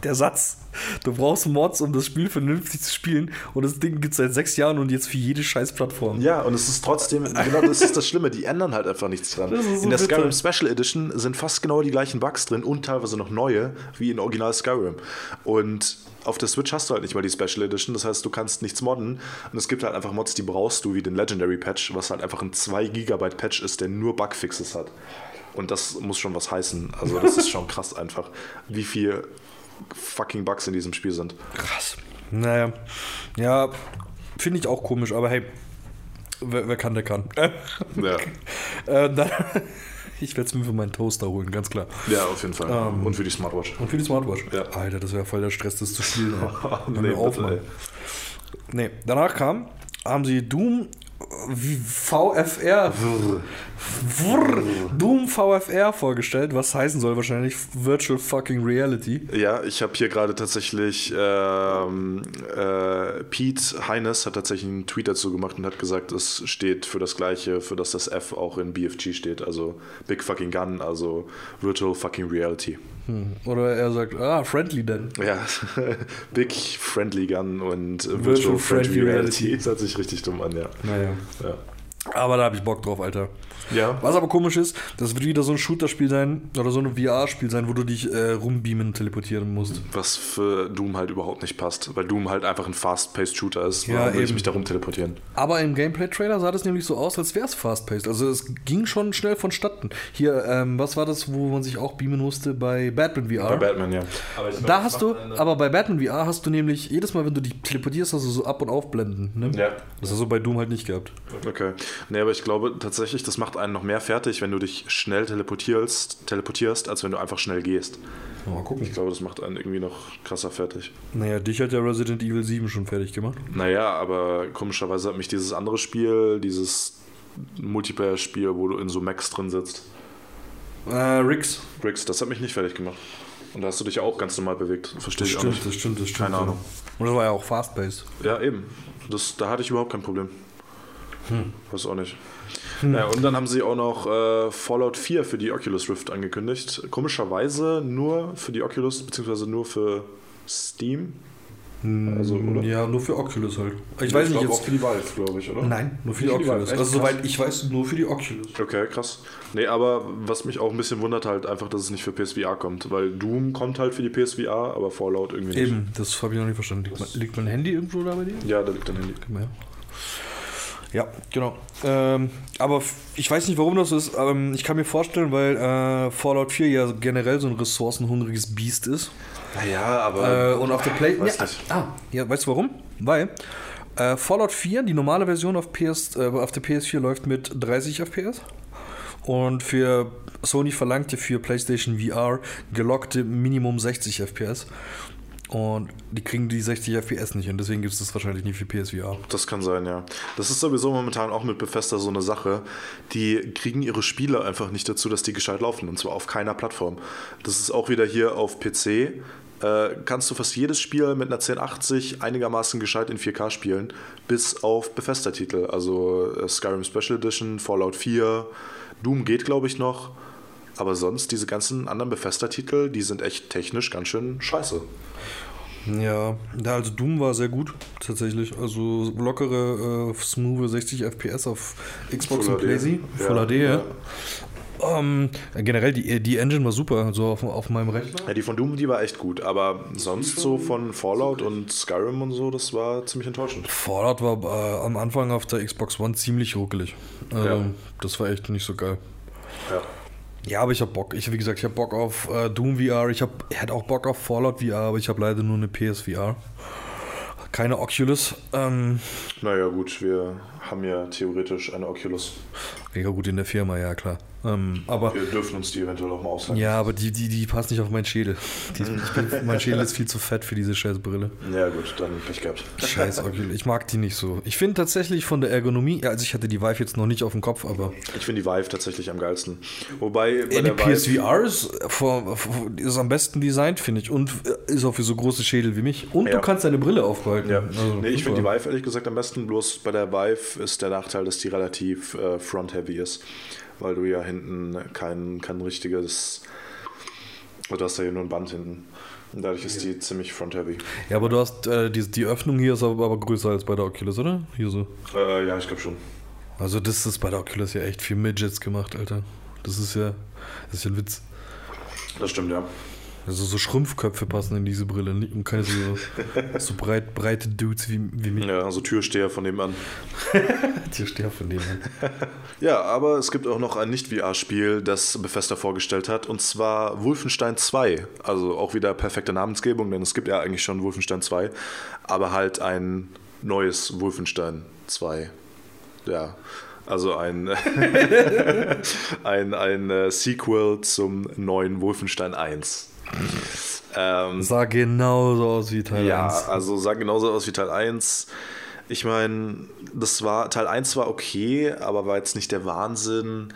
Der Satz. Du brauchst Mods, um das Spiel vernünftig zu spielen. Und das Ding gibt es seit sechs Jahren und jetzt für jede scheiß Plattform. Ja, und es ist trotzdem, genau das ist das Schlimme, die ändern halt einfach nichts dran. So in der bitter. Skyrim Special Edition sind fast genau die gleichen Bugs drin und teilweise noch neue, wie in Original Skyrim. Und auf der Switch hast du halt nicht mal die Special Edition, das heißt, du kannst nichts modden. Und es gibt halt einfach Mods, die brauchst du, wie den Legendary Patch, was halt einfach ein 2 GB Patch ist, der nur Bugfixes hat. Und das muss schon was heißen. Also, das ist schon krass einfach, wie viel fucking Bugs in diesem Spiel sind. Krass. Naja. Ja, finde ich auch komisch, aber hey. Wer, wer kann, der kann. Ja, äh, dann, ich werde es mir für meinen Toaster holen, ganz klar. ja auf jeden Fall. und für die Smartwatch. Und für die Smartwatch. Ja. Alter, das wäre voll der Stress, das zu spielen. Nee, auf, bitte, Mann. Nee, danach kam, haben sie Doom wie VFR Wurr, Doom VFR vorgestellt, was heißen soll wahrscheinlich Virtual Fucking Reality. Ja, ich habe hier gerade tatsächlich, ähm, äh, Pete Heines hat tatsächlich einen Tweet dazu gemacht und hat gesagt, es steht für das Gleiche, für das das F auch in BFG steht, also Big Fucking Gun, also Virtual Fucking Reality. Oder er sagt, ah, friendly denn. Ja, Big Friendly Gun und Virtual, Virtual Friendly Friendly Reality. Reality. Das hört sich richtig dumm an, ja. Naja. Ja. Aber da habe ich Bock drauf, Alter. Ja. Was aber komisch ist, das wird wieder so ein Shooter-Spiel sein oder so ein VR-Spiel sein, wo du dich äh, rumbeamen teleportieren musst. Was für Doom halt überhaupt nicht passt, weil Doom halt einfach ein Fast-Paced Shooter ist. Ja, Warum will ich mich darum teleportieren? Aber im Gameplay-Trailer sah das nämlich so aus, als wäre es fast-paced. Also es ging schon schnell vonstatten. Hier, ähm, was war das, wo man sich auch beamen musste bei Batman VR? Bei Batman, ja. da hast du, aber bei Batman VR hast du nämlich jedes Mal, wenn du dich teleportierst, hast du so Ab- und Aufblenden. Ne? Ja. Das hast du bei Doom halt nicht gehabt. Okay. Nee, aber ich glaube tatsächlich, das macht einen noch mehr fertig, wenn du dich schnell teleportierst, teleportierst als wenn du einfach schnell gehst. Mal gucken. Ich glaube, das macht einen irgendwie noch krasser fertig. Naja, dich hat ja Resident Evil 7 schon fertig gemacht. Naja, aber komischerweise hat mich dieses andere Spiel, dieses Multiplayer-Spiel, wo du in so Max drin sitzt, Äh, Rix. Bricks, das hat mich nicht fertig gemacht. Und da hast du dich ja auch ganz normal bewegt. Verstehe Das ich auch stimmt, nicht. das stimmt, das stimmt. Keine Ahnung. Und das war ja auch fast-paced. Ja, eben. Das, da hatte ich überhaupt kein Problem. Hm. Weiß auch nicht. Ja, und dann haben sie auch noch äh, Fallout 4 für die Oculus Rift angekündigt. Komischerweise nur für die Oculus, beziehungsweise nur für Steam. Also, oder? Ja, nur für Oculus halt. Ich weiß nicht glaub, jetzt. auch für die Valve, glaube ich, oder? Nein, nur für die Nicht die Oculus. Valve, Also soweit ich weiß, nur für die Oculus. Okay, krass. Nee, aber was mich auch ein bisschen wundert, halt einfach, dass es nicht für PSVR kommt. Weil Doom kommt halt für die PSVR, aber Fallout irgendwie nicht. Eben, das habe ich noch nicht verstanden. Liegt, mein- liegt mein Handy irgendwo da bei dir? Ja, da liegt dein Handy. Komm her. Ja, genau. Ähm, aber ich weiß nicht, warum das so ist. Ähm, ich kann mir vorstellen, weil äh, Fallout 4 ja generell so ein ressourcenhungriges Biest ist. Naja, aber. Äh, und auf der Play. Weiß ja, ah, ja, weißt du warum? Weil äh, Fallout 4, die normale Version auf, PS, äh, auf der PS4 läuft mit 30 FPS. Und für Sony verlangte für PlayStation VR gelockte Minimum 60 FPS. Und die kriegen die 60 FPS nicht und deswegen gibt es das wahrscheinlich nicht für PSVR. Das kann sein, ja. Das ist sowieso momentan auch mit Bethesda so eine Sache. Die kriegen ihre Spiele einfach nicht dazu, dass die gescheit laufen. Und zwar auf keiner Plattform. Das ist auch wieder hier auf PC. Äh, kannst du fast jedes Spiel mit einer 1080 einigermaßen gescheit in 4K spielen, bis auf Bethesda-Titel. Also äh, Skyrim Special Edition, Fallout 4, Doom geht, glaube ich, noch. Aber sonst, diese ganzen anderen Bethesda-Titel, die sind echt technisch ganz schön scheiße. Ja, ja, also Doom war sehr gut, tatsächlich. Also lockere, äh, smooth 60 FPS auf Xbox Full und. PlayStation. Full Ja, HD, ja. ja. Ähm, generell, die, die Engine war super, so auf, auf meinem Rechner. Ja, die von Doom, die war echt gut, aber sonst so von Fallout und Skyrim und so, das war ziemlich enttäuschend. Fallout war äh, am Anfang auf der Xbox One ziemlich ruckelig. Also, Ja. Das war echt nicht so geil. Ja. Ja, aber ich hab Bock. Ich, wie gesagt, ich hab Bock auf äh, Doom VR. Ich, hab, ich hätte auch Bock auf Fallout VR, aber ich habe leider nur eine PSVR. Keine Oculus. Ähm, Naja, gut, wir haben ja theoretisch eine Oculus. Ja, gut, in der Firma, ja, klar. Ähm, aber. Wir dürfen uns die eventuell auch mal ausleihen. Ja, aber die, die, die passt nicht auf meinen Schädel. Die bin, mein Schädel ist viel zu fett für diese scheiß Brille. Ja, gut, dann Pech gehabt. Scheiß Oculus. Ich mag die nicht so. Ich finde tatsächlich von der Ergonomie, also ich hatte die Vive jetzt noch nicht auf dem Kopf, aber Ich finde die Vive tatsächlich am geilsten. Wobei bei Ja, die PSVR ist, vor, ist am besten designt, finde ich. Und ist auch für so große Schädel wie mich. Und Ja. du kannst deine Brille aufbehalten. ja. Also, nee, ich finde die. Vive ehrlich gesagt am besten. Bloß bei der Vive ist der Nachteil, dass die relativ äh, front-heavy ist. Weil du ja hinten kein, kein richtiges. Du hast ja hier nur ein Band hinten. Und dadurch ist die ziemlich front-heavy. Ja, aber du hast, äh, die, die Öffnung hier ist aber, aber größer als bei der Oculus, oder? Hier so. Äh, ja, ich glaube schon. Also das ist bei der Oculus ja echt für Midgets gemacht, Alter. Das ist ja, das ist ja ein Witz. Das stimmt, ja. Also so Schrumpfköpfe passen in diese Brille nicht- und keine so, so breit, breite Dudes wie, wie mich. Ja, also Türsteher von nebenan. Hier steht von denen. Ja, aber es gibt auch noch ein Nicht-VR-Spiel, das Bethesda vorgestellt hat, und zwar Wolfenstein 2. Also auch wieder perfekte Namensgebung, denn es gibt ja eigentlich schon Wolfenstein 2, aber halt ein neues Wolfenstein 2. Ja, also ein, ein, ein äh, Sequel zum neuen Wolfenstein 1. Ähm, Sah genauso aus wie Teil ja, 1. also sah genauso aus wie Teil 1. Ich meine, das war, Teil 1 war okay, aber war jetzt nicht der Wahnsinn.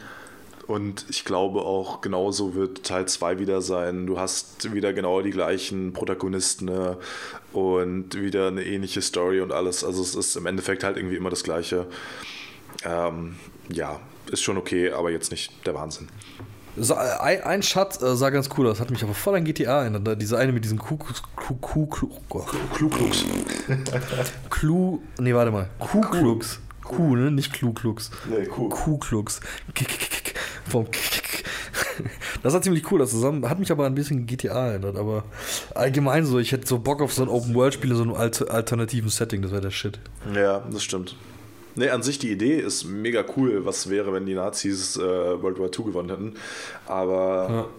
Und ich glaube auch, genauso wird Teil 2 wieder sein. Du hast wieder genau die gleichen Protagonisten ne? und wieder eine ähnliche Story und alles. Also es ist im Endeffekt halt irgendwie immer das Gleiche. Ähm, ja, ist schon okay, aber jetzt nicht der Wahnsinn. So, ein, ein Schatz äh, sah ganz cool aus, hat mich aber voll an GTA erinnert. Da Diese eine mit diesem Kuh, Kuh, Kluglux. Klu, nee, warte mal. Kuhklux. Kuh, ne? Nicht Kluklux. Nee, Kuh. Kuhklux. K- k- k- k- Vom Das sah ziemlich cool aus zusammen. Hat mich aber ein bisschen GTA erinnert, aber allgemein so, ich hätte so Bock auf so ein Open-World-Spiel in so einem alter- alternativen Setting, das wäre der Shit. Ja, das stimmt. Nee, an sich die Idee ist mega cool, was wäre, wenn die Nazis äh, World War II gewonnen hätten. Aber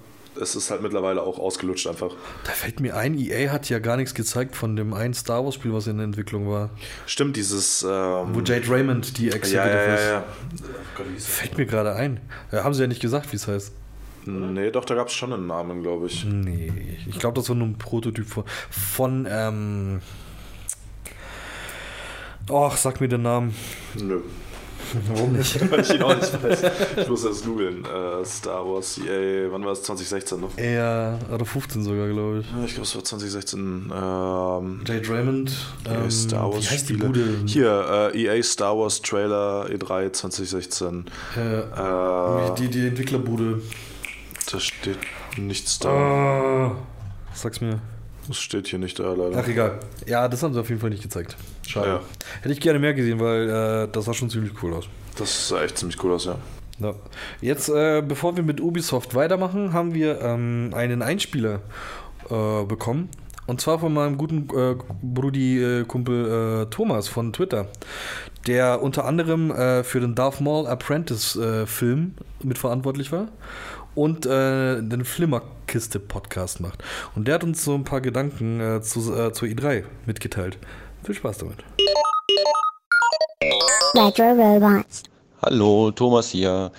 es ist halt mittlerweile auch ausgelutscht einfach. Da fällt mir ein, EA hat ja gar nichts gezeigt von dem einen Star Wars-Spiel, was in der Entwicklung war. Stimmt, dieses. Ähm, Wo Jade Raymond die Executive ja, ja, ja, ist. ja. Fällt mir gerade ein. Ja, haben sie ja nicht gesagt, wie es heißt. Nee, doch, da gab es schon einen Namen, glaube ich. Nee, ich glaube, das war nur ein Prototyp von, von ähm. Och, sag mir den Namen. Nö. Warum nicht? Weil ich ihn auch nicht weiß. Ich muss erst googeln. Äh, Star Wars EA, wann war es? 2016 noch? Ja, oder 15 sogar, glaube ich. Ja, Ich glaube, es war 2016. Ähm, Jade Raymond. EA Ähm, Star Wars wie heißt die Spiele. Bude? Hier, äh, EA Star Wars Trailer E E3 2016. Äh, die, die Entwicklerbude. da steht nichts da. Ah, sag's mir. Das steht hier nicht da, leider. Ach, egal. Ja, das haben sie auf jeden Fall nicht gezeigt. Schade. Ja. Hätte ich gerne mehr gesehen, weil äh, das sah schon ziemlich cool aus. Das sah echt ziemlich cool aus, ja. Ja. Jetzt, äh, bevor wir mit Ubisoft weitermachen, haben wir ähm, einen Einspieler äh, bekommen. Und zwar von meinem guten äh, Brudi-Kumpel äh, Thomas von Twitter, der unter anderem äh, für den Darth Maul Apprentice-Film mitverantwortlich war und äh, den Flimmerkiste-Podcast macht. Und der hat uns so ein paar Gedanken äh, zu, äh, zur E3 mitgeteilt. Viel Spaß damit. Hallo, Thomas hier.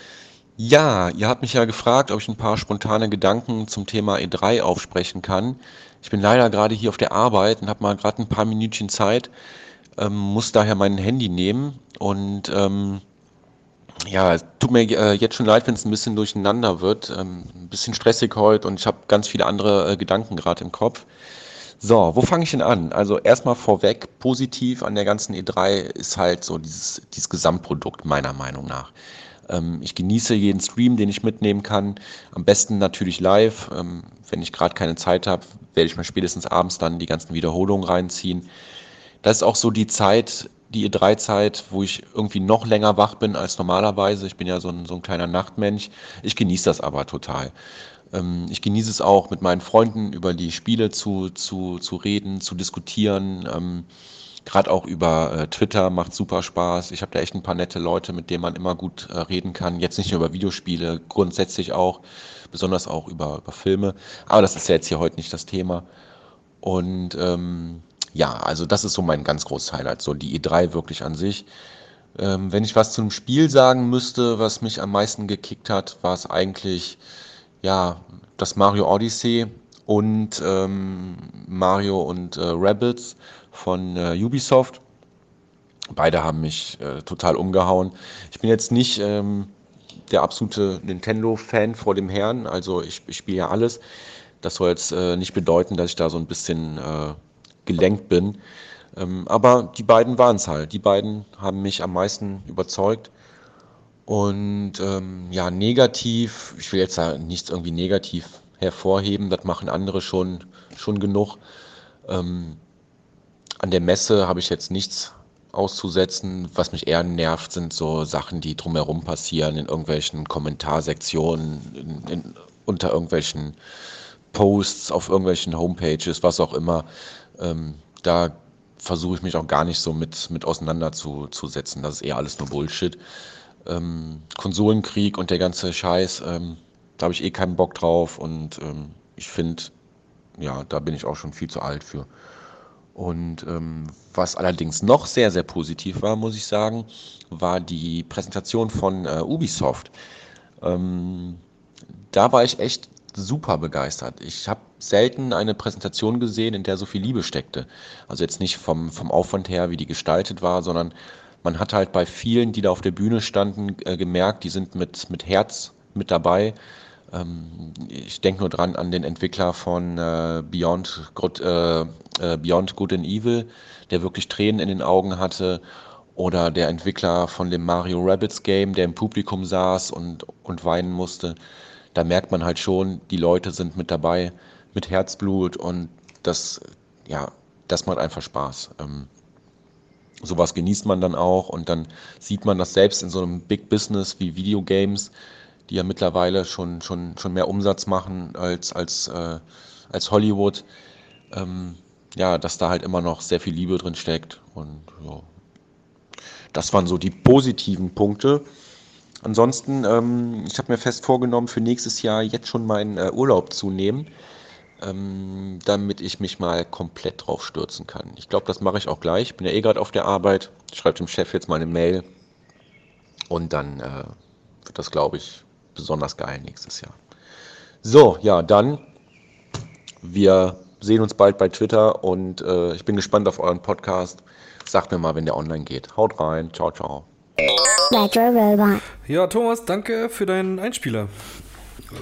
Ja, ihr habt mich ja gefragt, ob ich ein paar spontane Gedanken zum Thema E3 aufsprechen kann. Ich bin leider gerade hier auf der Arbeit und habe mal gerade ein paar Minütchen Zeit, ähm, muss daher mein Handy nehmen und ähm, ja, es tut mir äh, jetzt schon leid, wenn es ein bisschen durcheinander wird. Ähm, ein bisschen stressig heute und ich habe ganz viele andere äh, Gedanken gerade im Kopf. So, wo fange ich denn an? Also erstmal vorweg, positiv an der ganzen E3 ist halt so dieses, dieses Gesamtprodukt meiner Meinung nach. Ähm, ich genieße jeden Stream, den ich mitnehmen kann. Am besten natürlich live. Ähm, wenn ich gerade keine Zeit habe, werde ich mir spätestens abends dann die ganzen Wiederholungen reinziehen. Das ist auch so die Zeit, die E3-Zeit, wo ich irgendwie noch länger wach bin als normalerweise. Ich bin ja so ein, so ein kleiner Nachtmensch. Ich genieße das aber total. Ähm, ich genieße es auch, mit meinen Freunden über die Spiele zu, zu, zu reden, zu diskutieren. Ähm, Gerade auch über äh, Twitter macht super Spaß. Ich habe da echt ein paar nette Leute, mit denen man immer gut äh, reden kann. Jetzt nicht nur über Videospiele, grundsätzlich auch, besonders auch über, über Filme. Aber das ist ja jetzt hier heute nicht das Thema. Und ähm, ja, also das ist so mein ganz großes Highlight, so die E3 wirklich an sich. Ähm, wenn ich was zu einem Spiel sagen müsste, was mich am meisten gekickt hat, war es eigentlich ja, das Mario Odyssey und ähm, Mario und äh, Rabbids von äh, Ubisoft. Beide haben mich äh, total umgehauen. Ich bin jetzt nicht ähm, der absolute Nintendo-Fan vor dem Herrn, also ich, ich spiele ja alles. Das soll jetzt äh, nicht bedeuten, dass ich da so ein bisschen äh, gelenkt bin. Ähm, aber die beiden waren es halt. Die beiden haben mich am meisten überzeugt. Und ähm, ja, negativ, ich will jetzt da nichts irgendwie negativ hervorheben, das machen andere schon, schon genug. Ähm, an der Messe habe ich jetzt nichts auszusetzen. Was mich eher nervt, sind so Sachen, die drumherum passieren, in irgendwelchen Kommentarsektionen, in, in, unter irgendwelchen Posts, auf irgendwelchen Homepages, was auch immer. Ähm, da versuche ich mich auch gar nicht so mit, mit auseinanderzusetzen. Das ist eher alles nur Bullshit ähm, Konsolenkrieg und der ganze Scheiß, ähm, da habe ich eh keinen Bock drauf und ähm, ich finde, ja, da bin ich auch schon viel zu alt für. Und ähm, was allerdings noch sehr, sehr positiv war, muss ich sagen, war die Präsentation von äh, Ubisoft. Ähm, da war ich echt super begeistert. Ich habe selten eine Präsentation gesehen, in der so viel Liebe steckte. Also jetzt nicht vom, vom Aufwand her, wie die gestaltet war, sondern man hat halt bei vielen, die da auf der Bühne standen, äh, gemerkt, die sind mit, mit Herz mit dabei. Ähm, ich denke nur dran an den Entwickler von äh, Beyond, Good, äh, äh, Beyond Good and Evil, der wirklich Tränen in den Augen hatte. Oder der Entwickler von dem Mario Rabbits Game, der im Publikum saß und, und weinen musste. Da merkt man halt schon, die Leute sind mit dabei, mit Herzblut und das, ja, das macht einfach Spaß. Ähm, sowas genießt man dann auch und dann sieht man das selbst in so einem Big Business wie Videogames, die ja mittlerweile schon, schon, schon mehr Umsatz machen als, als, äh, als Hollywood. Ähm, ja, dass da halt immer noch sehr viel Liebe drin steckt und ja. Das waren so die positiven Punkte. Ansonsten, ähm, ich habe mir fest vorgenommen, für nächstes Jahr jetzt schon meinen äh, Urlaub zu nehmen ähm, damit ich mich mal komplett drauf stürzen kann. Ich glaube, das mache ich auch gleich. Ich bin ja eh gerade auf der Arbeit. Schreibe dem Chef jetzt mal eine Mail und dann äh, wird das, glaube ich, besonders geil nächstes Jahr. So, ja, dann. Wir sehen uns bald bei Twitter und äh, ich bin gespannt auf euren Podcast. Sagt mir mal, wenn der online geht. Haut rein. Ciao, ciao. Retro Robot. Ja, Thomas, danke für deinen Einspieler.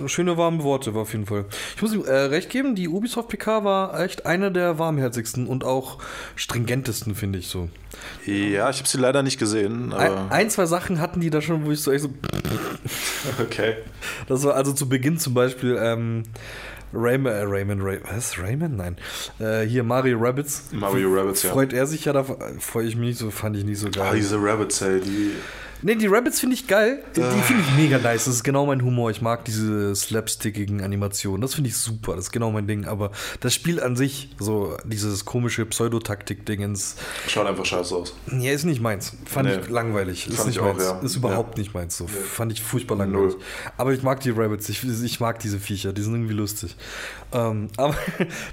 Schöne warme Worte war auf jeden Fall. Ich muss ihm äh, recht geben, die Ubisoft PK war echt eine der warmherzigsten und auch stringentesten, finde ich so. Ja, ich habe sie leider nicht gesehen. Ein, ein, zwei Sachen hatten die da schon, wo ich so echt so. okay. Das war also zu Beginn zum Beispiel. Ähm, Rayman, äh, Rayman, Ray, was? Rayman? Nein. Äh, hier Mario Rabbits. Mario Rabbits, ja. Freut er sich ja, da freue ich mich nicht so, fand ich nicht so geil. Ah, diese Rabbits, ey, die Nee, die Rabbits finde ich geil. Die, die finde ich mega nice. Das ist genau mein Humor. Ich mag diese slapstickigen Animationen. Das finde ich super. Das ist genau mein Ding. Aber das Spiel an sich, so dieses komische Pseudotaktik-Dingens, Schaut einfach scheiße aus. ja, ist nicht meins. Fand Nee. ich langweilig. Ist Fand nicht ich auch, meins. ja. Ist überhaupt Ja. nicht meins. So. Fand ich furchtbar langweilig. Aber ich mag die Rabbits. Ich, ich mag diese Viecher. Die sind irgendwie lustig. Ähm, aber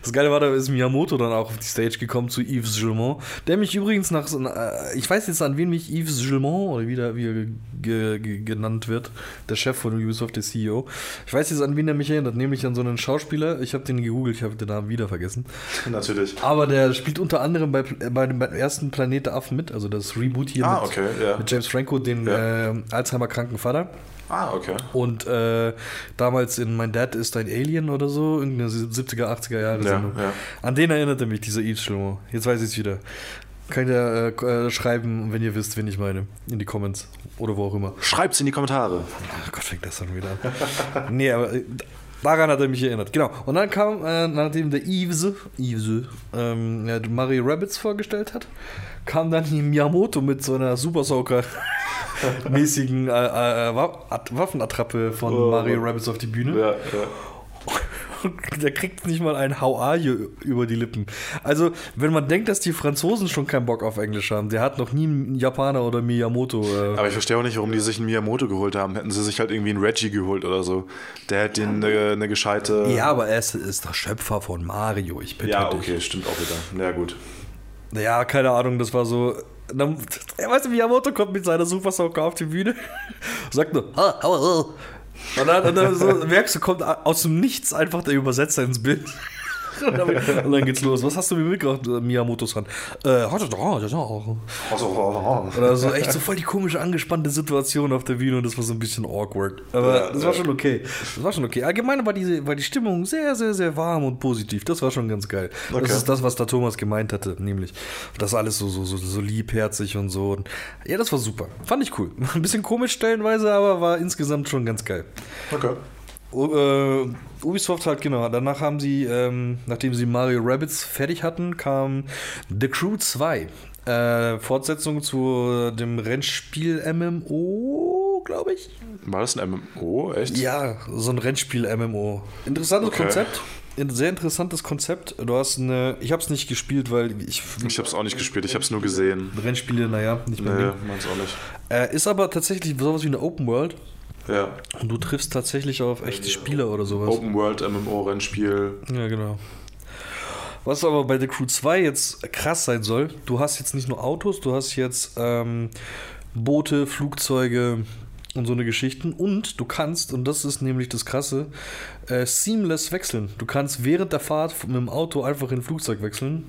das Geile war, da ist Miyamoto dann auch auf die Stage gekommen zu Yves Gilmont, der mich übrigens nach so einer, ich weiß jetzt an wen mich Yves Gilmont oder wie, der, wie er ge, ge, genannt wird, der Chef von Ubisoft, der CEO. Ich weiß jetzt an wen er mich erinnert, nämlich an so einen Schauspieler. Ich habe den gegoogelt, ich habe den Namen wieder vergessen. Natürlich. Aber der spielt unter anderem bei, bei dem ersten Planet der Affen mit, also das Reboot hier Ah, mit, okay, ja. mit James Franco, den Ja. äh, Alzheimer-kranken Vater. Ah, okay. Und äh, damals in Mein Dad ist ein Alien oder so, irgendeine 70er, 80er Jahre Ja, Sendung. ja. An den erinnerte mich dieser Yves Schlimmer. Jetzt weiß ich es wieder. Könnt ihr äh, äh, schreiben, wenn ihr wisst, wen ich meine, in die Comments oder wo auch immer. Schreibt's in die Kommentare. Ach Gott, fängt das dann wieder an. nee, aber äh, daran hat er mich erinnert. Genau. Und dann kam, äh, nachdem der Yves, Yves ähm, Mario Rabbits vorgestellt hat, kam dann die Miyamoto mit so einer Super Soaker mäßigen äh, Wa- At- Waffenattrappe von Oh. Mario Rabbits auf die Bühne. Ja, ja. Der kriegt nicht mal ein How are you über die Lippen. Also, wenn man denkt, dass die Franzosen schon keinen Bock auf Englisch haben, der hat noch nie einen Japaner oder Miyamoto. Äh, Aber ich verstehe auch nicht, warum die sich einen Miyamoto geholt haben. Hätten sie sich halt irgendwie einen Reggie geholt oder so. Der hätte ihnen eine, eine gescheite. ja, aber er ist, ist der Schöpfer von Mario. Ich bitte Ja, dich. okay, stimmt auch wieder. Ja, gut. Ja, keine Ahnung, das war so. Dann, er weiß, Miyamoto kommt mit seiner Super Soaker auf die Bühne, sagt nur, ha, ha, ha. Und dann, und dann so, merkst du, kommt aus dem Nichts einfach der Übersetzer ins Bild. Und dann, und dann geht's los. Was hast du mir mitgebracht, äh, Miyamotos Hand? Äh, das. Oder so echt so voll die komische, angespannte Situation auf der Bühne und das war so ein bisschen awkward. Aber das war ja. schon okay. Das war schon okay. Allgemein war, diese, war die Stimmung sehr, sehr, sehr warm und positiv. Das war schon ganz geil. Das Okay. ist das, was da Thomas gemeint hatte, nämlich das alles so, so, so, so liebherzig und so. Und ja, das war super. Fand ich cool. Ein bisschen komisch stellenweise, aber war insgesamt schon ganz geil. Okay. U- äh, Ubisoft halt, genau. Danach haben sie, ähm, nachdem sie Mario Rabbits fertig hatten, kam The Crew 2. Äh, Fortsetzung zu dem Rennspiel MMO, glaube ich. War das ein MMO? Echt? Ja, so ein Rennspiel MMO. Interessantes Okay. Konzept. Ein sehr interessantes Konzept. Du hast eine. Ich habe es nicht gespielt, weil ich. Ich hab's auch nicht gespielt, ich hab's nur gesehen. Rennspiele, naja, nicht mehr. Nee, meins auch nicht. Äh, ist aber tatsächlich sowas wie eine Open World. Ja. Und du triffst tatsächlich auf echte Spieler oder sowas. Open World MMO Rennspiel. Ja, genau. Was aber bei The Crew 2 jetzt krass sein soll, du hast jetzt nicht nur Autos, du hast jetzt ähm, Boote, Flugzeuge und so eine Geschichten und du kannst, und das ist nämlich das Krasse, äh, seamless wechseln. Du kannst während der Fahrt mit dem Auto einfach in ein Flugzeug wechseln.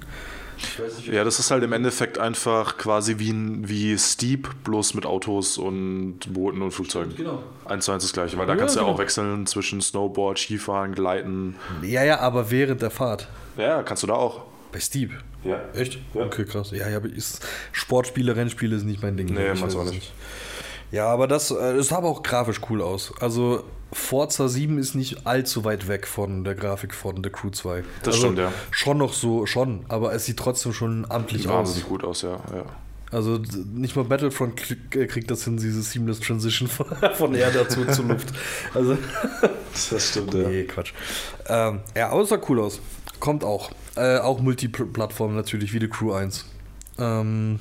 Ja, das ist halt im Endeffekt einfach quasi wie, wie Steep, bloß mit Autos und Booten und Flugzeugen. Genau. Eins zu eins das gleiche, weil da Ja, kannst du ja genau. auch wechseln zwischen Snowboard, Skifahren, Gleiten. Ja, ja, aber während der Fahrt. Ja, kannst du da auch. Bei Steep. Ja. Echt? Ja. Okay, krass. Ja, ja, aber ist, Sportspiele, Rennspiele ist nicht mein Ding. Nee, weiß auch es nicht. Ja, aber das, äh, das sah aber auch grafisch cool aus. Also Forza 7 ist nicht allzu weit weg von der Grafik von The Crew 2. Das also, stimmt, ja. Schon noch so, schon, aber es sieht trotzdem schon amtlich aus. Wahnsinnig gut aus, ja. ja. Also nicht mal Battlefront äh, kriegt das hin, diese Seamless Transition von, von Erde zu, zu Luft. Also, Das stimmt, nee, Quatsch. Ähm, ja, aber es sah cool aus. Kommt auch. Äh, auch Multiplattform natürlich, wie The Crew 1. Ähm,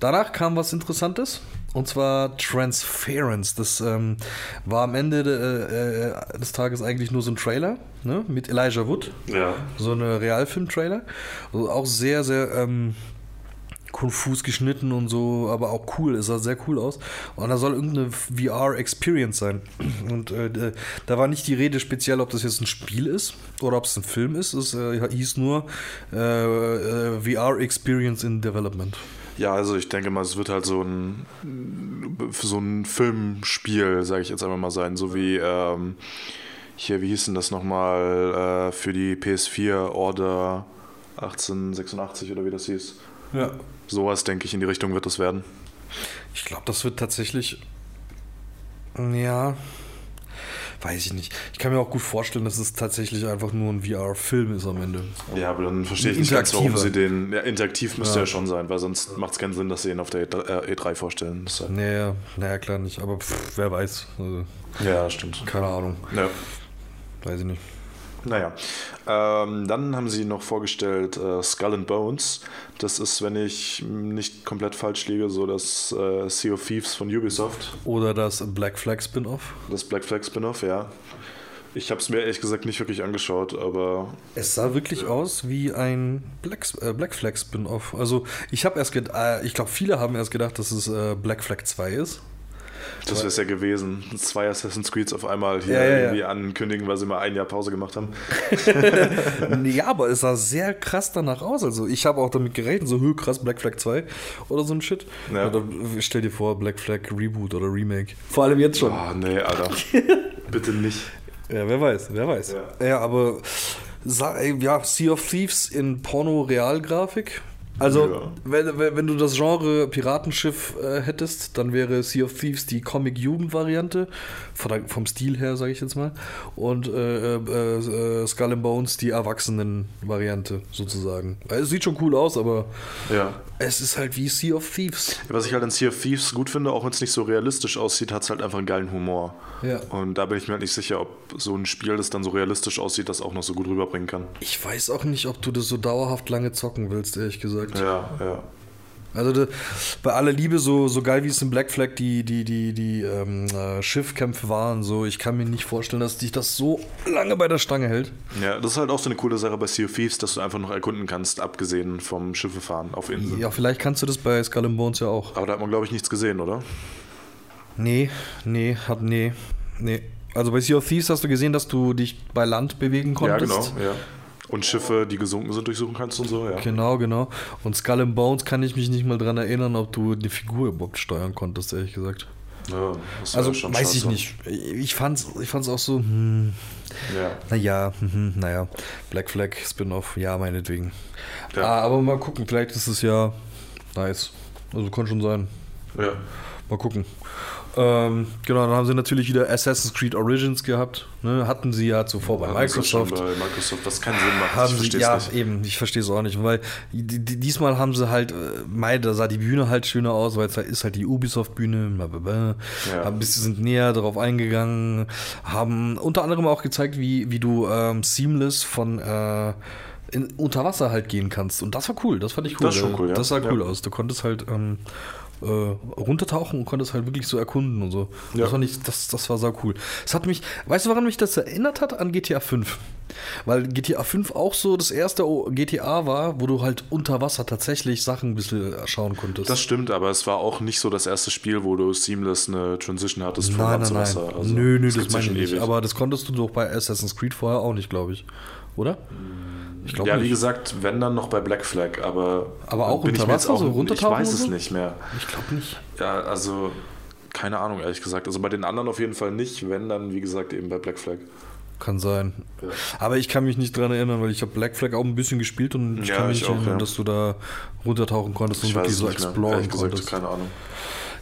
danach kam was Interessantes. Und zwar Transference. Das ähm, war am Ende de, äh, des Tages eigentlich nur so ein Trailer ne? mit Elijah Wood. Ja. So eine Realfilm-Trailer. Also auch sehr, sehr ähm, konfus geschnitten und so, aber auch cool. Es sah sehr cool aus. Und da soll irgendeine VR-Experience sein. Und äh, da war nicht die Rede speziell, ob das jetzt ein Spiel ist oder ob es ein Film ist. Es äh, hieß nur äh, äh, VR-Experience in Development. Ja, also ich denke mal, es wird halt so ein, so ein Filmspiel, sage ich jetzt einfach mal sein, so wie ähm, hier, wie hieß denn das nochmal äh, für die PS4 Order 1886 oder wie das hieß. Ja. Sowas, denke ich, in die Richtung wird das werden. Ich glaube, das wird tatsächlich. Ja. Weiß ich nicht. Ich kann mir auch gut vorstellen, dass es tatsächlich einfach nur ein VR-Film ist am Ende. Ja, aber dann verstehe ich nicht ganz, warum sie den. Ja, interaktiv müsste ja. schon sein, weil sonst macht es keinen Sinn, dass sie ihn auf der E3, äh, E3 vorstellen. Halt- Naja, naja, klar nicht, aber pff, wer weiß. Also, ja, stimmt. keine Ahnung, Ja. weiß ich nicht. Naja, ähm, dann haben sie noch vorgestellt äh, Skull and Bones. Das ist, wenn ich nicht komplett falsch liege, so das äh, Sea of Thieves von Ubisoft. Oder das Black Flag Spin-Off. Das Black Flag Spin-off, ja. Ich habe es mir ehrlich gesagt nicht wirklich angeschaut, aber Es sah wirklich aus wie ein Black, äh, Black Flag Spin-Off. Also ich habe erst gedacht, äh, ich glaube viele haben erst gedacht, dass es äh, Black Flag 2 ist. Das wäre es ja gewesen. Zwei Assassin's Creeds auf einmal hier Ja, ja, ja. irgendwie ankündigen, weil sie mal ein Jahr Pause gemacht haben. ja, aber es sah sehr krass danach aus. Also ich habe auch damit gerechnet, so höh krass Black Flag 2 oder so ein Shit. Ja. Oder stell dir vor, Black Flag Reboot oder Remake. Vor allem jetzt schon. Oh, nee, Alter. Bitte nicht. Ja, wer weiß, wer weiß. Ja. Ja, aber ja, Sea of Thieves in Porno-Realgrafik. Also, Ja. wenn, wenn du das Genre Piratenschiff äh, hättest, dann wäre Sea of Thieves die Comic-Jugend-Variante, vom Stil her, sage ich jetzt mal. Und äh, äh, äh, Skull and Bones die Erwachsenen-Variante, sozusagen. Es sieht schon cool aus, aber Ja. Es ist halt wie Sea of Thieves. Was ich halt an Sea of Thieves gut finde, auch wenn es nicht so realistisch aussieht, hat es halt einfach einen geilen Humor. Ja. Und da bin ich mir halt nicht sicher, ob so ein Spiel, das dann so realistisch aussieht, das auch noch so gut rüberbringen kann. Ich weiß auch nicht, ob du das so dauerhaft lange zocken willst, ehrlich gesagt. Ja, ja. Also de, bei aller Liebe, so, so geil wie es in Black Flag die, die, die, die ähm, äh, Schiffkämpfe waren, so ich kann mir nicht vorstellen, dass dich das so lange bei der Stange hält. Ja, das ist halt auch so eine coole Sache bei Sea of Thieves, dass du einfach noch erkunden kannst, abgesehen vom Schiffefahren auf Inseln. Ja, vielleicht kannst du das bei Skull and Bones ja auch. Aber da hat man, glaube ich, nichts gesehen, oder? Nee, nee, hat nee, nee. Also bei Sea of Thieves hast du gesehen, dass du dich bei Land bewegen konntest. Ja, genau. Ja. Und Schiffe, die gesunken sind, durchsuchen kannst und so, ja. Genau, genau. Und Skull and Bones kann ich mich nicht mal dran erinnern, ob du die Figur überhaupt steuern konntest, ehrlich gesagt. ja Also schon weiß ich nicht. Ich fand's, ich fand's auch so, hm, Ja. Naja, mhm, naja. Black Flag Spin-off, ja, meinetwegen. Ja. Ah, aber mal gucken, vielleicht ist es ja nice. Also kann schon sein. ja. Mal gucken. Ähm, genau, dann haben sie natürlich wieder Assassin's Creed Origins gehabt. Ne? Hatten sie ja zuvor bei schon Microsoft. Bei Microsoft, was keinen Sinn macht. Haben ich sie, ja, nicht. eben, ich verstehe es auch nicht, weil die, die, diesmal haben sie halt, äh, mei, da sah die Bühne halt schöner aus, weil es halt, ist halt die Ubisoft-Bühne, blablabla. Ja. haben ein bisschen sind näher darauf eingegangen, haben unter anderem auch gezeigt, wie, wie du ähm, seamless von äh, in, unter Wasser halt gehen kannst. Und das war cool, das fand ich cool. Das schon cool, ja. Das sah cool Ja. aus. Du konntest halt ähm, äh, runtertauchen und konntest halt wirklich so erkunden und so. Ja. Das fand ich, das, das war sau cool. Es hat mich, weißt du, woran mich das erinnert hat? An GTA 5. Weil GTA 5 auch so das erste GTA war, wo du halt unter Wasser tatsächlich Sachen ein bisschen schauen konntest. Das stimmt, aber es war auch nicht so das erste Spiel, wo du seamless eine Transition hattest von nein, Land nein, zu nein. Wasser. Also, nö, nö, das, ja meine ich nicht. ewig. Aber das konntest du doch bei Assassin's Creed vorher auch nicht, glaube ich. Oder? Ich glaube ja, wie nicht. gesagt, wenn dann noch bei Black Flag, aber Aber auch ich unter Wasser, so Ich runtertauchen weiß und es so? nicht mehr. Ich glaube nicht. Ja, also keine Ahnung, ehrlich gesagt. Also bei den anderen auf jeden Fall nicht, wenn dann, wie gesagt, eben bei Black Flag. Kann sein. Aber ich kann mich nicht dran erinnern, weil ich habe Black Flag auch ein bisschen gespielt und ich Ja, kann mich ich nicht auch, erinnern, ja. dass du da runtertauchen konntest und Ich wirklich weiß so exploren konntest. keine Ahnung.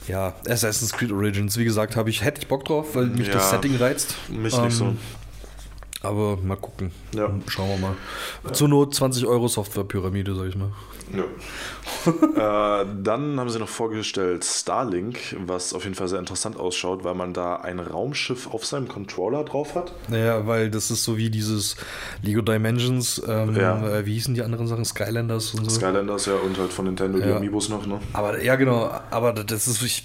Ja, Assassin's Creed Origins, wie gesagt, habe ich, hätte ich Bock drauf, weil mich das Ja, Setting reizt. Mich Ähm, nicht so. Aber mal gucken. Ja. Schauen wir mal. Zur Not 20 Euro Softwarepyramide, sag ich mal. Ja. äh, dann haben sie noch vorgestellt Starlink, was auf jeden Fall sehr interessant ausschaut, weil man da ein Raumschiff auf seinem Controller drauf hat. Naja, weil das ist so wie dieses Lego Dimensions, ähm, Ja. äh, wie hießen die anderen Sachen? Skylanders und so. Skylanders ja und halt von Nintendo die. Amiibos noch, ne? Aber ja, genau, aber das ist, ich,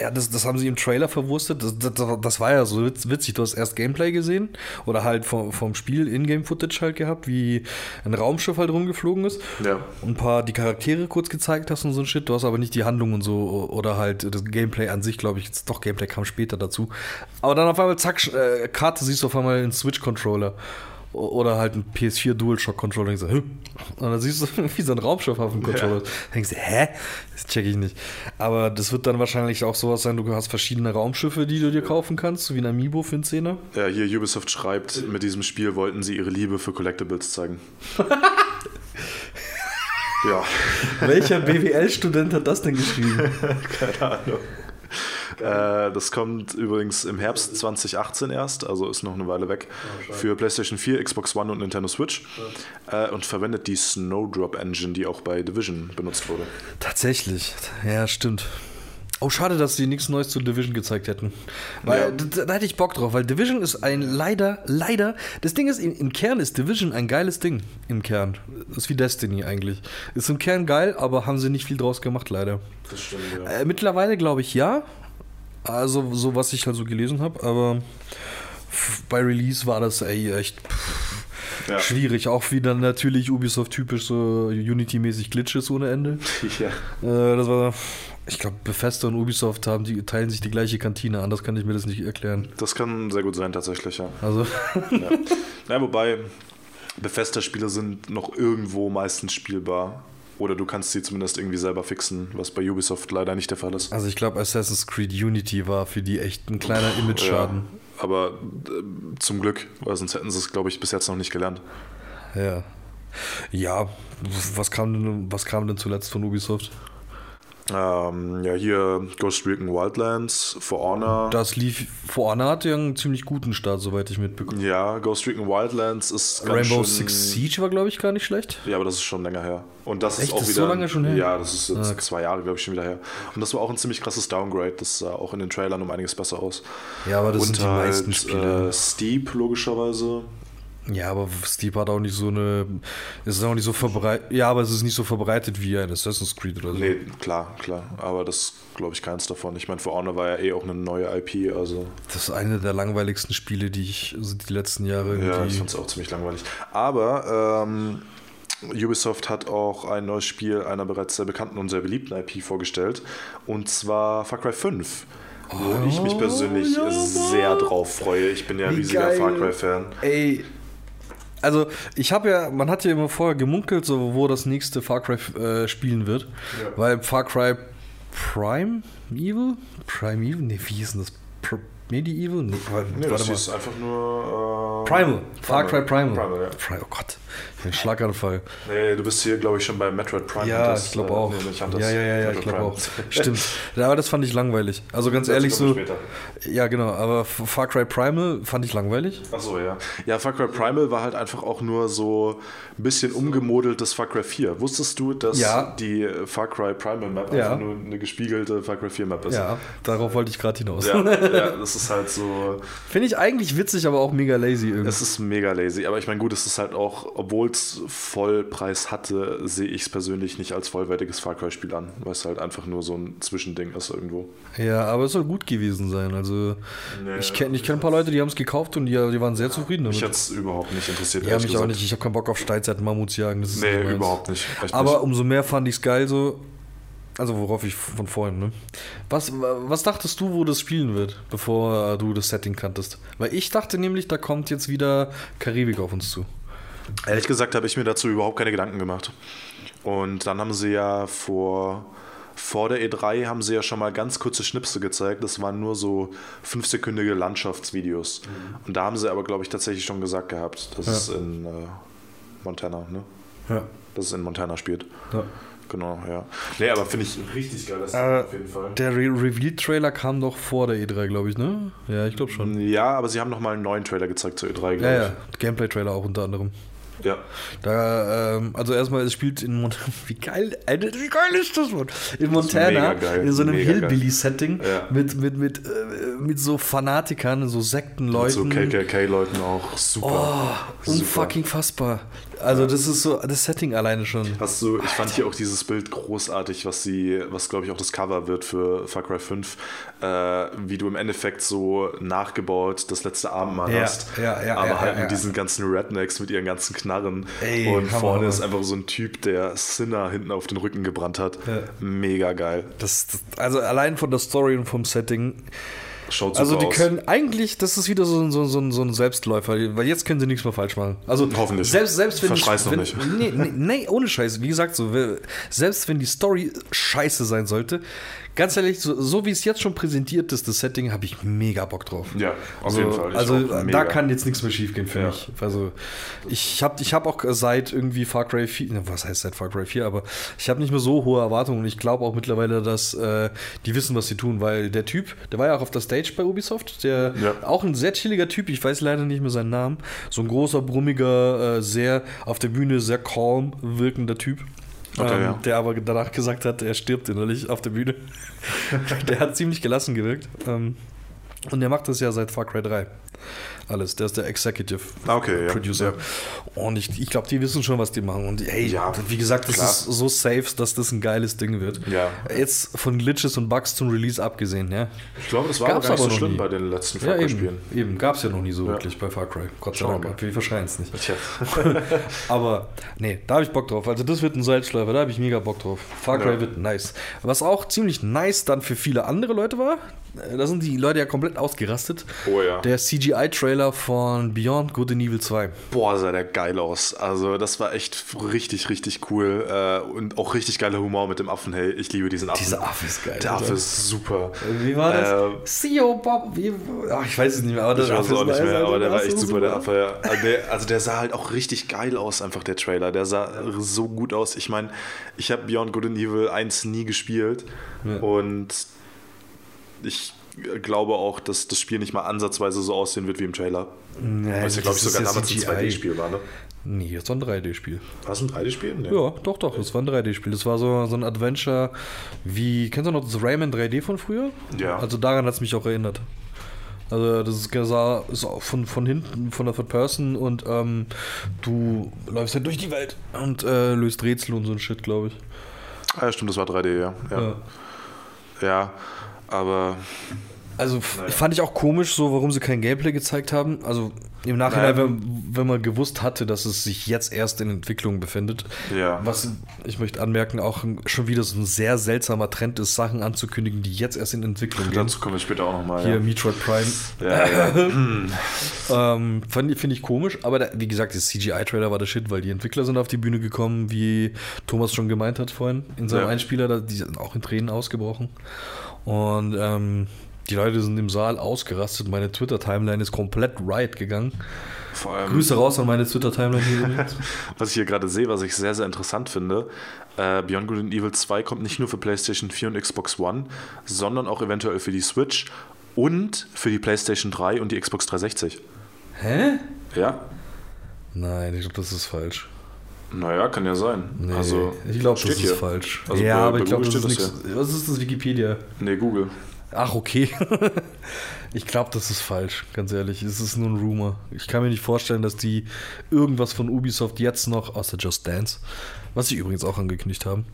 ja, das, das haben sie im Trailer verwurstet. Das, das, das war ja so witz- witzig. Du hast erst Gameplay gesehen oder halt vom, vom Spiel Ingame-Footage halt gehabt, wie ein Raumschiff halt rumgeflogen ist. Ja. Und ein paar die Charaktere kurz gezeigt hast und so ein Shit. Du hast aber nicht die Handlung und so oder halt das Gameplay an sich, glaube ich. Jetzt doch, Gameplay kam später dazu. Aber dann auf einmal, zack, äh, Karte siehst du auf einmal einen Switch-Controller. Oder halt ein PS4 DualShock-Controller. Und, so, "Hä?" und dann siehst du, wie so ein Raumschiff auf dem Controller. ist. Denkst du, hä? Das check ich nicht. Aber das wird dann wahrscheinlich auch sowas sein, du hast verschiedene Raumschiffe, die du dir kaufen kannst, so wie ein Amiibo für einen Zehner. Ja, hier Ubisoft schreibt, mit diesem Spiel wollten sie ihre Liebe für Collectibles zeigen. ja, Welcher BWL-Student hat das denn geschrieben? keine Ahnung. Äh, das kommt übrigens im Herbst 2018 erst, also ist noch eine Weile weg, für PlayStation 4, Xbox One und Nintendo Switch äh, und verwendet die Snowdrop Engine, die auch bei Division benutzt wurde. Tatsächlich. Ja, stimmt. Oh, schade, dass sie nichts Neues zu Division gezeigt hätten. Weil Ja. da, da hätte ich Bock drauf, weil Division ist ein leider, leider. Das Ding ist, im, im Kern ist Division ein geiles Ding. Im Kern. Ist wie Destiny eigentlich. Ist im Kern geil, aber haben sie nicht viel draus gemacht, leider. Das stimmt, ja. Äh, mittlerweile glaube ich ja. Also, so was ich halt so gelesen habe, aber bei Release war das ey, echt pff, Ja. schwierig. Auch wieder natürlich Ubisoft-typisch so Unity-mäßig Glitches ohne Ende. ja. Äh, das war, ich glaube, Bethesda und Ubisoft haben die, teilen sich die gleiche Kantine. Anders kann ich mir das nicht erklären. Das kann sehr gut sein, tatsächlich, ja. Also, ja. ja wobei Bethesda-Spiele sind noch irgendwo meistens spielbar. Oder du kannst sie zumindest irgendwie selber fixen, was bei Ubisoft leider nicht der Fall ist. also ich glaube, Assassin's Creed Unity war für die echt ein kleiner Image-Schaden. Ja, aber äh, zum Glück, weil sonst hätten sie es, glaube ich, bis jetzt noch nicht gelernt. Ja. Ja, was kam denn, was kam denn zuletzt von Ubisoft? Ähm, ja, hier Ghost Recon Wildlands, For Honor. Das lief, For Honor hatte ja einen ziemlich guten Start, soweit ich mitbekomme. ja, Ghost Recon Wildlands ist ganz Rainbow schön, Six Siege war, glaube ich, gar nicht schlecht. Ja, aber das ist schon länger her. Und das Echt? ist auch Das ist wieder. so lange schon her? Ja, das ist jetzt Ah, zwei Jahre, glaube ich, schon wieder her. Und das war auch ein ziemlich krasses Downgrade. Das sah auch in den Trailern um einiges besser aus. Ja, aber das Und sind die halt, meisten Spiele. Äh, Steep, logischerweise. Ja, aber Steep hat auch nicht so eine. Es ist auch nicht so verbreitet. Ja, aber es ist nicht so verbreitet wie ein Assassin's Creed oder so. Nee, klar, klar. Aber das glaube ich keins davon. Ich meine, For Honor war ja eh auch eine neue IP. Also, Das ist eine der langweiligsten Spiele, die ich also die letzten Jahre ja, ich fand es auch ziemlich langweilig. Aber. Ähm, Ubisoft hat auch ein neues Spiel einer bereits sehr bekannten und sehr beliebten IP vorgestellt. Und zwar Far Cry 5. Wo ich mich persönlich ja, sehr drauf freue. Ich bin ja ein riesiger geil. Far Cry-Fan. Ey. Also, ich habe ja, man hat ja immer vorher gemunkelt, so wo das nächste Far Cry äh, spielen wird. Ja. Weil Far Cry Prime Evil? Prime Evil? Nee, wie hieß denn das? Pr Medieval? Nee, Nee, das mal. ist einfach nur. Äh, Primal. Far Cry Primal. Primal ja. Pri- oh Gott, Schlaganfall. Nee, du bist hier, glaube ich, schon bei Metroid Prime. Ja, Das, ich glaube äh, auch. nee, ja, ja, ja, ja, ich glaube auch. Stimmt. Aber das fand ich langweilig. Also ganz Dazu ehrlich so. später. Ja, genau. Aber Far Cry Primal fand ich langweilig. Achso, ja. Ja, Far Cry Primal war halt einfach auch nur so ein bisschen umgemodeltes Far Cry 4. Wusstest du, dass Ja. die äh, Far Cry Primal Map Ja. einfach nur eine gespiegelte Far Cry 4 Map ist? Ja, darauf wollte ich gerade hinaus. Ja, ja, das ist halt so. Finde ich eigentlich witzig, aber auch mega lazy irgendwie. Es ist mega lazy, aber ich meine, gut, es ist halt auch, obwohl es Vollpreis hatte, sehe ich es persönlich nicht als vollwertiges Far Cry-Spiel an, weil es halt einfach nur so ein Zwischending ist irgendwo. Ja, aber es soll gut gewesen sein. Also Nee, ich kenne ich kenn ein paar Leute, die haben es gekauft und die, die waren sehr zufrieden damit. Mich hat es überhaupt nicht interessiert. ja, mich auch gesagt. nicht. Ich habe keinen Bock auf Steinzeit-Mammuts jagen. Das ist Nee, nicht überhaupt nicht. Echt Aber nicht. umso mehr fand ich es geil so. Also worauf ich von vorhin, ne? Was, was dachtest du, wo das spielen wird, bevor du das Setting kanntest? Weil ich dachte nämlich, da kommt jetzt wieder Karibik auf uns zu. Ehrlich gesagt habe ich mir dazu überhaupt keine Gedanken gemacht. Und dann haben sie ja vor, vor der E3 haben sie ja schon mal ganz kurze Schnipsel gezeigt. Das waren nur so fünfsekündige Landschaftsvideos. Und da haben sie aber, glaube ich, tatsächlich schon gesagt gehabt, dass Ja. es in äh, Montana, ne? Ja. Dass es in Montana spielt. ja. Genau, ja. Nee, aber finde ich richtig geil, das Äh, auf jeden Fall. Der Re Reveal-Trailer kam doch vor der E3, glaube ich, ne? Ja, ich glaube schon. Ja, aber sie haben noch mal einen neuen Trailer gezeigt zur E3, glaube Ja, ja. ich. Gameplay-Trailer auch unter anderem. Ja. Da, ähm, also erstmal, es spielt in Montana. Wie geil, Alter, wie geil ist das, Mann? In Montana, geil, in so einem. Hillbilly-Setting Ja. mit, mit, mit, äh, mit so Fanatikern, so Mit Sektenleuten. so KKK-Leuten auch super. Oh, unfucking fassbar. Also, das ist so, das Setting alleine schon. Hast du, ich fand hier auch dieses Bild großartig, was sie, was glaube ich auch das Cover wird für Far Cry 5, äh, wie du im Endeffekt so nachgebaut das letzte Abendmahl Ja, hast, ja, ja, aber halt mit diesen ganzen Rednecks, mit ihren ganzen Knarren Ey, und vorne ist einfach so ein Typ, der Sinner hinten auf den Rücken gebrannt hat. Mega geil. Das, das, also, allein von der Story und vom Setting. Schaut Also, die aus. können eigentlich, das ist wieder so, ein- so, so, so ein Selbstläufer, weil jetzt können sie nichts mehr falsch machen. Also, Hoffentlich. Selbst, selbst wenn Verschrei's die, noch nicht. Nee, nee, nee, ohne Scheiß. Wie gesagt, so, selbst wenn die Story scheiße sein sollte, ganz ehrlich, so, so wie es jetzt schon präsentiert ist, das Setting, habe ich mega Bock drauf. Ja, auf also, jeden Fall. Ich Also da Mega. kann jetzt nichts mehr schief gehen für Ja. mich. Also ich habe ich hab auch seit irgendwie Far Cry 4, ne, was heißt seit Far Cry 4, aber ich habe nicht mehr so hohe Erwartungen und ich glaube auch mittlerweile, dass äh, die wissen, was sie tun, weil der Typ, der war ja auch auf der Stage bei Ubisoft, der Ja. auch ein sehr chilliger Typ, ich weiß leider nicht mehr seinen Namen, so ein großer, brummiger, äh, sehr auf der Bühne sehr calm wirkender Typ. Okay, ähm, ja. Der aber danach gesagt hat, er stirbt innerlich auf der Bühne. der hat ziemlich gelassen gewirkt. Ähm, und der macht das ja seit Far Cry 3. Alles. Der ist der Executive Ah, okay, ja. Producer. Und ich, ich glaube, die wissen schon, was die machen. Und ey, Ja, wie gesagt, das klar. ist so safe, dass das ein geiles Ding wird. Ja. Jetzt von Glitches und Bugs zum Release abgesehen, ja. Ich glaube, das war Gab's gar nicht aber so schlimm nie. bei den letzten Ja, Far eben. Cry-Spielen. Eben, gab es ja noch nie so Ja. wirklich bei Far Cry. Gott sei Dank. wir verschreien es nicht. Aber nee, da habe ich Bock drauf. Also das wird ein Salzschleifer, da habe ich mega Bock drauf. Far Cry Ja. wird nice. Was auch ziemlich nice dann für viele andere Leute war, da sind die Leute ja komplett ausgerastet. Oh ja. Der CGI-Trailer von Beyond Good and Evil 2. Boah, sah der geil aus. Also, das war echt richtig, richtig cool. Äh, und auch richtig geiler Humor mit dem Affen. Hey, ich liebe diesen Affen. Dieser Affe ist geil, Der Affe ist super. Wie war das? Ähm, CEO Bob, wie, ach, ich weiß es nicht mehr, aber Ich weiß es auch nicht mehr, aber der war echt super, der Affe. Ja. Also, der, also der sah halt auch richtig geil aus, einfach der Trailer. Der sah so gut aus. Ich meine, ich habe Beyond Good and Evil 1 nie gespielt und ich glaube auch, dass das Spiel nicht mal ansatzweise so aussehen wird wie im Trailer. Nee, Was ja, glaube das ich, ist sogar damals ein CGI. 2D-Spiel war, ne? Nee, das war ein 3D-Spiel. War es ein 3D-Spiel? Nee. Ja, doch, doch, das war ein 3D-Spiel. Das war so, so ein Adventure wie, kennst du noch das Rayman 3D von früher? Ja. Also daran hat es mich auch erinnert. Also das ist, sah- ist auch von, von hinten, von der Third Person und ähm, du läufst halt durch die Welt und äh, löst Rätsel und so ein Shit, glaube ich. Ah, ja, stimmt, das war 3D, ja. Ja, Ja. ja aber Also f- fand ich auch komisch, so warum sie kein Gameplay gezeigt haben. Also im Nachhinein, Naja. wenn, wenn man gewusst hatte, dass es sich jetzt erst in Entwicklung befindet. Ja. Was ich möchte anmerken, auch schon wieder so ein sehr seltsamer Trend ist, Sachen anzukündigen, die jetzt erst in Entwicklung gehen. dazu kommen wir später auch nochmal. Hier Ja. Metroid Prime. Ja, ja. Ähm, fand ich- Finde ich komisch, aber da, wie gesagt, das CGI-Trailer war der Shit, weil die Entwickler sind auf die Bühne gekommen, wie Thomas schon gemeint hat vorhin, in seinem. Einspieler, da, die sind auch in Tränen ausgebrochen. Und ähm, die Leute sind im Saal ausgerastet. Meine Twitter-Timeline ist komplett right gegangen. Vor allem, Grüße raus an meine Twitter-Timeline was ich hier gerade sehe, was ich sehr, sehr interessant finde, äh, Beyond Good and Evil 2 kommt nicht nur für PlayStation 4 und Xbox One, sondern auch eventuell für die Switch und für die PlayStation 3 und die Xbox 360. Hä? Ja, Nein, ich glaube, das ist falsch. Naja, kann ja sein. Nee, also, ich glaube, das hier. ist falsch. Also ja, bei- aber bei ich glaube, das ist nichts. Was ist das Wikipedia? Nee, Google. Ach, okay. ich glaube, das ist falsch, ganz ehrlich. Es ist nur ein Rumor. Ich kann mir nicht vorstellen, dass die irgendwas von Ubisoft jetzt noch, außer Just Dance, was sie übrigens auch angekündigt haben,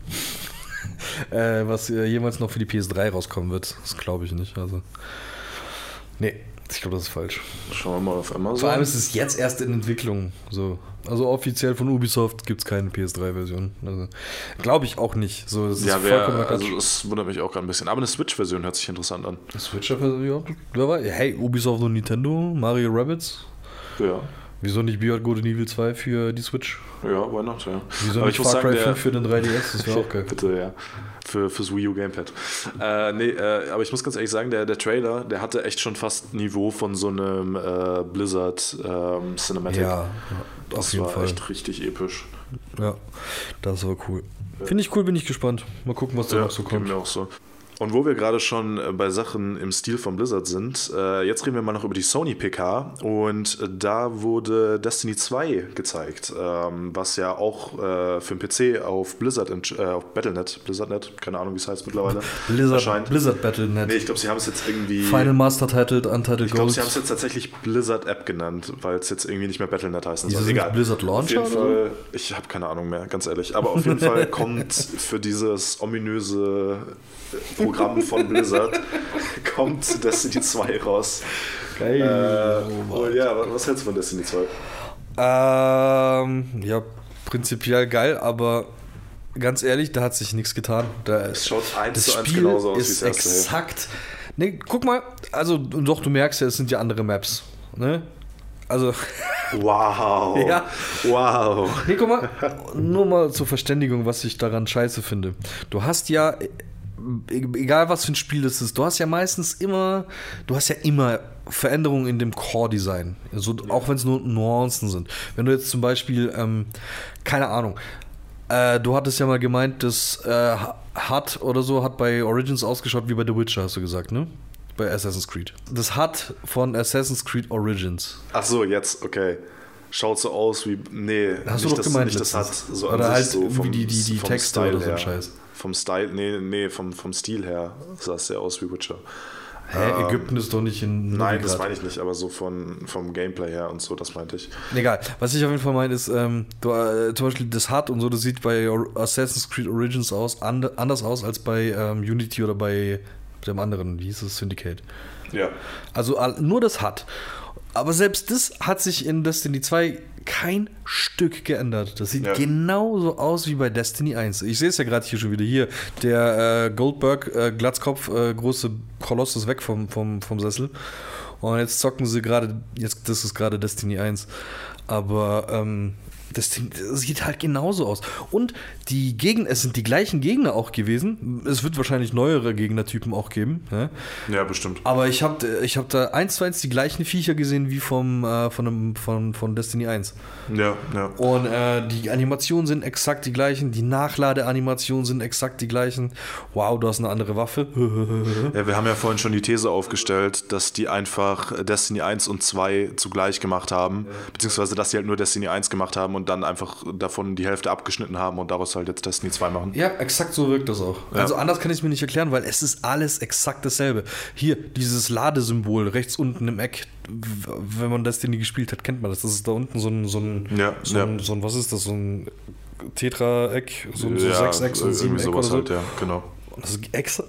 äh, was äh, jemals noch für die PS3 rauskommen wird. Das glaube ich nicht. Also, nee, ich glaube, das ist falsch. Schauen wir mal auf Amazon. Vor allem ist es jetzt erst in Entwicklung. So. Also offiziell von Ubisoft gibt es keine PS3-Version. Also, glaube ich auch nicht. So, das ja, wer, also das wundert mich auch gerade ein bisschen. Aber eine Switch-Version hört sich interessant an. Switcher, ja, wer weiß. Hey, Ubisoft und Nintendo, Mario Rabbids. Ja, Wieso nicht Beyond Good and Evil 2 für die Switch? ja, why not, ja. Wieso Aber nicht Far Cry 5 für den 3DS? Das wäre auch geil. Bitte, ja. Für, fürs Wii U Gamepad. Äh, nee, äh, aber ich muss ganz ehrlich sagen, der, der Trailer, der hatte echt schon fast Niveau von so einem äh, Blizzard ähm, Cinematic. Ja, ja, auf das jeden war Fall. echt richtig episch. Ja, das war cool. Finde ich cool, bin ich gespannt. Mal gucken, was da noch so kommt. mir auch so. Und wo wir gerade schon äh, bei Sachen im Stil von Blizzard sind, äh, jetzt reden wir mal noch über die Sony PK und äh, da wurde Destiny 2 gezeigt, ähm, was ja auch für den PC auf Blizzard, äh, auf Battle.net, Blizzard.net, keine Ahnung wie es heißt mittlerweile, Blizzard, erscheint. Blizzard Battle.net. Nee, ich glaube, sie haben es jetzt irgendwie. Final Master Titled, Untitled ich glaube, sie haben es jetzt tatsächlich Blizzard App genannt, weil es jetzt irgendwie nicht mehr Battle.net heißen soll. Egal. Blizzard Auf Launcher jeden oder Fall, ich habe keine Ahnung mehr, ganz ehrlich. Aber auf jeden Fall kommt für dieses ominöse Programm von Blizzard kommt Destiny 2 raus. Geil. Äh, und ja, was, hältst du von Destiny 2? Ähm, ja, prinzipiell geil, aber ganz ehrlich, da hat sich nichts getan. Da, Es schaut eins das zu eins Spiel genauso aus wie ist das erste. exakt. Nee, guck mal, also doch, du merkst ja, es sind ja andere Maps. Ne? Also, Wow. Ja. Wow. nee, guck mal, nur mal zur Verständigung, was ich daran scheiße finde. Du hast ja egal was für ein Spiel das ist, du hast ja meistens immer, du hast ja immer Veränderungen in dem Core-Design. Also, Auch wenn es nur Nuancen sind. Wenn du jetzt zum Beispiel, ähm, keine Ahnung, äh, du hattest ja mal gemeint, das äh, HUD oder so hat bei Origins ausgeschaut wie bei The Witcher, hast du gesagt, ne? Bei Assassin's Creed. Das HUD von Assassin's Creed Origins. Ach so, jetzt, okay. Schaut so aus wie. Nee, Hast du nicht doch das, gemeint nicht das hat. So Oder halt so irgendwie die- die- die vom Texte Style oder so ein. Scheiß. Vom Style, nee, nee, vom, vom Stil her sah es sehr aus wie Witcher. Hä, Ägypten ist doch nicht in Ähm, Nein, das meine ich nicht, aber so von, vom Gameplay her und so, das meinte ich. Egal. Was ich auf jeden Fall meine, ist, ähm, du, äh, zum Beispiel das HUD und so, das sieht bei Assassin's Creed Origins aus, and, anders aus als bei ähm, Unity oder bei dem anderen, wie hieß es, Syndicate. Ja. Also nur das HUD. Aber selbst das hat sich in Destiny 2 kein Stück geändert. Das sieht Ja. genauso aus wie bei Destiny 1. Ich sehe es ja gerade hier schon wieder. Hier, der äh, Goldberg, äh, Glatzkopf, äh, große Koloss ist weg vom, vom, vom Sessel. Und jetzt zocken sie gerade, jetzt, das ist gerade Destiny 1. Aber ähm, Destiny das sieht halt genauso aus. Und die Gegner, es sind die gleichen Gegner auch gewesen. Es wird wahrscheinlich neuere Gegnertypen auch geben. Ja? Ja, bestimmt. Aber ich habe ich hab da eins zu eins die gleichen Viecher gesehen wie vom, äh, von, einem, von, von Destiny 1. Ja, ja. Und äh, die Animationen sind exakt die gleichen, die Nachladeanimationen sind exakt die gleichen. Wow, du hast eine andere Waffe. Ja, wir haben ja vorhin schon die These aufgestellt, dass die einfach Destiny 1 und 2 zugleich gemacht haben, beziehungsweise dass sie halt nur Destiny 1 gemacht haben und dann einfach davon die Hälfte abgeschnitten haben und daraus halt jetzt Destiny 2 machen. Ja, exakt so wirkt das auch. Also anders kann ich es mir nicht erklären, weil es ist alles exakt dasselbe. Hier, dieses Ladesymbol rechts unten im Eck, wenn man Destiny gespielt hat, kennt man das. Das ist da unten so ein, so ein, Ja, so, ja. ein, so ein was ist das, so ein Tetraeck, so, ein- so ja, Sechseck, so ein Siebeneck oder so. halt, ja, genau. Und Das ist exa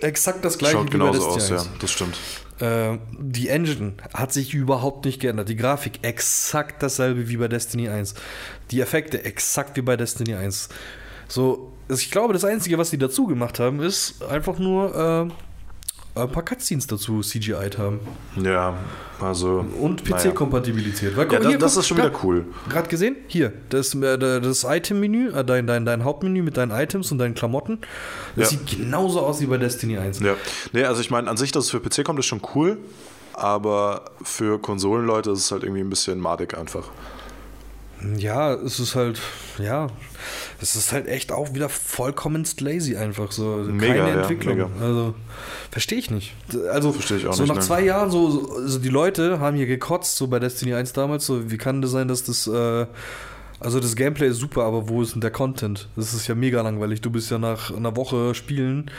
exakt das gleiche Schaut wie bei genauso aus, Destiny ja, 1. das stimmt. Äh, die Engine hat sich überhaupt nicht geändert. Die Grafik exakt dasselbe wie bei Destiny 1. Die Effekte exakt wie bei Destiny 1. So, ich glaube, das Einzige, was die dazu gemacht haben, ist einfach nur äh, ein paar Cutscenes dazu CGI'd haben. Ja, also. Und naja. PC-Kompatibilität. Weil, Ja, das, hier, das guck, ist schon da- wieder cool. Gerade gesehen? Hier, das, äh, das Item-Menü, äh, dein, dein, dein Hauptmenü mit deinen Items und deinen Klamotten. Das Ja. sieht genauso aus wie bei Destiny 1. Ja. Nee, also ich meine, an sich, dass es für PC kommt, ist schon cool, aber für Konsolenleute ist es halt irgendwie ein bisschen madig einfach. Ja, es ist halt, ja, es ist halt echt auch wieder vollkommenst lazy einfach so. Mega, Keine ja, Entwicklung. mega. Also, verstehe ich nicht. Also, Verstehe ich auch so nicht, nach ne. zwei Jahren, so, so also die Leute haben hier gekotzt, so bei Destiny 1 damals, so, wie kann das sein, dass das, äh, also das Gameplay ist super, aber wo ist denn der Content? Das ist ja mega langweilig. Du bist ja nach einer Woche Spielen,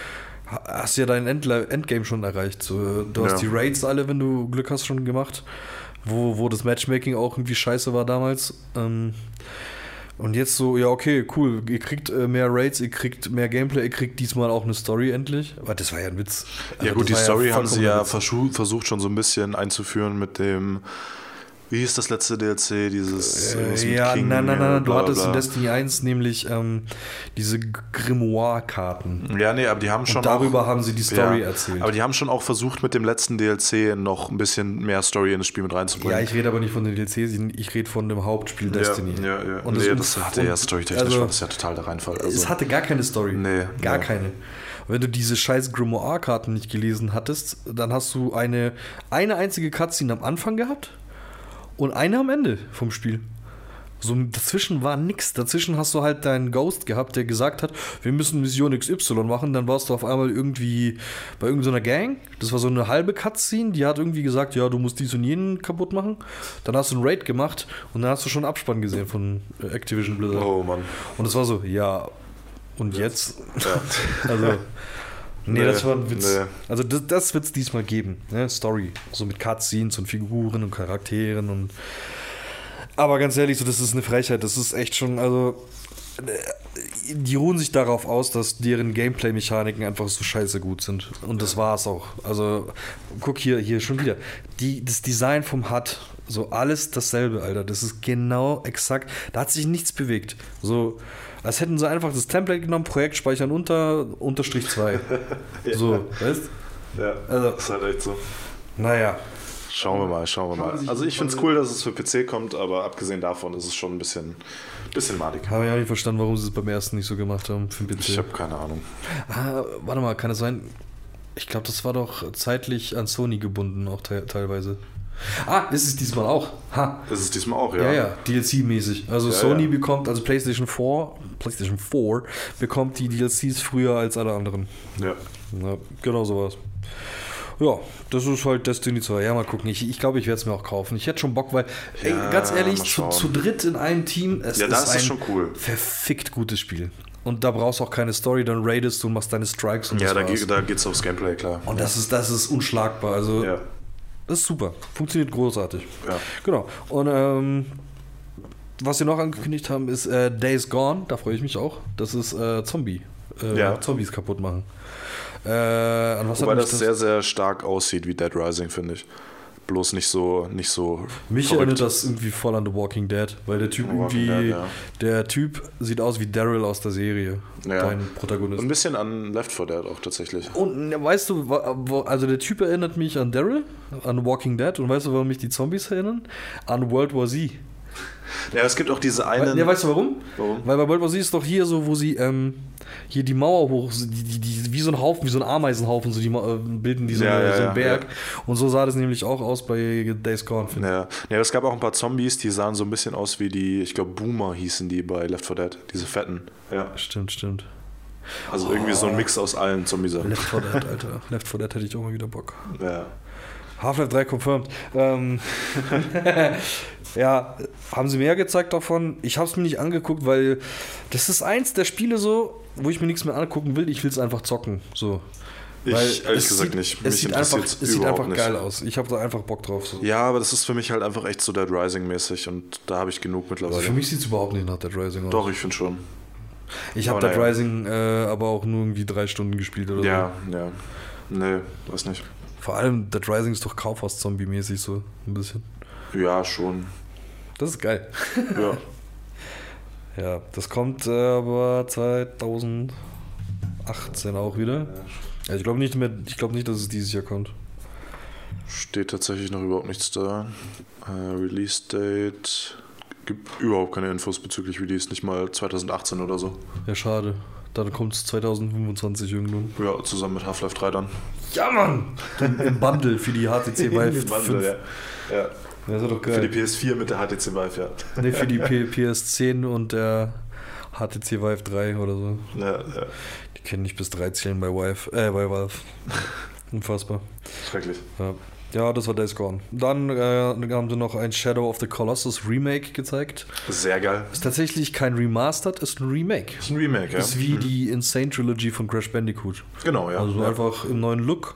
ha- hast ja dein Endgame schon erreicht. So, du hast Ja. die Raids alle, wenn du Glück hast, schon gemacht. Wo, wo das Matchmaking auch irgendwie scheiße war damals. Ähm, und jetzt so, ja, okay, cool, ihr kriegt äh, mehr Raids, ihr kriegt mehr Gameplay, ihr kriegt diesmal auch eine Story endlich. Aber das war ja ein Witz. Ja Also gut, die Story haben sie ja versucht schon so ein bisschen einzuführen mit dem, wie hieß das letzte DLC, dieses Äh, ja, King, nein, nein, nein, du bla, hattest in Destiny 1 nämlich ähm, diese Grimoire-Karten. Ja, nee, aber die haben schon darüber auch, haben sie die Story ja, erzählt. Aber die haben schon auch versucht, mit dem letzten DLC noch ein bisschen mehr Story in das Spiel mit reinzubringen. Ja, ich rede aber nicht von den DLCs, ich rede von dem Hauptspiel Destiny. Ja, ja, ja. Und nee, das, das hatte ja storytechnisch, also- war das ja total der Reinfall. Also, es hatte gar keine Story. Nee, Gar nee. keine. Wenn du diese scheiß Grimoire-Karten nicht gelesen hattest, dann hast du eine, eine einzige Cutscene am Anfang gehabt und eine am Ende vom Spiel. So dazwischen war nix. Dazwischen hast du halt deinen Ghost gehabt, der gesagt hat, wir müssen Mission XY machen. Dann warst du auf einmal irgendwie bei irgendeiner Gang. Das war so eine halbe Cutscene. Die hat irgendwie gesagt, ja, du musst dies und jenen kaputt machen. Dann hast du einen Raid gemacht und dann hast du schon Abspann gesehen von Activision Blizzard. oh Mann. Und es war so, ja, und jetzt? also, nee, Nee, das war ein Witz. nee. Also, das, das wird es diesmal geben. Ne? Story. So mit Cutscenes und Figuren und Charakteren und. Aber ganz ehrlich, so, das ist eine Frechheit. Das ist echt schon, also. äh, Die ruhen sich darauf aus, dass deren Gameplay-Mechaniken einfach so scheiße gut sind. Und das war's auch. Also, guck hier, hier schon wieder. Die, das Design vom HUD, so alles dasselbe, Alter. Das ist genau exakt. Da hat sich nichts bewegt. So, als hätten sie einfach das Template genommen, Projekt speichern unter, Unterstrich 2. So, weißt Ja, Also- ist halt echt so. Naja. Schauen wir mal, schauen wir mal. Also ich finde es cool, dass es für PC kommt, aber abgesehen davon ist es schon ein bisschen, bisschen madig. Habe ich auch nicht verstanden, warum sie es beim ersten nicht so gemacht haben für den PC. Ich habe keine Ahnung. Ah, warte mal, kann es sein? Ich glaube, das war doch zeitlich an Sony gebunden, auch te teilweise. Ah, das ist diesmal auch. Ha. Das ist diesmal auch, ja. Ja, ja, DLC-mäßig. Also Ja, Sony ja. bekommt, also PlayStation 4, PlayStation 4 bekommt die DLCs früher als alle anderen. Ja. Ja, genau sowas. Ja, das ist halt Destiny 2. Ja, mal gucken. Ich glaube, ich, glaub, ich werde es mir auch kaufen. Ich hätte schon Bock, weil, ey, Ja, ganz ehrlich, zu, zu dritt in einem Team, es Ja, da ist ist ein schon cool. verfickt gutes Spiel. Und da brauchst du auch keine Story, dann raidest du und machst deine Strikes und Ja, das da, war's. geht, da geht's aufs Gameplay, klar. Und das ist, das ist unschlagbar. Also, Ja. Das ist super. Funktioniert großartig. Ja. Genau. Und ähm, was sie noch angekündigt haben, ist äh, Days Gone. Da freue ich mich auch. Das ist äh, Zombie. Äh, Ja. Zombies kaputt machen. Äh, Wobei mich das sehr, sehr stark aussieht wie Dead Rising, finde ich. Bloß nicht so, nicht so Mich verrückt. erinnert das irgendwie voll an The Walking Dead, weil der Typ irgendwie, Dead, ja. der Typ sieht aus wie Daryl aus der Serie, Ja. dein Protagonist. ein bisschen an Left 4 Dead auch tatsächlich. Und weißt du, also der Typ erinnert mich an Daryl, an Walking Dead. Und weißt du, warum mich die Zombies erinnern? An World War Z. Ja, es gibt auch diese einen. Ja, weißt du warum? Warum? Weil bei World War Z ist doch hier so, wo sie ähm, hier die Mauer hoch, die, die, die, wie so ein Haufen, wie so ein Ameisenhaufen, so die äh, bilden die so, Ja, eine, ja, so einen Berg. Und so sah das nämlich auch aus bei Days Gone. Ja. ja, es gab auch ein paar Zombies, die sahen so ein bisschen aus wie die, ich glaube, Boomer hießen die bei Left 4 Dead. Diese fetten. Ja. Stimmt, stimmt. Also irgendwie so ein Mix aus allen Zombies. Left 4 Dead, Alter. Left 4 Dead hätte ich auch mal wieder Bock. Ja. Half-Life 3 confirmed. Ähm, ja, haben sie mehr gezeigt davon? Ich habe es mir nicht angeguckt, weil das ist eins der Spiele so, wo ich mir nichts mehr angucken will. Ich will es einfach zocken. So. Ich Weil ehrlich es gesagt sieht, nicht. Es Mich sieht einfach, es sieht einfach nicht. geil aus. Ich habe da einfach Bock drauf. So. Ja, aber das ist für mich halt einfach echt so Dead Rising mäßig und da habe ich genug Also mittlerweile. für mich sieht es überhaupt nicht nach Dead Rising aus. Doch, ich finde schon. Ich habe Dead naja. Rising äh, aber auch nur irgendwie drei Stunden gespielt oder Ja, ja. Nee, weiß nicht. so. Vor allem Dead Rising ist doch Kaufhaus-Zombie-mäßig so ein bisschen. Ja, schon. Das ist geil. Ja. Ja, das kommt äh, aber 2018 auch wieder. Ja, ich glaube nicht mehr, ich glaube nicht, dass es dieses Jahr kommt. Steht tatsächlich noch überhaupt nichts da. Äh, Release Date. Gibt überhaupt keine Infos bezüglich Release, nicht mal 2018 oder so. Ja, schade. Dann kommt es 2025 irgendwann. Ja, zusammen mit Half-Life 3 dann. Ja, Mann! Im, Bundle für die HTC Vive Im Bundle, 5. ja. ja. Das ist doch Für die geil. PS4 mit der HTC Vive, ja. Ne, für die P PS10 und der HTC Vive 3 oder so. ja, ja. Die können nicht bis 3 zählen bei Vive, äh, bei Valve. Unfassbar. Schrecklich. Ja. Ja, das war Days Gone. Dann äh, haben sie noch ein Shadow of the Colossus Remake gezeigt. Sehr geil. Ist tatsächlich kein Remastered, ist ein Remake. Ist ein Remake, ja. Ist wie die Insane Trilogy von Crash Bandicoot. Genau, ja. Also ja. einfach im neuen Look.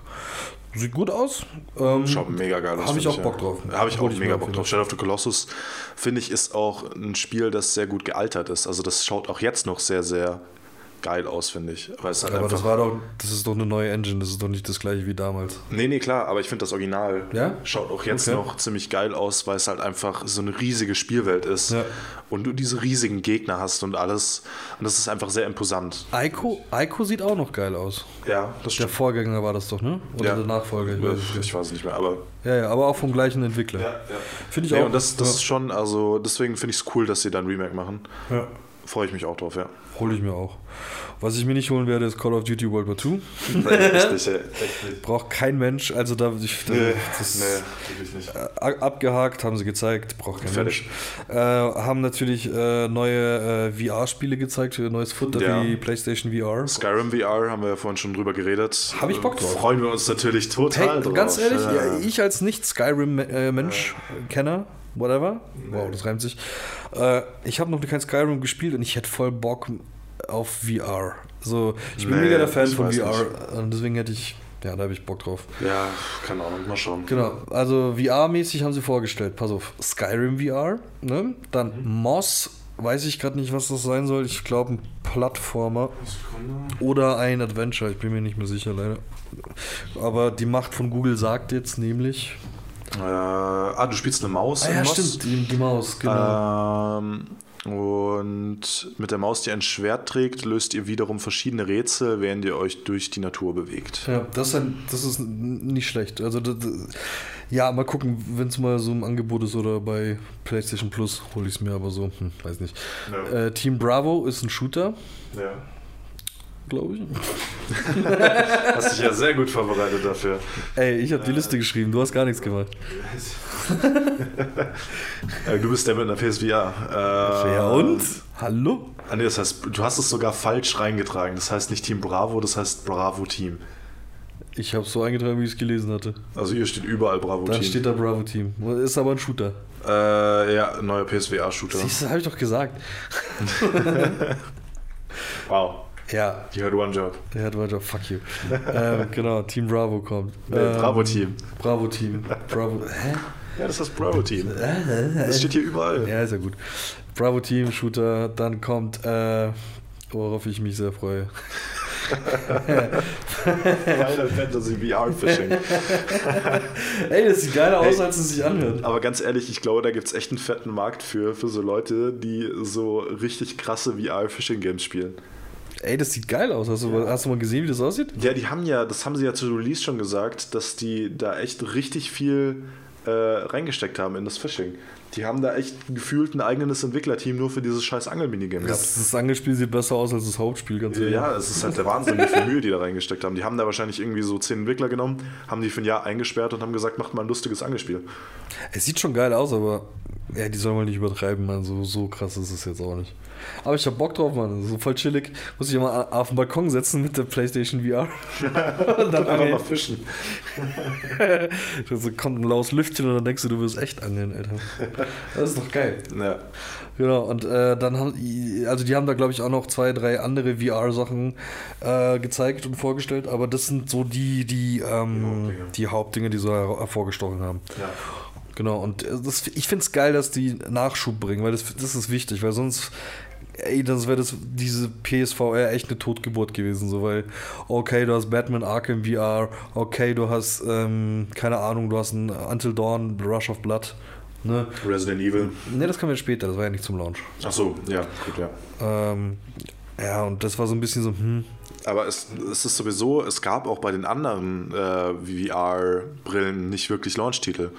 Sieht gut aus. Ähm, Schaut mega geil aus. Hab ich auch Bock drauf. Habe ich Hol auch ich mega Bock auf drauf. Shadow of the Colossus, finde ich, ist auch ein Spiel, das sehr gut gealtert ist. Also das schaut auch jetzt noch sehr, sehr geil aus, finde ich. Weil es halt aber einfach, das war doch, das ist doch eine neue Engine, das ist doch nicht das gleiche wie damals. Nee, nee, klar, aber ich finde das Original Ja? schaut auch jetzt Okay. noch ziemlich geil aus, weil es halt einfach so eine riesige Spielwelt ist. Ja. Und du diese riesigen Gegner hast und alles. Und das ist einfach sehr imposant. Ico, Ico sieht auch noch geil aus. Ja, das Der stimmt. Vorgänger war das doch, ne? Oder Ja. der Nachfolger? Ich weiß es Ich, nicht. weiß nicht mehr, aber. Ja, ja, aber auch vom gleichen Entwickler. Ja, ja. Finde ich Nee, auch. und das, das ist schon, also deswegen finde ich es cool, dass sie dann Remake machen. ja. Freue ich mich auch drauf, ja. Hole ich mir auch. Was ich mir nicht holen werde, ist Call of Duty World War II. Richtig, ey. Echt nicht. Braucht kein Mensch. Also da, ich, da Nee, das nee, nicht. a- abgehakt, haben sie gezeigt, braucht kein Fertig. Mensch. Äh, haben natürlich äh, neue äh, VR-Spiele gezeigt, äh, neues Futter Ja. wie PlayStation VR. Skyrim VR haben wir ja vorhin schon drüber geredet. Hab ich Bock drauf. Freuen wir uns natürlich total Hey, drauf. ganz ehrlich, Ja. ich als Nicht-Skyrim-Mensch, Kenner, whatever, wow, das reimt sich, äh, ich habe noch kein Skyrim gespielt und ich hätte voll Bock auf VR. So, ich bin Nee, mega der Fan von VR und deswegen hätte ich, ja, da habe ich Bock drauf. Ja, keine Ahnung, mal schauen. Genau, also VR-mäßig haben sie vorgestellt. Pass auf, Skyrim VR, ne? Dann Moss, weiß ich gerade nicht, was das sein soll. Ich glaube ein Plattformer oder ein Adventure, ich bin mir nicht mehr sicher leider. Aber die Macht von Google sagt jetzt nämlich. Äh, ah, du spielst eine Maus Ah ja, stimmt, die, die Maus, genau. Ähm, und mit der Maus, die ein Schwert trägt, löst ihr wiederum verschiedene Rätsel, während ihr euch durch die Natur bewegt. Ja, das ist, ein, das ist nicht schlecht. Also das, Ja, mal gucken, wenn es mal so im Angebot ist oder bei PlayStation Plus hole ich es mir, aber so, hm, weiß nicht. Ja. Äh, Team Bravo ist ein Shooter, Ja. Glaube ich. Hast dich ja sehr gut vorbereitet dafür. Ey, ich habe die Liste geschrieben, du hast gar nichts gemacht. Äh, Du bist der mit einer PSVR. Äh, Ja und? Hallo? Ah, nee, das heißt, du hast es sogar falsch reingetragen. Das heißt nicht Team Bravo, das heißt Bravo Team. Ich habe so eingetragen, wie ich es gelesen hatte. Also hier steht überall Bravo Da Team. steht da Bravo Team. Ist aber ein Shooter. äh, ja, neuer PSVR-Shooter. Siehst du, habe ich doch gesagt. Wow. Ja, You had one job. der hat weiter, fuck you. ähm, genau, Team Bravo kommt. Nee, Ähm, Bravo Team. Bravo Team. Bravo. Hä? Ja, das heißt Bravo Team. Das steht hier überall. Ja, ist ja gut. Bravo Team, Shooter, dann kommt, äh, worauf ich mich sehr freue. Final Fantasy VR Fishing. Ey, das sieht geiler aus, Ey. als es sich anhört. Aber ganz ehrlich, ich glaube, da gibt es echt einen fetten Markt für, für so Leute, die so richtig krasse VR-Fishing-Games spielen. Ey, das sieht geil aus. Hast du, mal- hast du mal gesehen, wie das aussieht? Ja, die haben ja, das haben sie ja zu Release schon gesagt, dass die da echt richtig viel äh, reingesteckt haben in das Fishing. Die haben da echt gefühlt ein eigenes Entwicklerteam nur für dieses scheiß Angelminigame gehabt. Das, das Angelspiel sieht besser aus als das Hauptspiel, ganz ehrlich. Ja, es ist halt der Wahnsinn, wie viel Mühe die da reingesteckt haben. Die haben da wahrscheinlich irgendwie so zehn Entwickler genommen, haben die für ein Jahr eingesperrt und haben gesagt, macht mal ein lustiges Angelspiel. Es sieht schon geil aus, aber ja, die sollen mal nicht übertreiben, man. So, so krass ist es jetzt auch nicht. Aber ich hab Bock drauf, Mann. So voll chillig. Muss ich mal auf den Balkon setzen mit der PlayStation VR. und dann Einfach mal fischen. so kommt ein laues Lüftchen und dann denkst du, du wirst echt angeln, Alter. Das ist doch geil. Ja. Genau, und äh, dann haben also die haben da glaube ich auch noch zwei, drei andere VR-Sachen äh, gezeigt und vorgestellt, aber das sind so die, die, ähm, Hauptdinge. die Hauptdinge, die so her- hervorgestochen haben. ja. Genau, und äh, das, ich finde es geil, dass die Nachschub bringen, weil das, das ist wichtig, weil sonst, ey, das wäre das, diese PSVR echt eine Totgeburt gewesen, so, weil, okay, du hast Batman Arkham VR, okay, du hast, ähm, keine Ahnung, du hast ein Until Dawn, Rush of Blood, ne? Resident Evil. Ne, das kam ja später, das war ja nicht zum Launch. Ach so, ja, gut, ja. Ähm, ja, und das war so ein bisschen so, hm, Aber es, es ist sowieso, es gab auch bei den anderen äh, VR-Brillen nicht wirklich Launch-Titel.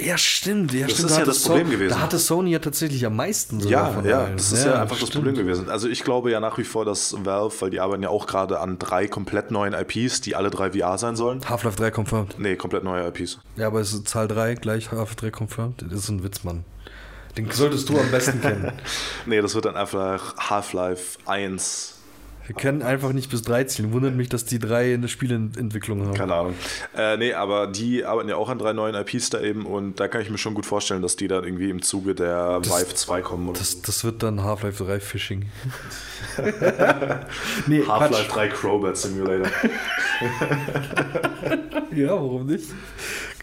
Ja, stimmt, ja, Das stimmt. ist ja das Problem So- gewesen. Da hatte Sony ja tatsächlich am meisten Ja, ja, allen. das ist ja, einfach das stimmt. Problem gewesen. Also ich glaube ja nach wie vor, dass Valve, weil die arbeiten ja auch gerade an drei komplett neuen IPs, die alle drei VR sein sollen. Half-Life 3 confirmed. Nee, komplett neue IPs. Ja, aber es ist Zahl 3 gleich Half-Life 3 confirmed. Das ist ein Witz, Mann. Den solltest du am besten kennen. Nee, das wird dann einfach Half-Life 1. Wir können einfach nicht bis 13. Wundert mich, dass die drei eine Spieleentwicklung haben. Keine Ahnung. Äh, nee, aber die arbeiten ja auch an drei neuen IPs da eben und da kann ich mir schon gut vorstellen, dass die dann irgendwie im Zuge der Vive 2 kommen. Oder Das, das wird dann Half-Life 3 Phishing. nee, Half-Life Quatsch. 3 Crowbat Simulator. Ja, warum nicht?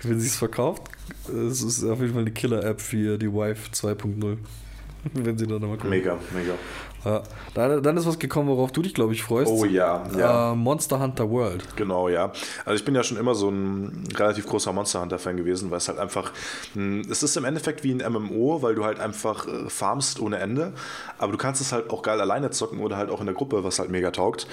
Wenn sie es verkauft, es ist auf jeden Fall eine Killer-App für die Vive 2.0. Wenn sie dann nochmal kommt. mega, mega. Ja. Dann, dann ist was gekommen, worauf du dich, glaube ich, freust. Oh ja, ja. Äh, Monster Hunter World. Genau, ja. Also ich bin ja schon immer so ein relativ großer Monster Hunter-Fan gewesen, weil es halt einfach, mh, es ist im Endeffekt wie ein MMO, weil du halt einfach äh, farmst ohne Ende, aber du kannst es halt auch geil alleine zocken oder halt auch in der Gruppe, was halt mega taugt.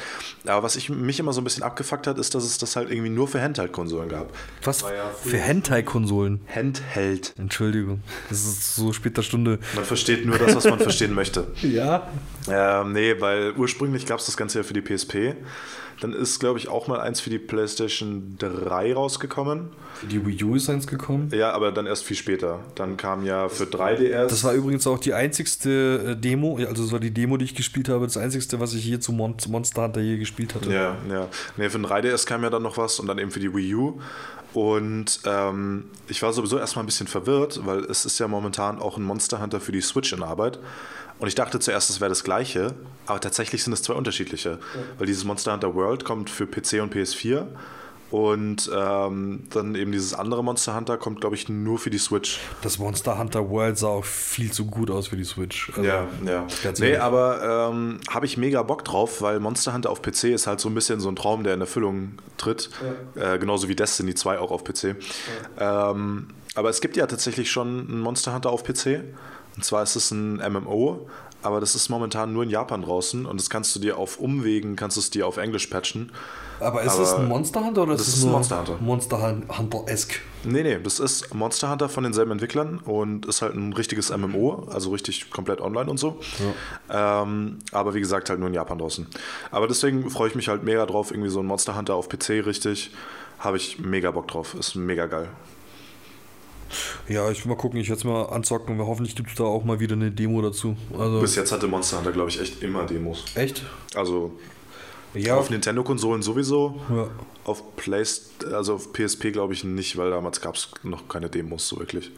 Aber was ich, mich immer so ein bisschen abgefuckt hat, ist, dass es das halt irgendwie nur für Handheld-Konsolen gab. Was ja für Hentai-Konsolen? Handheld. Entschuldigung. Das ist so später Stunde. Man versteht nur das, was man verstehen möchte. Ja. Ähm, nee, weil ursprünglich gab es das Ganze ja für die PSP. Dann ist, glaube ich, auch mal eins für die PlayStation 3 rausgekommen. Für die Wii U ist eins gekommen. Ja, aber dann erst viel später. Dann kam ja für 3DS. Das war übrigens auch die einzigste äh, Demo, also das war die Demo, die ich gespielt habe, das einzigste, was ich je zu Mon Monster Hunter je gespielt hatte. Ja, ja. Nee, für den 3DS kam ja dann noch was und dann eben für die Wii U. Und ähm, ich war sowieso erstmal ein bisschen verwirrt, weil es ist ja momentan auch ein Monster Hunter für die Switch in Arbeit. Und ich dachte zuerst, es wäre das gleiche, aber tatsächlich sind es zwei unterschiedliche. Weil dieses Monster Hunter World kommt für PC und PS4 und ähm, dann eben dieses andere Monster Hunter kommt, glaube ich, nur für die Switch. Das Monster Hunter World sah auch viel zu gut aus für die Switch. Also, Ja, ja. Ganz Nee, aber ähm, habe ich mega Bock drauf, weil Monster Hunter auf PC ist halt so ein bisschen so ein Traum, der in Erfüllung tritt. Äh, genauso wie Destiny 2 auch auf PC. Ähm, aber es gibt ja tatsächlich schon ein Monster Hunter auf PC. Und zwar ist es ein MMO. aber das ist momentan nur in Japan draußen und das kannst du dir auf Umwegen, kannst du es dir auf Englisch patchen. Aber ist Aber es ein Monster Hunter oder ist ist es ein nur Monster Hunter. Monster Hunter-esque? Nee, nee, das ist Monster Hunter von denselben Entwicklern und ist halt ein richtiges MMO, also richtig komplett online und so. Ähm, aber wie gesagt, halt nur in Japan draußen. Aber deswegen freue ich mich halt mega drauf, irgendwie so ein Monster Hunter auf PC richtig. Habe ich mega Bock drauf. Ist mega geil. Ja, ich will mal gucken, ich werde es mal anzocken hoffentlich gibt es da auch mal wieder eine Demo dazu. Also, Bis jetzt hatte Monster Hunter, glaube ich, echt immer Demos. echt? Also Ja. auf Nintendo-Konsolen sowieso. ja. Auf Playst also auf PSP glaube ich nicht, weil damals gab es noch keine Demos so wirklich.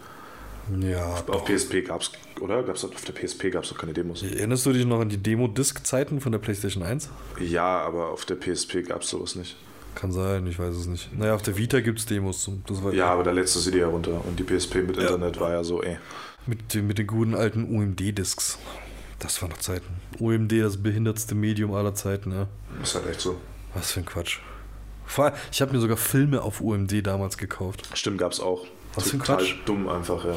Ja. Auf PSP gab es, oder? Gab's, auf der PSP gab es noch keine Demos. Erinnerst du dich noch an die Demo-Disc-Zeiten von der PlayStation 1? Ja, aber auf der PSP gab es sowas nicht. Kann sein, ich weiß es nicht. Naja, auf der Vita gibt es Demos. Das war Ja, aber da sie dir ja runter. Und die PSP mit Internet war ja so, ey. Mit, den- mit den guten alten UMD-Discs. Das war noch Zeiten. UMD, das behindertste Medium aller Zeiten, ja. Ist halt echt so. Was für ein Quatsch. Vor allem, Ich habe mir sogar Filme auf UMD damals gekauft. Stimmt, gab's auch. Was für ein Total Quatsch. dumm einfach, ja.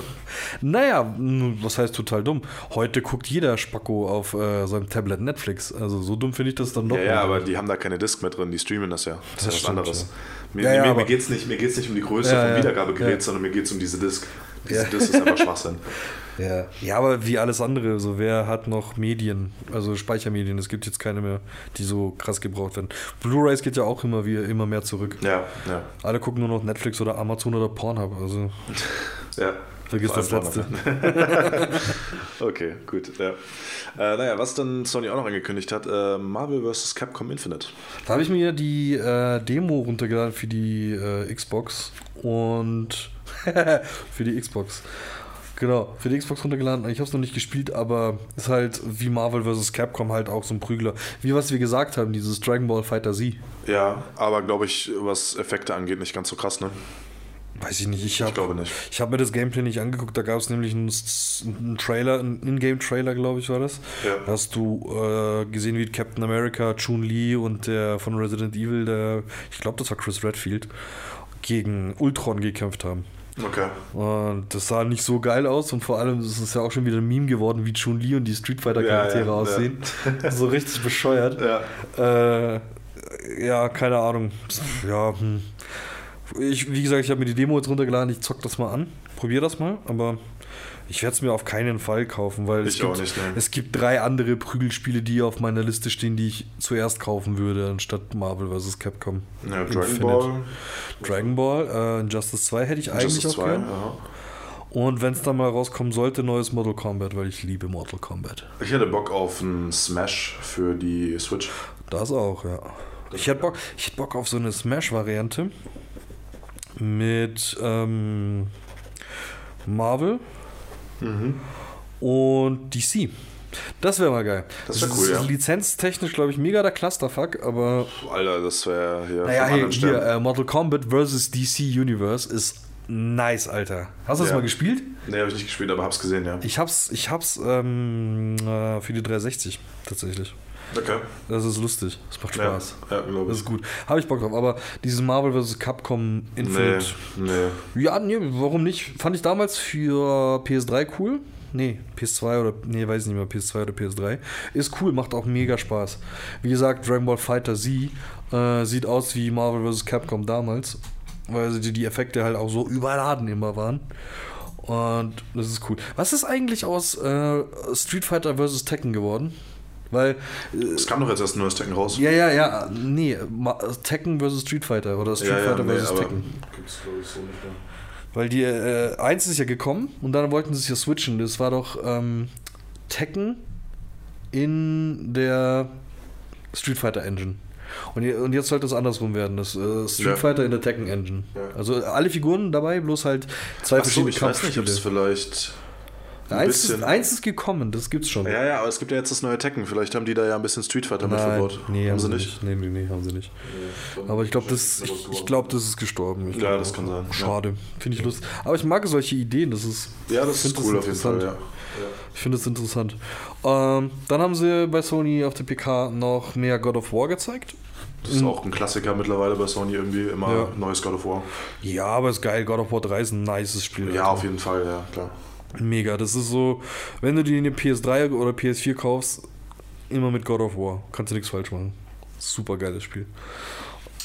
Naja, was heißt total dumm? Heute guckt jeder Spacko auf äh, seinem Tablet Netflix. Also so dumm finde ich das dann doch Ja, ja, aber die haben da keine Disc mehr drin, die streamen das ja. Das, Das ist was anderes. ja. Mir, Ja, mir, mir geht es nicht, mir geht's nicht um die Größe vom Wiedergabegerät, sondern mir geht es um diese Disc. Diese Ja. Disc ist einfach Schwachsinn. Ja. ja, aber wie alles andere, so wer hat noch Medien, also Speichermedien, es gibt jetzt keine mehr, die so krass gebraucht werden. Blu-rays geht ja auch immer, wie, immer mehr zurück. Ja, ja. Alle gucken nur noch Netflix oder Amazon oder Pornhub, also ja. vergiss das Letzte. Okay, gut. Ja. Äh, naja, was dann Sony auch noch angekündigt hat, äh, Marvel vs. Capcom Infinite. Da habe ich mir die äh, Demo runtergeladen für die äh, Xbox und für die Xbox. Genau, für die Xbox runtergeladen. Ich habe es noch nicht gespielt, aber ist halt wie Marvel vs. Capcom halt auch so ein Prügler. Wie was wir gesagt haben, dieses Dragon Ball Fighter Z. Ja, aber glaube ich, was Effekte angeht, nicht ganz so krass, ne? Weiß ich nicht. Ich, Ich hab, glaube nicht. Ich habe mir das Gameplay nicht angeguckt. Da gab es nämlich einen, einen Trailer, einen Ingame-Trailer, glaube ich, war das. Ja. Da hast du äh, gesehen, wie Captain America, Chun-Li und der von Resident Evil, der, ich glaube, das war Chris Redfield, gegen Ultron gekämpft haben. Okay. Und das sah nicht so geil aus und vor allem ist es ja auch schon wieder ein Meme geworden, wie Chun-Li und die Street Fighter-Charaktere Ja, ja, aussehen. so richtig bescheuert. Ja. Äh, ja, keine Ahnung. Ja, hm. ich, wie gesagt, ich habe mir die Demo jetzt runtergeladen, ich zock das mal an, probiere das mal, aber ich werde es mir auf keinen Fall kaufen, weil es gibt, nicht, es gibt drei andere Prügelspiele, die auf meiner Liste stehen, die ich zuerst kaufen würde, anstatt Marvel vs. Capcom. Ja, Dragon Infinite. Ball. Dragon Ball, äh, Injustice 2 hätte ich eigentlich Justice auch 2, gern. ja. Und wenn es dann mal rauskommen sollte, neues Mortal Kombat, weil ich liebe Mortal Kombat. Ich hätte Bock auf einen Smash für die Switch. Das auch, ja. Ich hätte Bock, ich hätte Bock auf so eine Smash-Variante mit ähm, Marvel und DC. Das wäre mal geil. Das wär cool, ist ja. lizenztechnisch, glaube ich, mega der Clusterfuck, aber Alter, das wäre hier naja, vom hier, äh, Mortal Kombat vs. DC Universe ist nice, Alter. Hast du das Ja. mal gespielt? Nee, habe ich nicht gespielt, aber hab's gesehen, ja. Ich hab's, ich hab's ähm, äh, für die 360 tatsächlich. Okay. Das ist lustig. Das macht Spaß. Ja, ja glaube Das ich. ist gut. Habe ich Bock drauf. Aber dieses Marvel vs. Capcom Nee, Infinite. nee. Ja, nee, warum nicht? Fand ich damals für PS3 cool. Nee, PS2 oder, nee, weiß ich nicht mehr, PS2 oder PS3. Ist cool, macht auch mega Spaß. Wie gesagt, Dragon Ball Fighter Z äh, sieht aus wie Marvel vs. Capcom damals, weil die, die Effekte halt auch so überladen immer waren. Und das ist cool. Was ist eigentlich aus äh, Street Fighter vs. Tekken geworden? Weil Es kam doch jetzt erst ein neues Tekken raus. ja, ja, ja, nee, Tekken vs. Street Fighter oder Street ja, ja Fighter nee, vs. Tekken. gibt's glaube ich so nicht mehr. Weil die äh, eins ist ja gekommen und dann wollten sie es ja switchen. Das war doch ähm, Tekken in der Street Fighter Engine. Und, und jetzt sollte es andersrum werden, das äh, Street Ja. Fighter in der Tekken Engine. Ja. Also alle Figuren dabei, bloß halt zwei Achso, verschiedene ich weiß nicht, ob es Kampfstile. vielleicht ein Eins ist, eins ist gekommen, das gibt's schon. Ja, ja, aber es gibt ja jetzt das neue Tekken. Vielleicht haben die da ja ein bisschen Street Fighter mit Nein, verbaut. nee, haben sie nicht? Nee, nee, nee, haben sie nicht. Aber ich glaube, das, ich, ich glaub, das ist gestorben. Ich Ja, glaub, das kann sein, ja. Schade. Finde ich lustig. Aber ich mag solche Ideen. Das ist, Ja, das ist cool auf jeden Fall, ja. Ich finde es interessant. Ähm, dann haben sie bei Sony auf der PK noch mehr God of War gezeigt. Das ist auch ein Klassiker mittlerweile bei Sony irgendwie, immer Ja. neues God of War. Ja, aber ist geil. God of War 3 ist ein nices Spiel. Ja, Alter. auf jeden Fall, ja, klar. Mega. Das ist so, wenn du dir eine PS3 oder PS4 kaufst, immer mit God of War. Kannst du nichts falsch machen. Super geiles Spiel.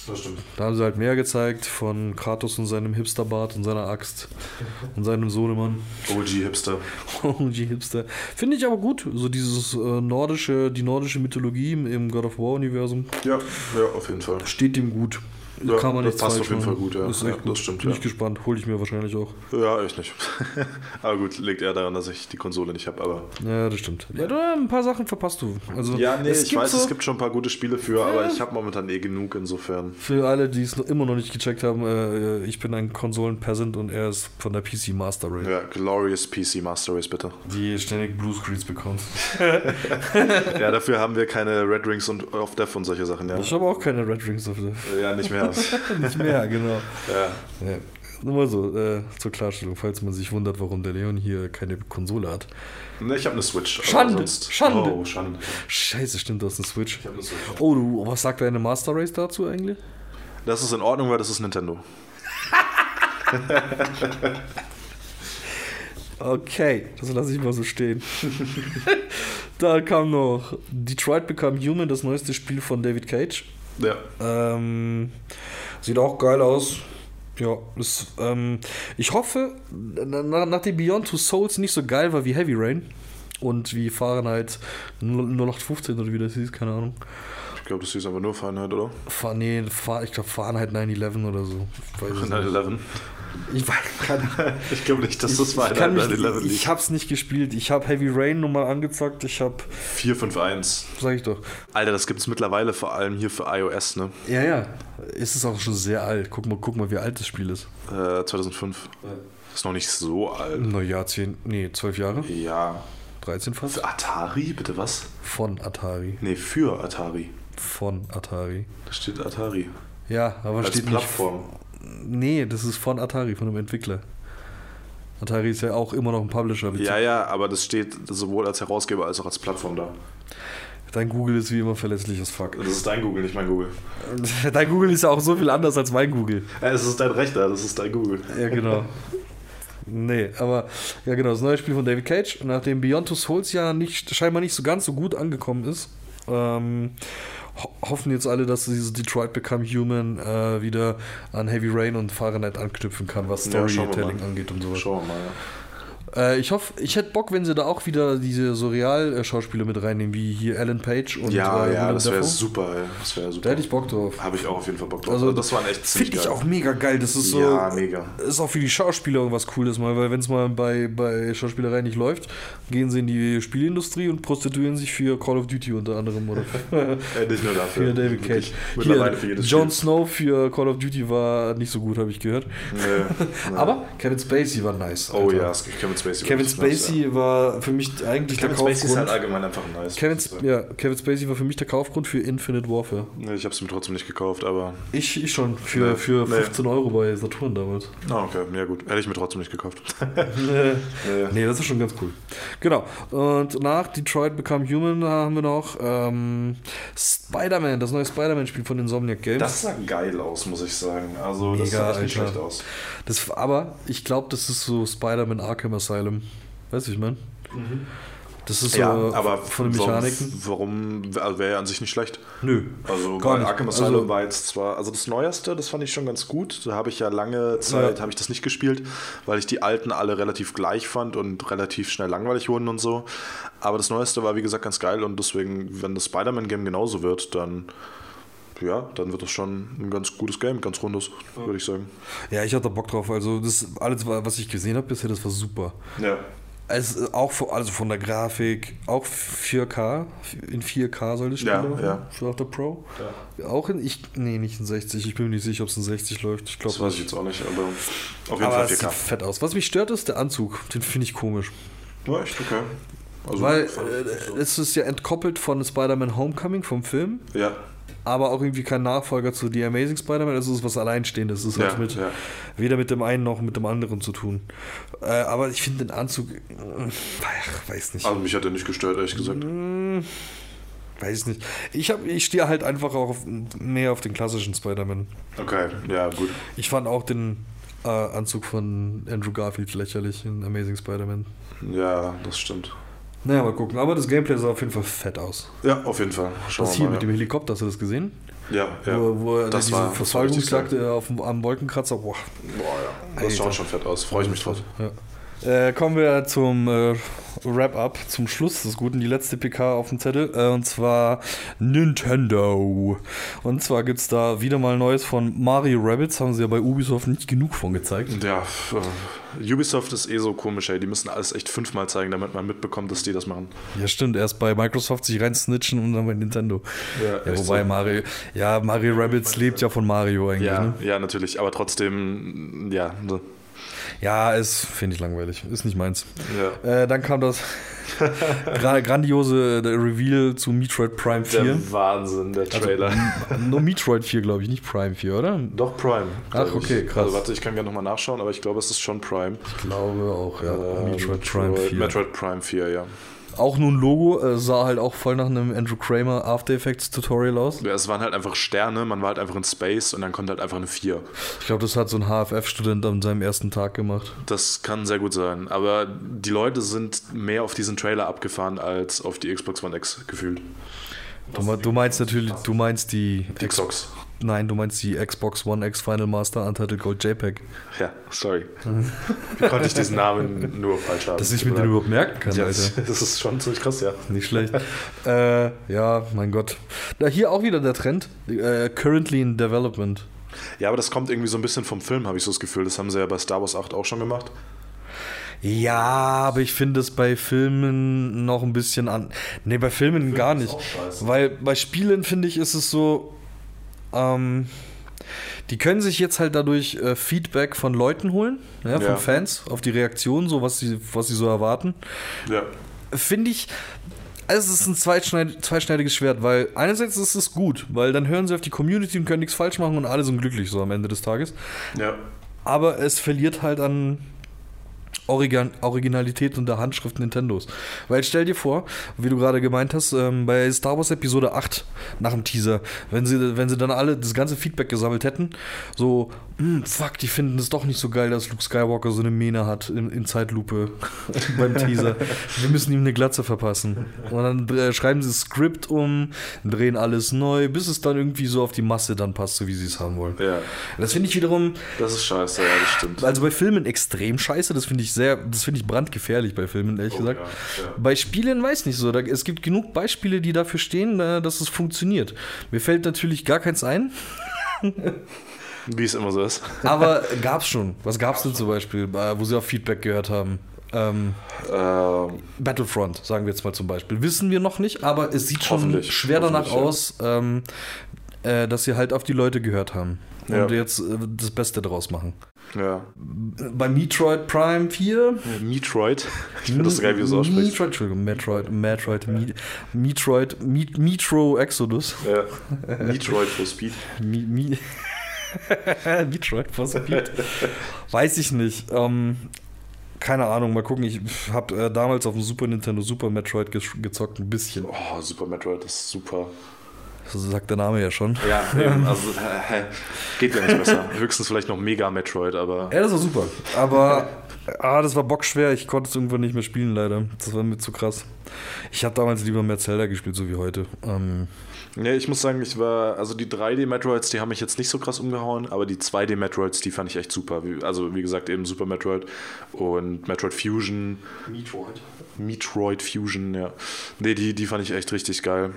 Das stimmt. Da haben sie halt mehr gezeigt von Kratos und seinem Hipsterbart und seiner Axt und seinem Sohnemann. OG-Hipster. OG Hipster. Finde ich aber gut. So dieses äh, nordische, die nordische Mythologie im- im God of War Universum Ja, ja, auf jeden Fall. steht ihm gut. Ja, Kann man das nicht passt falsch auf jeden machen. Fall gut, ja. Ist Ja, echt das gut. stimmt, Bin ja. ich gespannt. Hole ich mir wahrscheinlich auch. Ja, ich nicht. aber gut, liegt eher daran, dass ich die Konsole nicht habe. Aber Ja, das stimmt. Ja, du, ein paar Sachen verpasst du. Also, ja, nee, ich weiß, so, es gibt schon ein paar gute Spiele für, aber ich habe momentan eh genug insofern. Für alle, die es noch immer noch nicht gecheckt haben, äh, ich bin ein Konsolen-Peasant und er ist von der PC Master Race. Ja, Glorious PC Master Race, bitte. Die ständig Bluescreens bekommt. ja, dafür haben wir keine Red Rings und Off Death und solche Sachen, ja. Ich habe auch keine Red Rings auf der. Ja, nicht mehr. Nicht mehr, genau. ja. Ja. Nur mal so, äh, zur Klarstellung, falls man sich wundert, warum der Leon hier keine Konsole hat. Ne, ich habe eine Switch. Schande, sonst- Schande. Oh, Schande. Scheiße, stimmt, du hast eine Switch. Ich eine Switch. Oh, du, was sagt deine Master Race dazu eigentlich? Das ist in Ordnung, weil das ist Nintendo. Okay, das lasse ich mal so stehen. da kam noch Detroit Become Human, das neueste Spiel von David Cage. Ja. Ähm, sieht auch geil aus. Ja, ist, ähm, ich hoffe, na, na- nachdem Beyond Two Souls nicht so geil war wie Heavy Rain und wie Fahrenheit 0815 oder wie das hieß, keine Ahnung. Ich glaube, das hieß aber nur Feinheit, oder? Fahr, nee, Fahr, ich glaube Fahrenheit 911 oder so. Ich weiß es nicht. 9-11. Ich weiß, kann, Ich glaube nicht, dass das ich, Feinheit kann mich, 9-11 ich liegt. hab's nicht gespielt. Ich habe Heavy Rain nochmal angezockt. Ich habe, 451. sag ich doch. Alter, das gibt es mittlerweile vor allem hier für iOS, ne? Ja, ja. Es ist auch schon sehr alt. Guck mal, guck mal, wie alt das Spiel ist. Äh, 2005. Ist noch nicht so alt. Naja, 10, nee, 12 Jahre? Ja. 13 fast? Für Atari? Bitte was? Von Atari. Nee, für Atari. Von Atari. Da steht Atari. Ja, aber Als steht Plattform. nicht. Nee, das ist von Atari, von einem Entwickler. Atari ist ja auch immer noch ein Publisher. Ja, ja, aber das steht sowohl als Herausgeber als auch als Plattform da. Dein Google ist wie immer verlässlich as fuck. Das ist dein Google, nicht mein Google. Dein Google ist ja auch so viel anders als mein Google. Ja, es ist dein Rechner, das ist dein Google. Ja, genau. Nee, aber ja genau, das neue Spiel von David Cage, nachdem Beyond Two Souls ja nicht, scheinbar nicht so ganz so gut angekommen ist, ähm, ho hoffen jetzt alle, dass dieses Detroit Become Human äh, wieder an Heavy Rain und Fahrenheit anknüpfen kann, was Ja, Storytelling mal. angeht und sowas. Schauen wir mal, ja. Äh, ich hoffe, ich hätte Bock, wenn sie da auch wieder diese so Real-Schauspieler mit reinnehmen, wie hier Alan Page und ja, äh, ja, das wäre super, ey. Das wäre super. Da hätte ich Bock drauf. Habe ich auch auf jeden Fall Bock drauf. Also, das waren echt ziemlich Finde ich geil. auch mega geil. Das ist so. Ja, mega. Ist auch für die Schauspieler irgendwas Cooles mal, weil wenn es mal bei, bei Schauspielerei nicht läuft, gehen sie in die Spielindustrie und prostituieren sich für Call of Duty unter anderem oder nicht nur dafür. für David Cage. Mittlerweile für jedes Jon. Snow für Call of Duty war nicht so gut, habe ich gehört. Nee, nee. Aber Kevin Spacey war nice. Oh Alter. ja, Kevin Spacey. Kevin richtig nice, Spacey war für mich eigentlich. Kevin der Spacey ist Kaufgrund. halt allgemein einfach nice. Kevin, ja, Kevin Spacey war für mich der Kaufgrund für Infinite Warfare. Nee, Ich habe es mir trotzdem nicht gekauft, aber. Ich, ich schon, für, Nee, für nee. 15 Euro bei Saturn damals. Ah, okay, ja gut. Hätte ich mir trotzdem nicht gekauft. Nee. Nee, das ist schon ganz cool. Genau. Und nach Detroit Become Human haben wir noch ähm, Spider-Man, das neue Spider-Man-Spiel von Insomniac Games. Das sah geil aus, muss ich sagen. Also, das Mega, sah echt nicht schlecht aus. Das, aber ich glaube, das ist so Spider-Man Arkham Asylum. Du, wie ich meine? Das ist so ja, aber von den Mechaniken. Warum, warum also wäre ja an sich nicht schlecht. Nö. Also Gar bei nicht. Arkham Asylum Also- war jetzt zwar, also das Neueste, das fand ich schon ganz gut. Da habe ich ja lange Zeit, Ja. habe ich das nicht gespielt, weil ich die alten alle relativ gleich fand und relativ schnell langweilig wurden und so. Aber das Neueste war wie gesagt ganz geil und deswegen, wenn das Spider-Man-Game genauso wird, dann ja, dann wird das schon ein ganz gutes Game, ganz rundes, würde ich sagen. Ja, ich hatte Bock drauf. Also, das alles, was ich gesehen habe bisher, das war super. Ja. Es ist auch von, also von der Grafik, auch 4K, in 4K soll das Spiel Ja, laufen, ja. für der Pro. Auch in, ich, nee, nicht in 60, ich bin mir nicht sicher, ob es in 60 läuft. Ich Das glaube weiß ich jetzt auch nicht, aber auf jeden Aber Fall es sieht 4K. fett aus. Was mich stört, ist der Anzug. Den finde ich komisch. Ja, echt okay. Also, Weil äh, es ist ja entkoppelt von Spider-Man Homecoming, vom Film, ja, aber auch irgendwie kein Nachfolger zu The Amazing Spider-Man. Es ist was Alleinstehendes. Es ist Ja, halt mit, ja. weder mit dem einen noch mit dem anderen zu tun. Äh, aber ich finde den Anzug, äh, ach, weiß nicht. also mich hat er nicht gestört, ehrlich gesagt. Weiß nicht. Ich, hab- ich stehe halt einfach auch auf, mehr auf den klassischen Spider-Man. Okay, ja, gut. Ich fand auch den äh, Anzug von Andrew Garfield lächerlich in Amazing Spider-Man. Ja, das stimmt. Naja, mal gucken. Aber das Gameplay sah auf jeden Fall fett aus. Ja, auf jeden Fall. Schauen Das hier mal, mit ja. dem Helikopter, hast du das gesehen? Ja, ja. Wo, wo er das diese war, Verfolgungsjagd äh, auf dem, am Wolkenkratzer. Boah. Boah, ja. Das schaut Alter. schon fett aus. Freue ich mich drauf. Ja. Äh, kommen wir zum äh, Wrap-up, zum Schluss des Guten, die letzte PK auf dem Zettel. Äh, und zwar Nintendo. Und zwar gibt es da wieder mal Neues von Mario Rabbits. Haben sie ja bei Ubisoft nicht genug von gezeigt. Ja, äh, Ubisoft ist eh so komisch, ey. Die müssen alles echt fünfmal zeigen, damit man mitbekommt, dass die das machen. Ja, stimmt. Erst bei Microsoft sich rein snitchen und dann bei Nintendo. Ja, Ja, wobei so. Mario, ja, Mario Rabbits lebt ja von Mario eigentlich. Ja, Ne? ja, natürlich. Aber trotzdem, ja. ne. Ja, ist, finde ich langweilig. Ist nicht meins. ja. Äh, dann kam das gra grandiose äh, Reveal zu Metroid Prime 4. Der Wahnsinn, der Trailer. Nur Metroid 4, glaube ich, nicht Prime 4, oder? Doch, Prime. Ach, ich. okay, krass. Also, warte, ich kann gerne nochmal nachschauen, aber ich glaube, es ist schon Prime. Ich glaube auch, ja. Äh, Metroid Prime 4. Metroid Prime 4, ja. Auch nur ein Logo, äh, sah halt auch voll nach einem Andrew Kramer After Effects Tutorial aus. ja. Es waren halt einfach Sterne, man war halt einfach in Space und dann kommt halt einfach eine 4. Ich glaube, das hat so ein HFF-Student an seinem ersten Tag gemacht. Das kann sehr gut sein. Aber die Leute sind mehr auf diesen Trailer abgefahren als auf die Xbox One X gefühlt. Du, du meinst natürlich, du meinst die, Die Xbox. Nein, du meinst die Xbox One X Final Master Untitled Gold JPEG. Ja, sorry. Wie konnte ich diesen Namen nur falsch haben? Dass ich mir den überhaupt merken kann, ja, das, ist schon ziemlich krass, ja. Nicht schlecht. äh, ja, mein Gott. Da hier auch wieder der Trend. Äh, currently in development. Ja, aber das kommt irgendwie so ein bisschen vom Film, habe ich so das Gefühl. Das haben sie ja bei Star Wars 8 auch schon gemacht. Ja, aber ich finde es bei Filmen noch ein bisschen an. Ne, bei Filmen gar nicht. Weil bei Spielen finde ich, ist es so. Ähm, die können sich jetzt halt dadurch äh, Feedback von Leuten holen, ja, von Ja. Fans, auf die Reaktion, so was sie, was sie so erwarten. Ja. finde ich, also es ist ein zweischneid, zweischneidiges Schwert, weil einerseits ist es gut, weil dann hören sie auf die Community und können nichts falsch machen und alle sind glücklich so am Ende des Tages. Ja. Aber es verliert halt an Origan Originalität und der Handschrift Nintendos. Weil stell dir vor, wie du gerade gemeint hast, ähm, bei Star Wars Episode 8 nach dem Teaser, wenn sie, wenn sie dann alle das ganze Feedback gesammelt hätten, so, "Hm, fuck, die finden es doch nicht so geil, dass Luke Skywalker so eine Mähne hat in, in Zeitlupe beim Teaser. Wir müssen ihm eine Glatze verpassen. Und dann äh, schreiben sie das Skript um, drehen alles neu, bis es dann irgendwie so auf die Masse dann passt, so wie sie es haben wollen. Ja. Das finde ich wiederum, Das ist scheiße, ja, das stimmt. also bei Filmen extrem scheiße, das finde ich sehr, das finde ich brandgefährlich bei Filmen, ehrlich Oh, gesagt. ja, ja. Bei Spielen weiß nicht so, da, es gibt genug Beispiele, die dafür stehen, äh, dass es funktioniert. Mir fällt natürlich gar keins ein, Wie es immer so ist. aber gab's schon. Was gab's denn zum Beispiel, äh, wo sie auch Feedback gehört haben? Ähm, Ähm, Battlefront, sagen wir jetzt mal zum Beispiel. Wissen wir noch nicht, aber es sieht schon schwer danach ja. aus, ähm, äh, dass sie halt auf die Leute gehört haben. Ja. Und jetzt äh, das Beste draus machen. ja. Bei Metroid Prime 4 Metroid. Ich finde das geil, wie du es aussprichst. Metroid, Entschuldigung, Metroid, Metroid, Me- Metroid, Me- Metro Exodus. Ja. Metroid for Speed. Me, Me Metroid for Speed. Weiß ich nicht. Ähm, keine Ahnung, mal gucken. Ich habe äh, damals auf dem Super Nintendo Super Metroid ge gezockt, ein bisschen. Oh, Super Metroid, das ist super. So sagt der Name ja schon. Ja, eben, also äh, geht ja nicht besser. Höchstens vielleicht noch Mega Metroid, aber Ja, das war super. Aber ah, das war bockschwer. Ich konnte es irgendwann nicht mehr spielen, leider. Das war mir zu krass. Ich habe damals lieber mehr Zelda gespielt, so wie heute. Ähm, Ja, ich muss sagen, ich war, also die 3D-Metroids, die haben mich jetzt nicht so krass umgehauen, aber die 2D-Metroids, die fand ich echt super. Also, wie gesagt, eben Super Metroid und Metroid Fusion. Metroid. Metroid Fusion, ja. Nee, die, die fand ich echt richtig geil.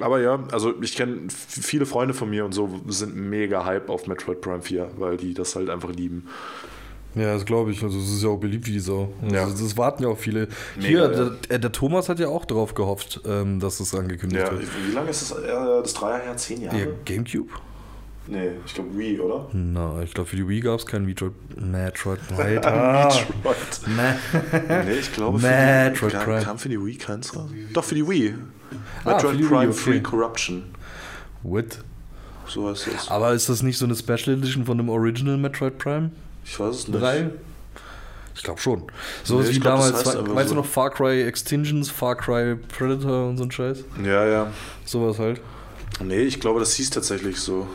Aber ja, also ich kenne viele Freunde von mir und so sind mega hype auf Metroid Prime 4, weil die das halt einfach lieben. Ja, das glaube ich. Also es ist ja auch beliebt wie die Sau. Ja. Also, das warten ja auch viele. Mega, Hier, ja. der, äh, der Thomas hat ja auch drauf gehofft, ähm, dass es angekündigt Ja, wird. wie lange ist das? Äh, das drei Jahre her? Zehn Jahre? Ja, Gamecube? Nee, ich glaube Wii, oder? Na, ich glaube für die Wii gab es kein Metroid. Metroid. Alter. Metroid. Nee, ich glaube, für Metroid die, kam, Prime. kam für die Wii keins raus. Doch, für die Wii. Ah, Metroid für die Wii, Prime okay. Free Corruption. What? So heißt das. Aber ist das nicht so eine Special Edition von dem Original Metroid Prime Ich weiß es nicht. 3? Ich glaube schon. So Nee, wie glaub, das damals, heißt aber weißt so. du noch, Far Cry Extingens, Far Cry Predator und so ein Scheiß? Ja, ja. Sowas halt. Nee, ich glaube, das hieß tatsächlich so.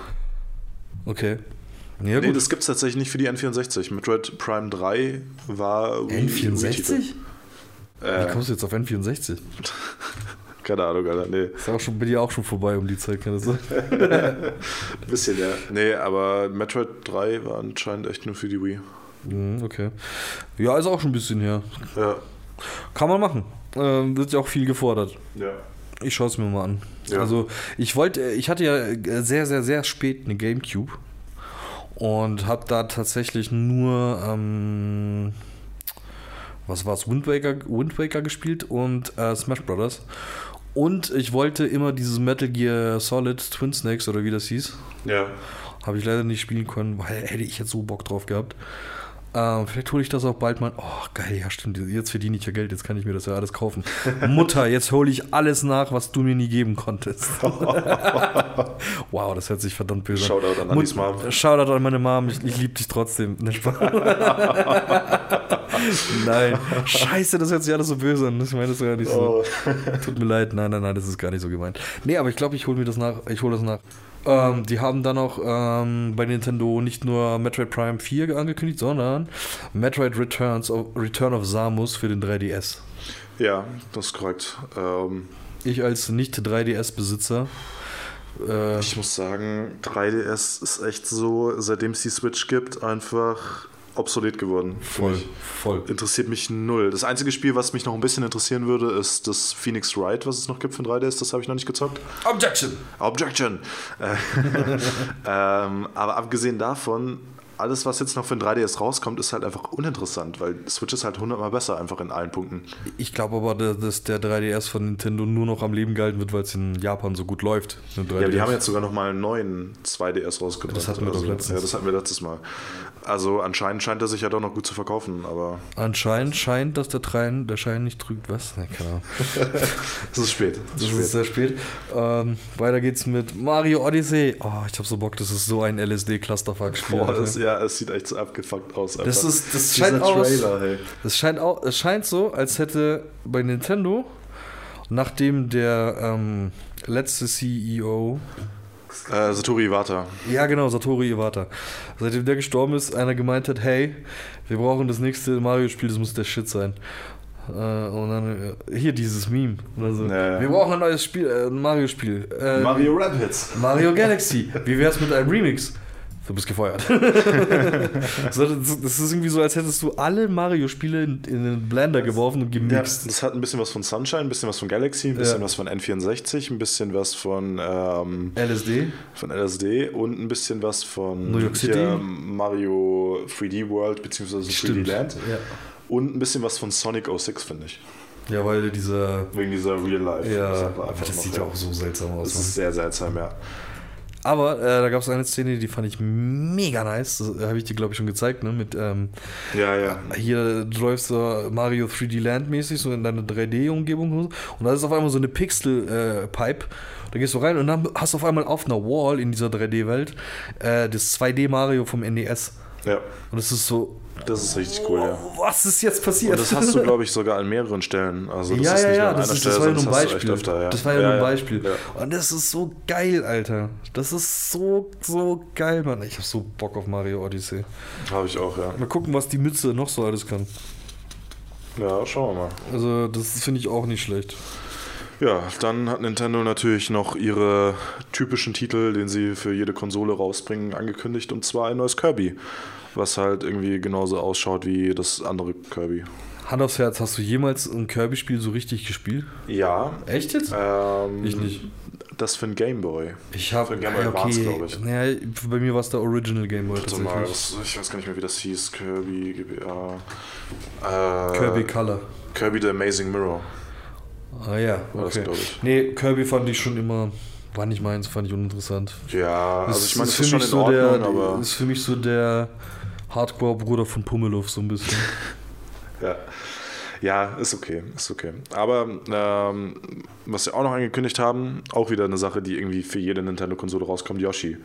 Okay. Ja, nee, gut. das gibt es tatsächlich nicht für die N64. Metroid Prime 3 war. Wii- N64? Wii-Titel. Wie Äh, kommst du jetzt auf N64? keine Ahnung, Alter. Nee. Ist auch schon, bin ja auch schon vorbei um die Zeit, kann das sein? Ein bisschen, ja. Nee, aber Metroid 3 war anscheinend echt nur für die Wii. Mhm, okay. Ja, ist auch schon ein bisschen her. Ja. Kann man machen. Ähm, wird ja auch viel gefordert. Ja. Ich schaue es mir mal an. Ja. Also ich wollte, ich hatte ja äh, sehr, sehr, sehr spät eine Gamecube und habe da tatsächlich nur, ähm, was war's, Wind Waker, Wind Waker gespielt und äh, Smash Brothers. Und ich wollte immer dieses Metal Gear Solid Twin Snakes oder wie das hieß. Ja. Habe ich leider nicht spielen können, weil hätte ich jetzt so Bock drauf gehabt. Ähm, vielleicht hole ich das auch bald mal. Oh, geil, ja, stimmt. Jetzt verdiene ich ja Geld, jetzt kann ich mir das ja alles kaufen. Mutter, jetzt hole ich alles nach, was du mir nie geben konntest. wow, das hört sich verdammt böse an. Shoutout an Mut- Mom. Shoutout an meine Mom, ich, ich liebe dich trotzdem. Ne, nein, scheiße, das hört sich alles so böse an. Ich meine das gar nicht so. Tut mir leid, nein, nein, nein, das ist gar nicht so gemeint. Nee, aber ich glaube, ich hole mir das nach. Ich hole das nach. Ähm, die haben dann auch ähm, bei Nintendo nicht nur Metroid Prime 4 angekündigt, sondern Metroid Returns of, Return of Samus für den 3DS. Ja, das ist korrekt. Ähm, Ich als Nicht-3DS-Besitzer. Äh, ich muss sagen, 3DS ist echt so, seitdem es die Switch gibt, einfach obsolet geworden. voll, mich. voll. Interessiert mich null. Das einzige Spiel, was mich noch ein bisschen interessieren würde, ist das Phoenix Wright, was es noch gibt für den 3DS. Das habe ich noch nicht gezockt. Objection! Objection! Äh, ähm, aber abgesehen davon, alles, was jetzt noch für den 3DS rauskommt, ist halt einfach uninteressant, weil Switch ist halt hundertmal besser, einfach in allen Punkten. Ich glaube aber, da- dass der 3DS von Nintendo nur noch am Leben gehalten wird, weil es in Japan so gut läuft. Ja, aber die 3DS. haben jetzt sogar noch mal einen neuen 2DS rausgebracht. Das hatten wir doch letztens. Ja, das hatten wir letztes Mal. Also anscheinend scheint er sich ja doch noch gut zu verkaufen, aber Anscheinend scheint, dass der Trein, der Schein nicht trügt. Was? Ne, keine Ahnung. es ist spät. Es Das ist ist sehr spät. Ähm, weiter geht's mit Mario Odyssey. Oh, ich hab so Bock, das ist so ein LSD-Clusterfuck-Spiel. Boah, das, ja, es sieht echt so abgefuckt aus. Das ist- das Dieser scheint aus- Trailer, hey. Es scheint, auch, es scheint so, als hätte bei Nintendo, nachdem der ähm, letzte CEO, Äh, Satoru Iwata. ja genau, Satoru Iwata, seitdem der gestorben ist, einer gemeint hat, hey, wir brauchen das nächste Mario-Spiel, das muss der Shit sein. Äh, und dann, äh, hier dieses Meme. Oder so. Ja, ja. Wir brauchen ein neues Spiel, äh, ein Mario-Spiel. Äh, Mario Rabbits. Mario Galaxy. Wie wär's mit einem Remix? Du bist gefeuert. so, das, das ist irgendwie so, als hättest du alle Mario-Spiele in, in den Blender geworfen und Ja, gemixt. das hat ein bisschen was von Sunshine, ein bisschen was von Galaxy, ein bisschen Ja. was von N64, ein bisschen was von, ähm, LSD. von LSD und ein bisschen was von New York City. hier Mario 3D World bzw. 3D Land Ja. und ein bisschen was von Sonic 06, finde ich. ja, weil dieser. Wegen dieser Real Life. Ja, das noch, sieht ja auch so seltsam aus. Das Mann. ist sehr seltsam, ja. Aber äh, da gab es eine Szene, die fand ich mega nice. Das habe ich dir, glaube ich, schon gezeigt, ne? Mit ähm, Ja, ja. hier du läufst so Mario 3D Land mäßig, so in deine 3D-Umgebung und da ist auf einmal so eine Pixel-Pipe. da gehst du rein und dann hast du auf einmal auf einer Wall in dieser 3D-Welt äh, das 2D-Mario vom NES. Ja, Und es ist so, das ist richtig cool, ja. was ist jetzt passiert? Und das hast du, glaube ich, sogar an mehreren Stellen. Also das ja, ist ja, nicht ja, an das, einer ist, das Stelle, war ja nur ein das Beispiel. öfter, ja. Das war ja, nur ein ja. Beispiel. Ja. Und das ist so geil, Alter. Das ist so, so geil, Mann. Ich hab so Bock auf Mario Odyssey. Habe ich auch, ja. Mal gucken, was die Mütze noch so alles kann. Ja, schauen wir mal. Also, das finde ich auch nicht schlecht. Ja, dann hat Nintendo natürlich noch ihre typischen Titel, den sie für jede Konsole rausbringen, angekündigt. Und zwar ein neues Kirby. Was halt irgendwie genauso ausschaut wie das andere Kirby. Hand aufs Herz, hast du jemals ein Kirby-Spiel so richtig gespielt? Ja. Echt jetzt? Ähm, Ich nicht. Das für ein Gameboy. Ich habe Für Game Boy Advance, glaub ich. Naja, bei mir war es der Original Game Boy Warte mal, das, ich weiß gar nicht mehr, wie das hieß. Kirby, GBA. Äh, Kirby Color. Kirby The Amazing Mirror. Ah ja, War das, okay. glaub ich. Nee, Kirby fand ich schon immer, war nicht meins, fand ich uninteressant. Ja, also ich meine, das für ist schon in so Ordnung, der, aber. ist für mich so der Hardcore-Bruder von Pummeluff so ein bisschen. Ja. ja, ist okay, ist okay. Aber ähm, was sie auch noch angekündigt haben, auch wieder eine Sache, die irgendwie für jede Nintendo-Konsole rauskommt, Yoshi.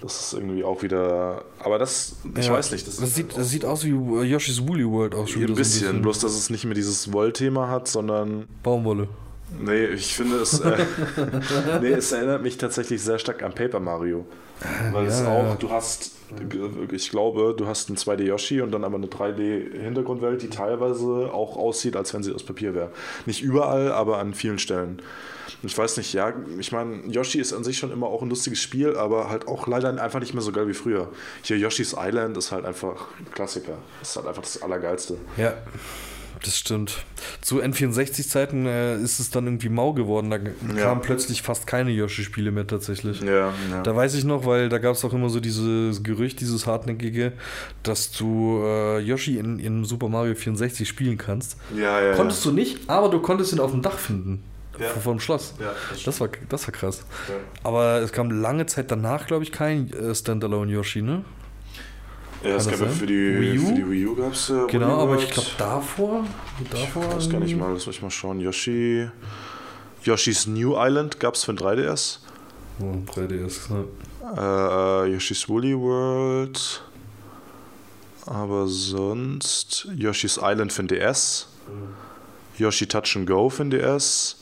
Das ist irgendwie auch wieder. Aber das, ich Ja, weiß nicht. Das, ist sieht, das sieht aus wie äh, Yoshi's Woolly World auch schon ein bisschen, so ein bloß dass es nicht mehr dieses Woll-Thema hat, sondern Baumwolle. Nee, ich finde es. Äh, nee, es erinnert mich tatsächlich sehr stark an Paper Mario. Weil es Ja, auch, ja. du hast, ich glaube, du hast einen 2D Yoshi und dann aber eine 3D Hintergrundwelt, die teilweise auch aussieht, als wenn sie aus Papier wäre. Nicht überall, aber an vielen Stellen. Ich weiß nicht, ja, ich meine, Yoshi ist an sich schon immer auch ein lustiges Spiel, aber halt auch leider einfach nicht mehr so geil wie früher. Hier Yoshi's Island ist halt einfach ein Klassiker. Ist halt einfach das Allergeilste. Ja, das stimmt. Zu N64-Zeiten äh, ist es dann irgendwie mau geworden. Da Ja. kamen plötzlich fast keine Yoshi-Spiele mehr tatsächlich. Ja, ja. Da weiß ich noch, weil da gab es auch immer so dieses Gerücht, dieses hartnäckige, dass du äh, Yoshi in, in Super Mario 64 spielen kannst. ja, ja, Konntest du nicht, aber du konntest ihn auf dem Dach finden. Ja. v- Vom Schloss. Ja, das das, war, das war krass. Ja. Aber es kam lange Zeit danach, glaube ich, kein äh, Standalone Yoshi, ne? Ja, es gab ja für die Wii U? Für die Wii U gab es ja. Genau, aber ich glaube davor. davor Ich weiß gar nicht mal, lass mich mal schauen. Yoshi. Yoshi's New Island gab es für ein 3DS. Oh, 3DS. Ne? Äh, Yoshi's Woolly World. Aber sonst. Yoshi's Island für ein DS. Yoshi Touch and Go für ein DS.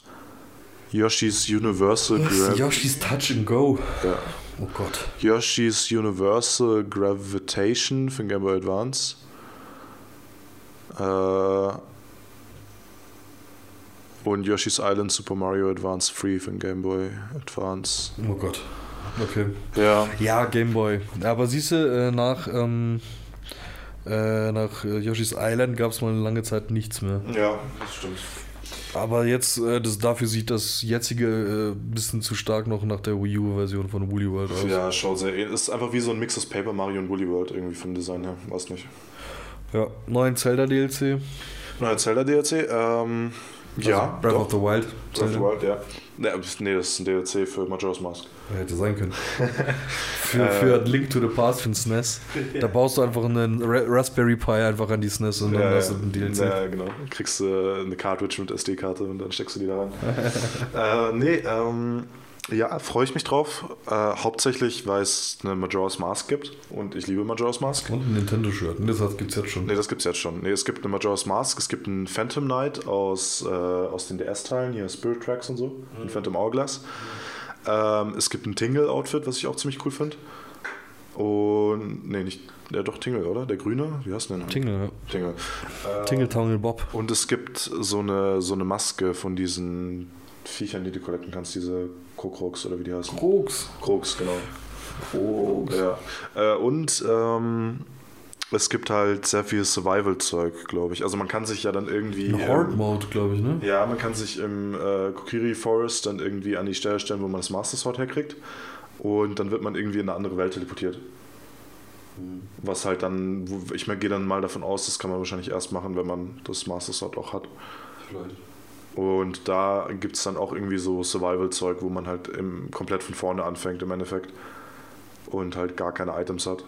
Yoshi's Universal Was? Gra Yoshi's Touch and Go. ja. Oh Gott. Yoshi's Universal Gravitation für Game Boy Advance. Äh, und Yoshi's Island Super Mario Advance Free für den Game Boy Advance. Oh Gott. Okay. Ja. Ja, Gameboy. Aber siehst du, äh, nach, ähm, äh, nach äh, Yoshi's Island gab es mal eine lange Zeit nichts mehr. Ja, das stimmt. Aber jetzt, äh, das, dafür sieht das jetzige ein äh, bisschen zu stark noch nach der Wii U-Version von Woolly World aus. Ja, schaut sehr ähnlich. Ist einfach wie so ein Mix aus Paper Mario und Woolly World irgendwie vom Design her. Weiß nicht. Ja, neuen Zelda-DLC. Neuer Zelda DLC. Ähm, ja. Breath doch. of the Wild. Breath of the Wild, ja. Nee, das ist ein DLC für Majora's Mask. Hätte sein können. für, für Link to the Past für den SNES. Da baust du einfach einen Ra Raspberry Pi einfach an die SNES und dann Ja, hast du den DLC. Ja, genau. Kriegst du äh, eine Cartridge mit SD-Karte und dann steckst du die da rein. äh, nee, ähm, ja, freue ich mich drauf. Äh, hauptsächlich, weil es eine Majora's Mask gibt und ich liebe Majora's Mask. Und ein Nintendo-Shirt. Und das gibt es jetzt schon. Nee, das gibt's jetzt schon. Nee, es gibt eine Majora's Mask, es gibt einen Phantom Knight aus, äh, aus den DS-Teilen, hier Spirit Tracks und so, ein Phantom Hourglass. Ähm, es gibt ein Tingle-Outfit, was ich auch ziemlich cool finde. Und, nee, nicht, ja doch Tingle, oder? Der Grüne? Wie heißt denn? Tingle, ja. Tingle. Äh, Tingle Tangle Bob. Und es gibt so eine, so eine Maske von diesen Viechern, die du collecten kannst, diese Kokroks oder wie die heißen. Krogs. Kroks, genau. Kroks. Ja. Äh, und ähm, es gibt halt sehr viel Survival-Zeug, glaube ich. Also man kann sich ja dann irgendwie. Ein Horde-Mode, glaube ich, ne? Ja, man kann sich im äh, Kokiri Forest dann irgendwie an die Stelle stellen, wo man das Master Sword herkriegt. Und dann wird man irgendwie in eine andere Welt teleportiert. Was halt dann, ich gehe dann mal davon aus, das kann man wahrscheinlich erst machen, wenn man das Master Sword auch hat. Und da gibt es dann auch irgendwie so Survival-Zeug, wo man halt im, komplett von vorne anfängt im Endeffekt. Und halt gar keine Items hat.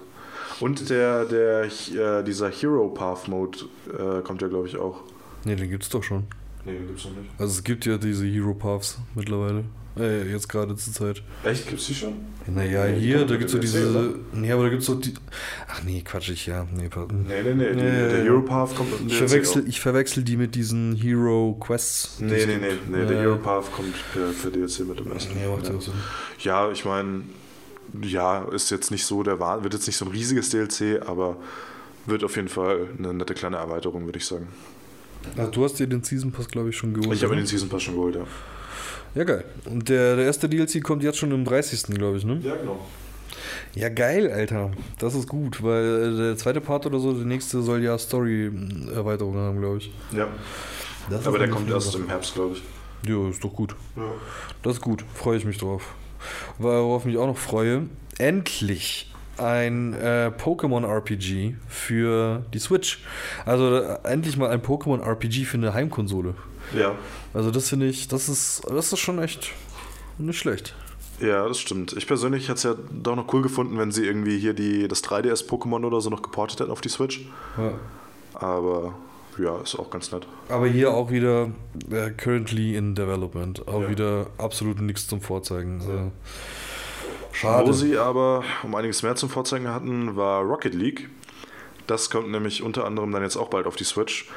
Und der, der, äh, dieser Hero Path Mode äh, kommt ja, glaube ich, auch. Ne, den gibt's doch schon. Nee, den gibt's noch nicht. Also es gibt ja diese Hero Paths mittlerweile. Äh, jetzt gerade zur Zeit. Echt? Gibt's die schon? Naja, Nee, hier, da gibt's so diese. oder? Nee, aber da gibt's doch die. Ach nee, Quatsch, ich ja. Nee, Nee, nee, nee. Nee, der ja. Hero Path kommt ich, verwechsel, ich verwechsel die mit diesen Hero Quests. Nee, nee, nee, nee. Der Ja. Hero Path kommt per, DLC mit dem ersten. Ja, macht ja Sinn. ja, ich meine, ja, ist jetzt nicht so der Wahn, wird jetzt nicht so ein riesiges DLC, aber wird auf jeden Fall eine nette kleine Erweiterung, würde ich sagen. Also, du hast dir den Season Pass, glaube ich, schon geholt. Ich habe den Season Pass schon geholt, ja. Ja, geil. Und der, der erste DLC kommt jetzt schon am 30. glaube ich, ne? Ja, genau. Ja, geil, Alter. Das ist gut, weil äh, der zweite Part oder so, der nächste soll ja Story-Erweiterungen haben, glaube ich. Ja, Das aber der kommt erst Sache. im Herbst, glaube ich. Ja, ist doch gut. Ja. Das ist gut. Freue ich mich drauf. Worauf ich mich auch noch freue, endlich ein äh, Pokémon-RPG für die Switch. Also äh, endlich mal ein Pokémon-RPG für eine Heimkonsole. Ja. Also das finde ich, das ist, das ist schon echt nicht schlecht. Ja, das stimmt. Ich persönlich hätte es ja doch noch cool gefunden, wenn sie irgendwie hier die, das 3DS-Pokémon oder so noch geportet hätten auf die Switch. Ja. Aber ja, ist auch ganz nett. Aber hier auch wieder äh, currently in development. Auch Ja. wieder absolut nichts zum Vorzeigen. Also, Wo schade. sie aber um einiges mehr zum Vorzeigen hatten, war Rocket League. Das kommt nämlich unter anderem dann jetzt auch bald auf die Switch.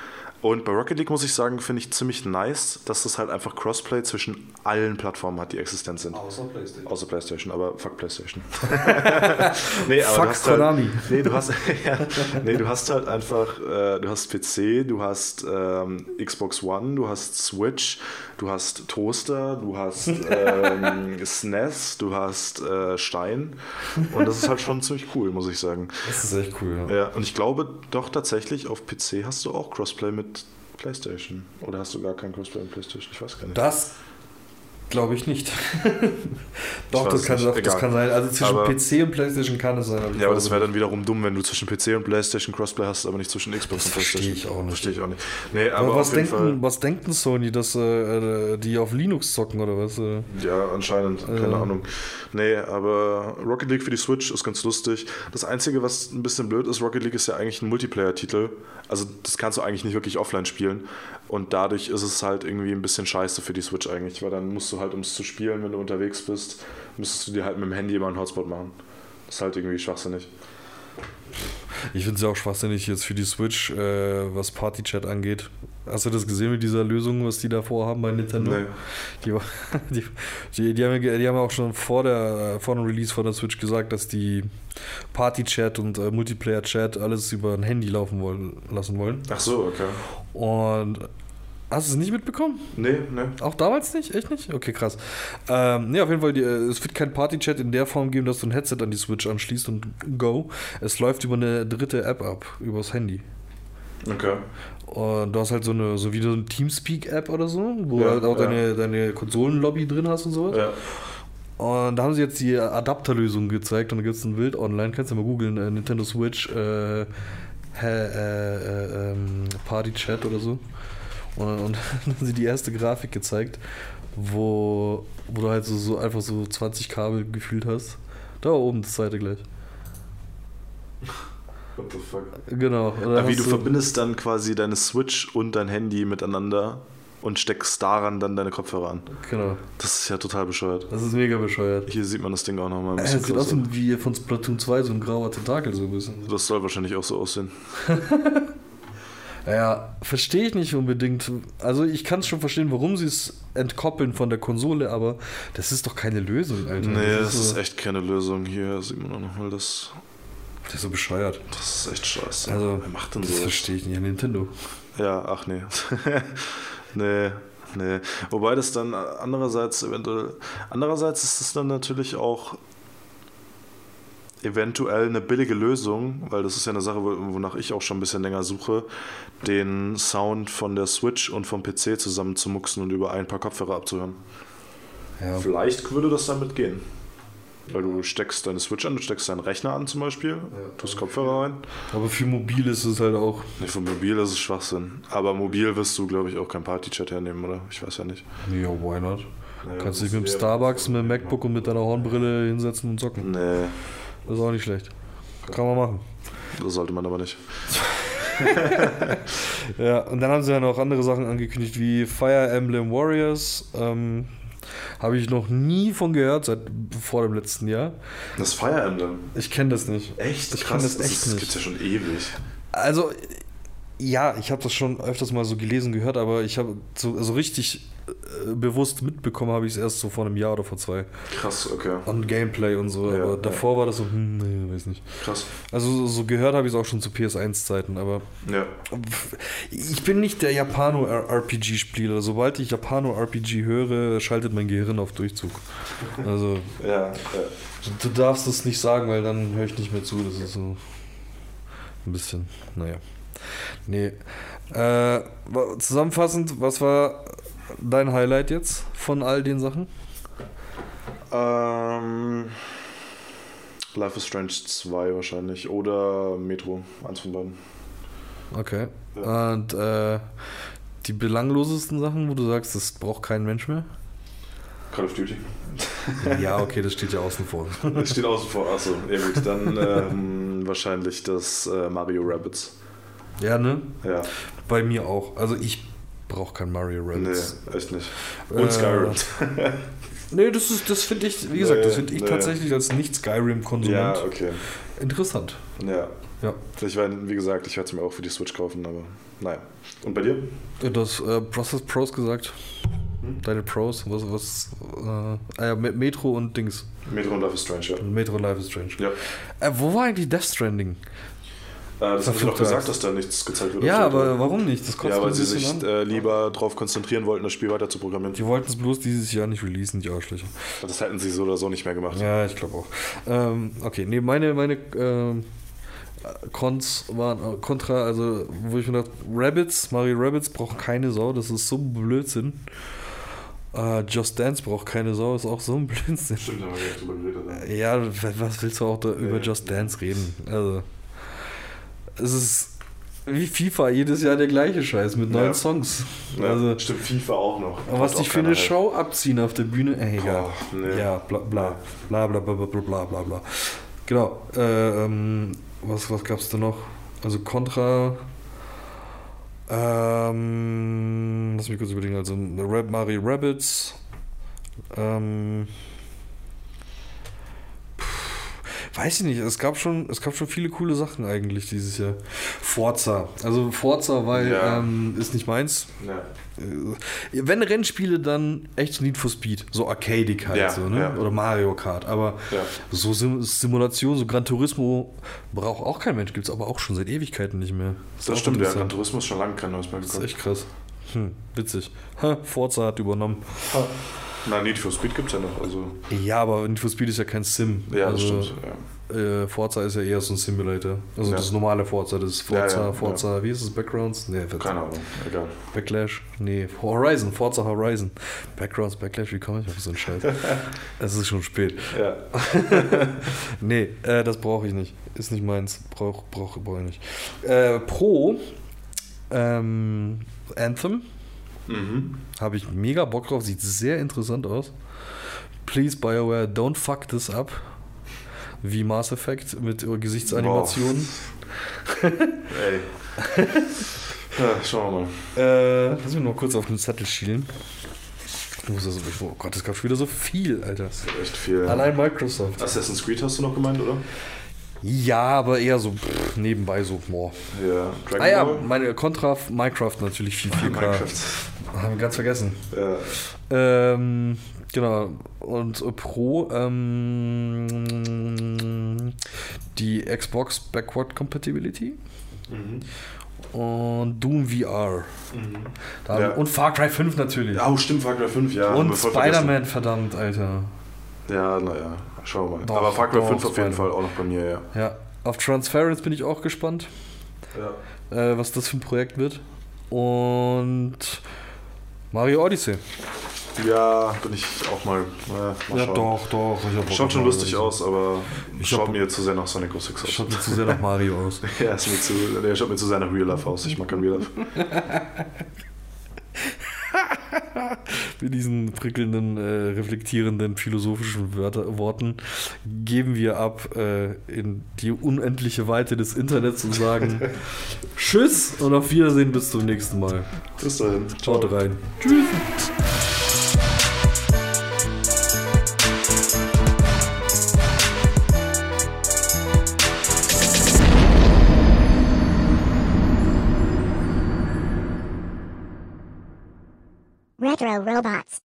Und bei Rocket League muss ich sagen, finde ich ziemlich nice, dass das halt einfach Crossplay zwischen allen Plattformen hat, die existent sind. Außer PlayStation. Außer PlayStation, aber fuck PlayStation. nee, aber Fuck du hast halt, Konami. nee, du hast, ja, nee, du hast halt einfach, äh, du hast PC, du hast ähm, Xbox One, du hast Switch, du hast Toaster, du hast ähm, SNES, du hast äh, Stein und das ist halt schon ziemlich cool, muss ich sagen. Das ist echt cool, ja. Ja, und ich glaube doch tatsächlich, auf PC hast du auch Crossplay mit PlayStation. Oder hast du gar kein Crossplay mit PlayStation? Ich weiß gar nicht. Das glaube ich nicht. doch, weiß das kann, nicht. das kann sein. Also zwischen Aber- PC und PlayStation kann es sein. ich Ja, aber das wäre dann wiederum dumm, wenn du zwischen PC und PlayStation Crossplay hast, aber nicht zwischen Xbox Das und verstehe PlayStation. ich auch nicht. Verstehe ich auch nicht. Nee, aber, Aber was denkt, was denkt denn Sony, dass äh, äh, die auf Linux zocken oder was? Äh? Ja, anscheinend, keine Äh. Ahnung. Nee, aber Rocket League für die Switch ist ganz lustig. Das Einzige, was ein bisschen blöd ist, Rocket League ist ja eigentlich ein Multiplayer-Titel. Also das kannst du eigentlich nicht wirklich offline spielen. Und dadurch ist es halt irgendwie ein bisschen scheiße für die Switch eigentlich, weil dann musst du halt, um es zu spielen, wenn du unterwegs bist, müsstest du dir halt mit dem Handy immer einen Hotspot machen. Das ist halt irgendwie schwachsinnig. Ich finde es ja auch schwachsinnig jetzt für die Switch, äh, was Party-Chat angeht. Hast du das gesehen mit dieser Lösung, was die da vorhaben bei Nintendo? Nee. Die, die, die, die, haben, die haben auch schon vor, der, vor dem Release von der Switch gesagt, dass die Party-Chat und äh, Multiplayer-Chat alles über ein Handy laufen wollen, lassen wollen. Ach so, okay. Und hast du es nicht mitbekommen? Nee, nee. Auch damals nicht? Echt nicht? Okay, krass. Ähm, nee, auf jeden Fall, die, äh, es wird kein Party-Chat in der Form geben, dass du ein Headset an die Switch anschließt und go. Es läuft über eine dritte App ab, übers Handy. Okay. Und du hast halt so eine, so wie so eine Teamspeak-App oder so, wo Ja, du halt auch ja. deine, deine Konsolenlobby drin hast und sowas. Ja. Und da haben sie jetzt die Adapterlösung gezeigt und da gibt es ein Bild online, kannst du mal googeln, äh, Nintendo Switch, äh, äh, äh, ähm, Party Chat oder so. Und, und dann haben sie die erste Grafik gezeigt, wo, wo du halt so, so einfach so 20 Kabel gefühlt hast. Da oben das zweite gleich. What the fuck? Genau. Ja, wie du verbindest dann quasi deine Switch und dein Handy miteinander und steckst daran dann deine Kopfhörer an. Genau. Das ist ja total bescheuert. Das ist mega bescheuert. Hier sieht man das Ding auch nochmal ein Äh, bisschen Es sieht aus wie von Splatoon 2, so ein grauer Tentakel so ein bisschen. Das soll wahrscheinlich auch so aussehen. Ja, verstehe ich nicht unbedingt. Also ich kann es schon verstehen, warum sie es entkoppeln von der Konsole, aber das ist doch keine Lösung, Alter. Nee, das ist so, echt keine Lösung. Hier sieht man auch nochmal das. Das ist so bescheuert. Das ist echt scheiße. Also, Wer macht denn das so? verstehe ich nicht. Nintendo. Ja, ach nee. nee, nee. Wobei das dann andererseits eventuell. Andererseits ist es dann natürlich auch eventuell eine billige Lösung, weil das ist ja eine Sache, wo- wonach ich auch schon ein bisschen länger suche, den Sound von der Switch und vom PC zusammen zu muxen und über ein paar Kopfhörer abzuhören. Ja. Vielleicht würde das damit gehen. Weil du steckst deine Switch an, du steckst deinen Rechner an zum Beispiel, tust Kopfhörer rein. Aber für mobil ist es halt auch. Nee, für mobil ist es Schwachsinn. Aber mobil wirst du, glaube ich, auch kein Party-Chat hernehmen, oder? Ich weiß ja nicht. Ja, why not? Naja, Kannst dich mit dem Starbucks, mit dem MacBook und mit deiner Hornbrille hinsetzen und zocken. Nee, Das ist auch nicht schlecht. Kann man machen. das sollte man aber nicht. Ja, und dann haben sie ja noch andere Sachen angekündigt, wie Fire Emblem Warriors. Ähm, Habe ich noch nie von gehört, seit vor dem letzten Jahr. Das Fire Emblem. Ich kenne das nicht. Echt? Ich kenn das echt das nicht. gibt's ja schon ewig. Also, ja, ich habe das schon öfters mal so gelesen, gehört, aber ich habe so also richtig bewusst mitbekommen, habe ich es erst so vor einem Jahr oder vor zwei. Krass, okay. An Gameplay und so, Ja, aber ja. davor war das so, hm, nee, weiß nicht. Krass. Also so, gehört habe ich es auch schon zu PS1-Zeiten, aber Ja. ich bin nicht der Japano-RPG-Spieler. Sobald ich Japano-RPG höre, schaltet mein Gehirn auf Durchzug. Also, Ja, du darfst es nicht sagen, weil dann höre ich nicht mehr zu. Das ist so ein bisschen, naja. Nee. Äh, zusammenfassend, was war dein Highlight jetzt von all den Sachen? Ähm, Life is Strange 2 wahrscheinlich. Oder Metro. Eins von beiden. Okay. Und äh, die belanglosesten Sachen, wo du sagst, das braucht kein Mensch mehr? Call of Duty. Ja, okay, das steht ja außen vor. Das steht außen vor. Achso, ja gut. Dann ähm, wahrscheinlich das äh, Mario Rabbits. Ja, ne? Ja. Bei mir auch. Also ich brauche kein Mario Nee, Rabbids. echt nicht. Und Äh, Skyrim. Nee, das ist, das finde ich, wie gesagt, Nee, das finde ich nee. tatsächlich als Nicht-Skyrim-Konsument okay. interessant. Ja. Ja. Ich meine, wie gesagt, ich werde es mir auch für die Switch kaufen, aber naja. Und bei dir? Das äh, Process Pros gesagt. Hm? Deine Pros, was, was, äh, ah ja, Me- Metro und Dings. Metro und Life is Strange, ja. Metro Life is Strange. Ja. Äh, wo war eigentlich Death Stranding? Äh, das haben sie doch gesagt, dass da nichts gezeigt wird. Ja, aber Seite. warum nicht? Das kotzt Ja, weil sie sich äh, lieber darauf konzentrieren wollten, das Spiel weiter zu programmieren. Die wollten es bloß dieses Jahr nicht releasen, die Arschlöcher. Das hätten sie so oder so nicht mehr gemacht. Ja, ich glaube auch. Ähm, okay, nee, meine, meine ähm, Cons waren äh, Contra, also wo ich mir dachte, Rabbits, Mario Rabbits braucht keine Sau, das ist so ein Blödsinn. Äh, Just Dance braucht keine Sau, ist auch so ein Blödsinn. Stimmt, haben wir drüber geredet. Ja. Ja, was willst du auch da über Just Dance reden? Also, es ist wie FIFA, jedes Jahr der gleiche Scheiß mit neuen ja. Songs. Ja, also, stimmt, FIFA auch noch. Aber was die für eine. Show abziehen auf der Bühne, ey, egal. Oh, nee. Ja, bla bla, bla bla bla bla bla bla bla. Genau. Äh, ähm, was, was gab's da noch? Also Contra. Ähm, lass mich kurz überlegen. Also äh, Rap Mario Rabbits. Ähm, weiß ich nicht. Es gab schon es gab schon viele coole Sachen eigentlich dieses Jahr. Forza. Also Forza, weil Ja. ähm, ist nicht meins. Ja. Äh, Wenn Rennspiele, dann echt Need for Speed. So arcadig halt Ja, so, ne? Oder Mario Kart. Aber so Sim Simulation, so Gran Turismo braucht auch kein Mensch. Gibt es aber auch schon seit Ewigkeiten nicht mehr. Ist Das stimmt, ja. Gran. Turismo ist schon lange kein neues mehr Das ist gekommen. echt krass. Hm, witzig. Ha, Forza hat übernommen. Na, Need for Speed gibt's ja noch. Also, Ja, aber Need for Speed ist ja kein Sim. ja, das also, stimmt. Ja. Äh, Forza ist ja eher so ein Simulator. Also Ja. das normale Forza, das ist Forza, Ja, Forza, wie ist es? Backgrounds? Nee, Keine Ahnung, egal. Backlash? Nee, Horizon, Forza Horizon. Backgrounds, Backlash, wie komme ich auf so einen Scheiß? es ist schon spät. Ja. Nee, äh, das brauche ich nicht. Ist nicht meins. Brauch, brauch, brauch ich nicht. Äh, Pro ähm, Anthem Mhm. habe ich mega Bock drauf. Sieht sehr interessant aus. Please, BioWare, don't fuck this up. Wie Mass Effect mit Gesichtsanimationen. Ey. ja, schauen wir mal. Äh, lass mich noch mal kurz auf den Zettel schielen. Ich muss oh Gott, es gab schon wieder so viel, Alter. Echt viel. Allein Microsoft. Assassin's Creed hast du noch gemeint, oder? Ja, aber eher so pff, nebenbei so. Boah. Ja. Dragon Ah ja, meine Contra Minecraft natürlich viel, viel Minecraft. Haben wir ganz vergessen. Ja. Ähm, genau. Und Pro ähm, die Xbox Backward Compatibility Mhm. und Doom VR. Da, Ja. Und Far Cry 5 natürlich. Ja, oh, stimmt, Far Cry 5, ja. und Spider-Man, verdammt, Alter. Ja, naja, schauen wir mal. Doch, Aber doch, 5 auf jeden. Fall auch noch bei mir, ja. Ja. Auf Transference bin ich auch gespannt, Ja. äh, was das für ein Projekt wird. Und Mario Odyssey. Ja, bin ich auch mal. Äh, mal Ja, schauen. doch, doch. Schaut schon Mario lustig aus, aber Ich schaut hab- mir zu sehr nach Sonic 06 aus. Schaut mir zu sehr nach Mario aus. Ja, ist mir zu, der schaut mir zu sehr nach Real Life aus. Ich mag kein Real Life. Mit diesen prickelnden, äh, reflektierenden, philosophischen Wörter, Worten geben wir ab äh, in die unendliche Weite des Internets und sagen Tschüss und auf Wiedersehen bis zum nächsten Mal. Bis dahin. Schaut rein. Retro robots.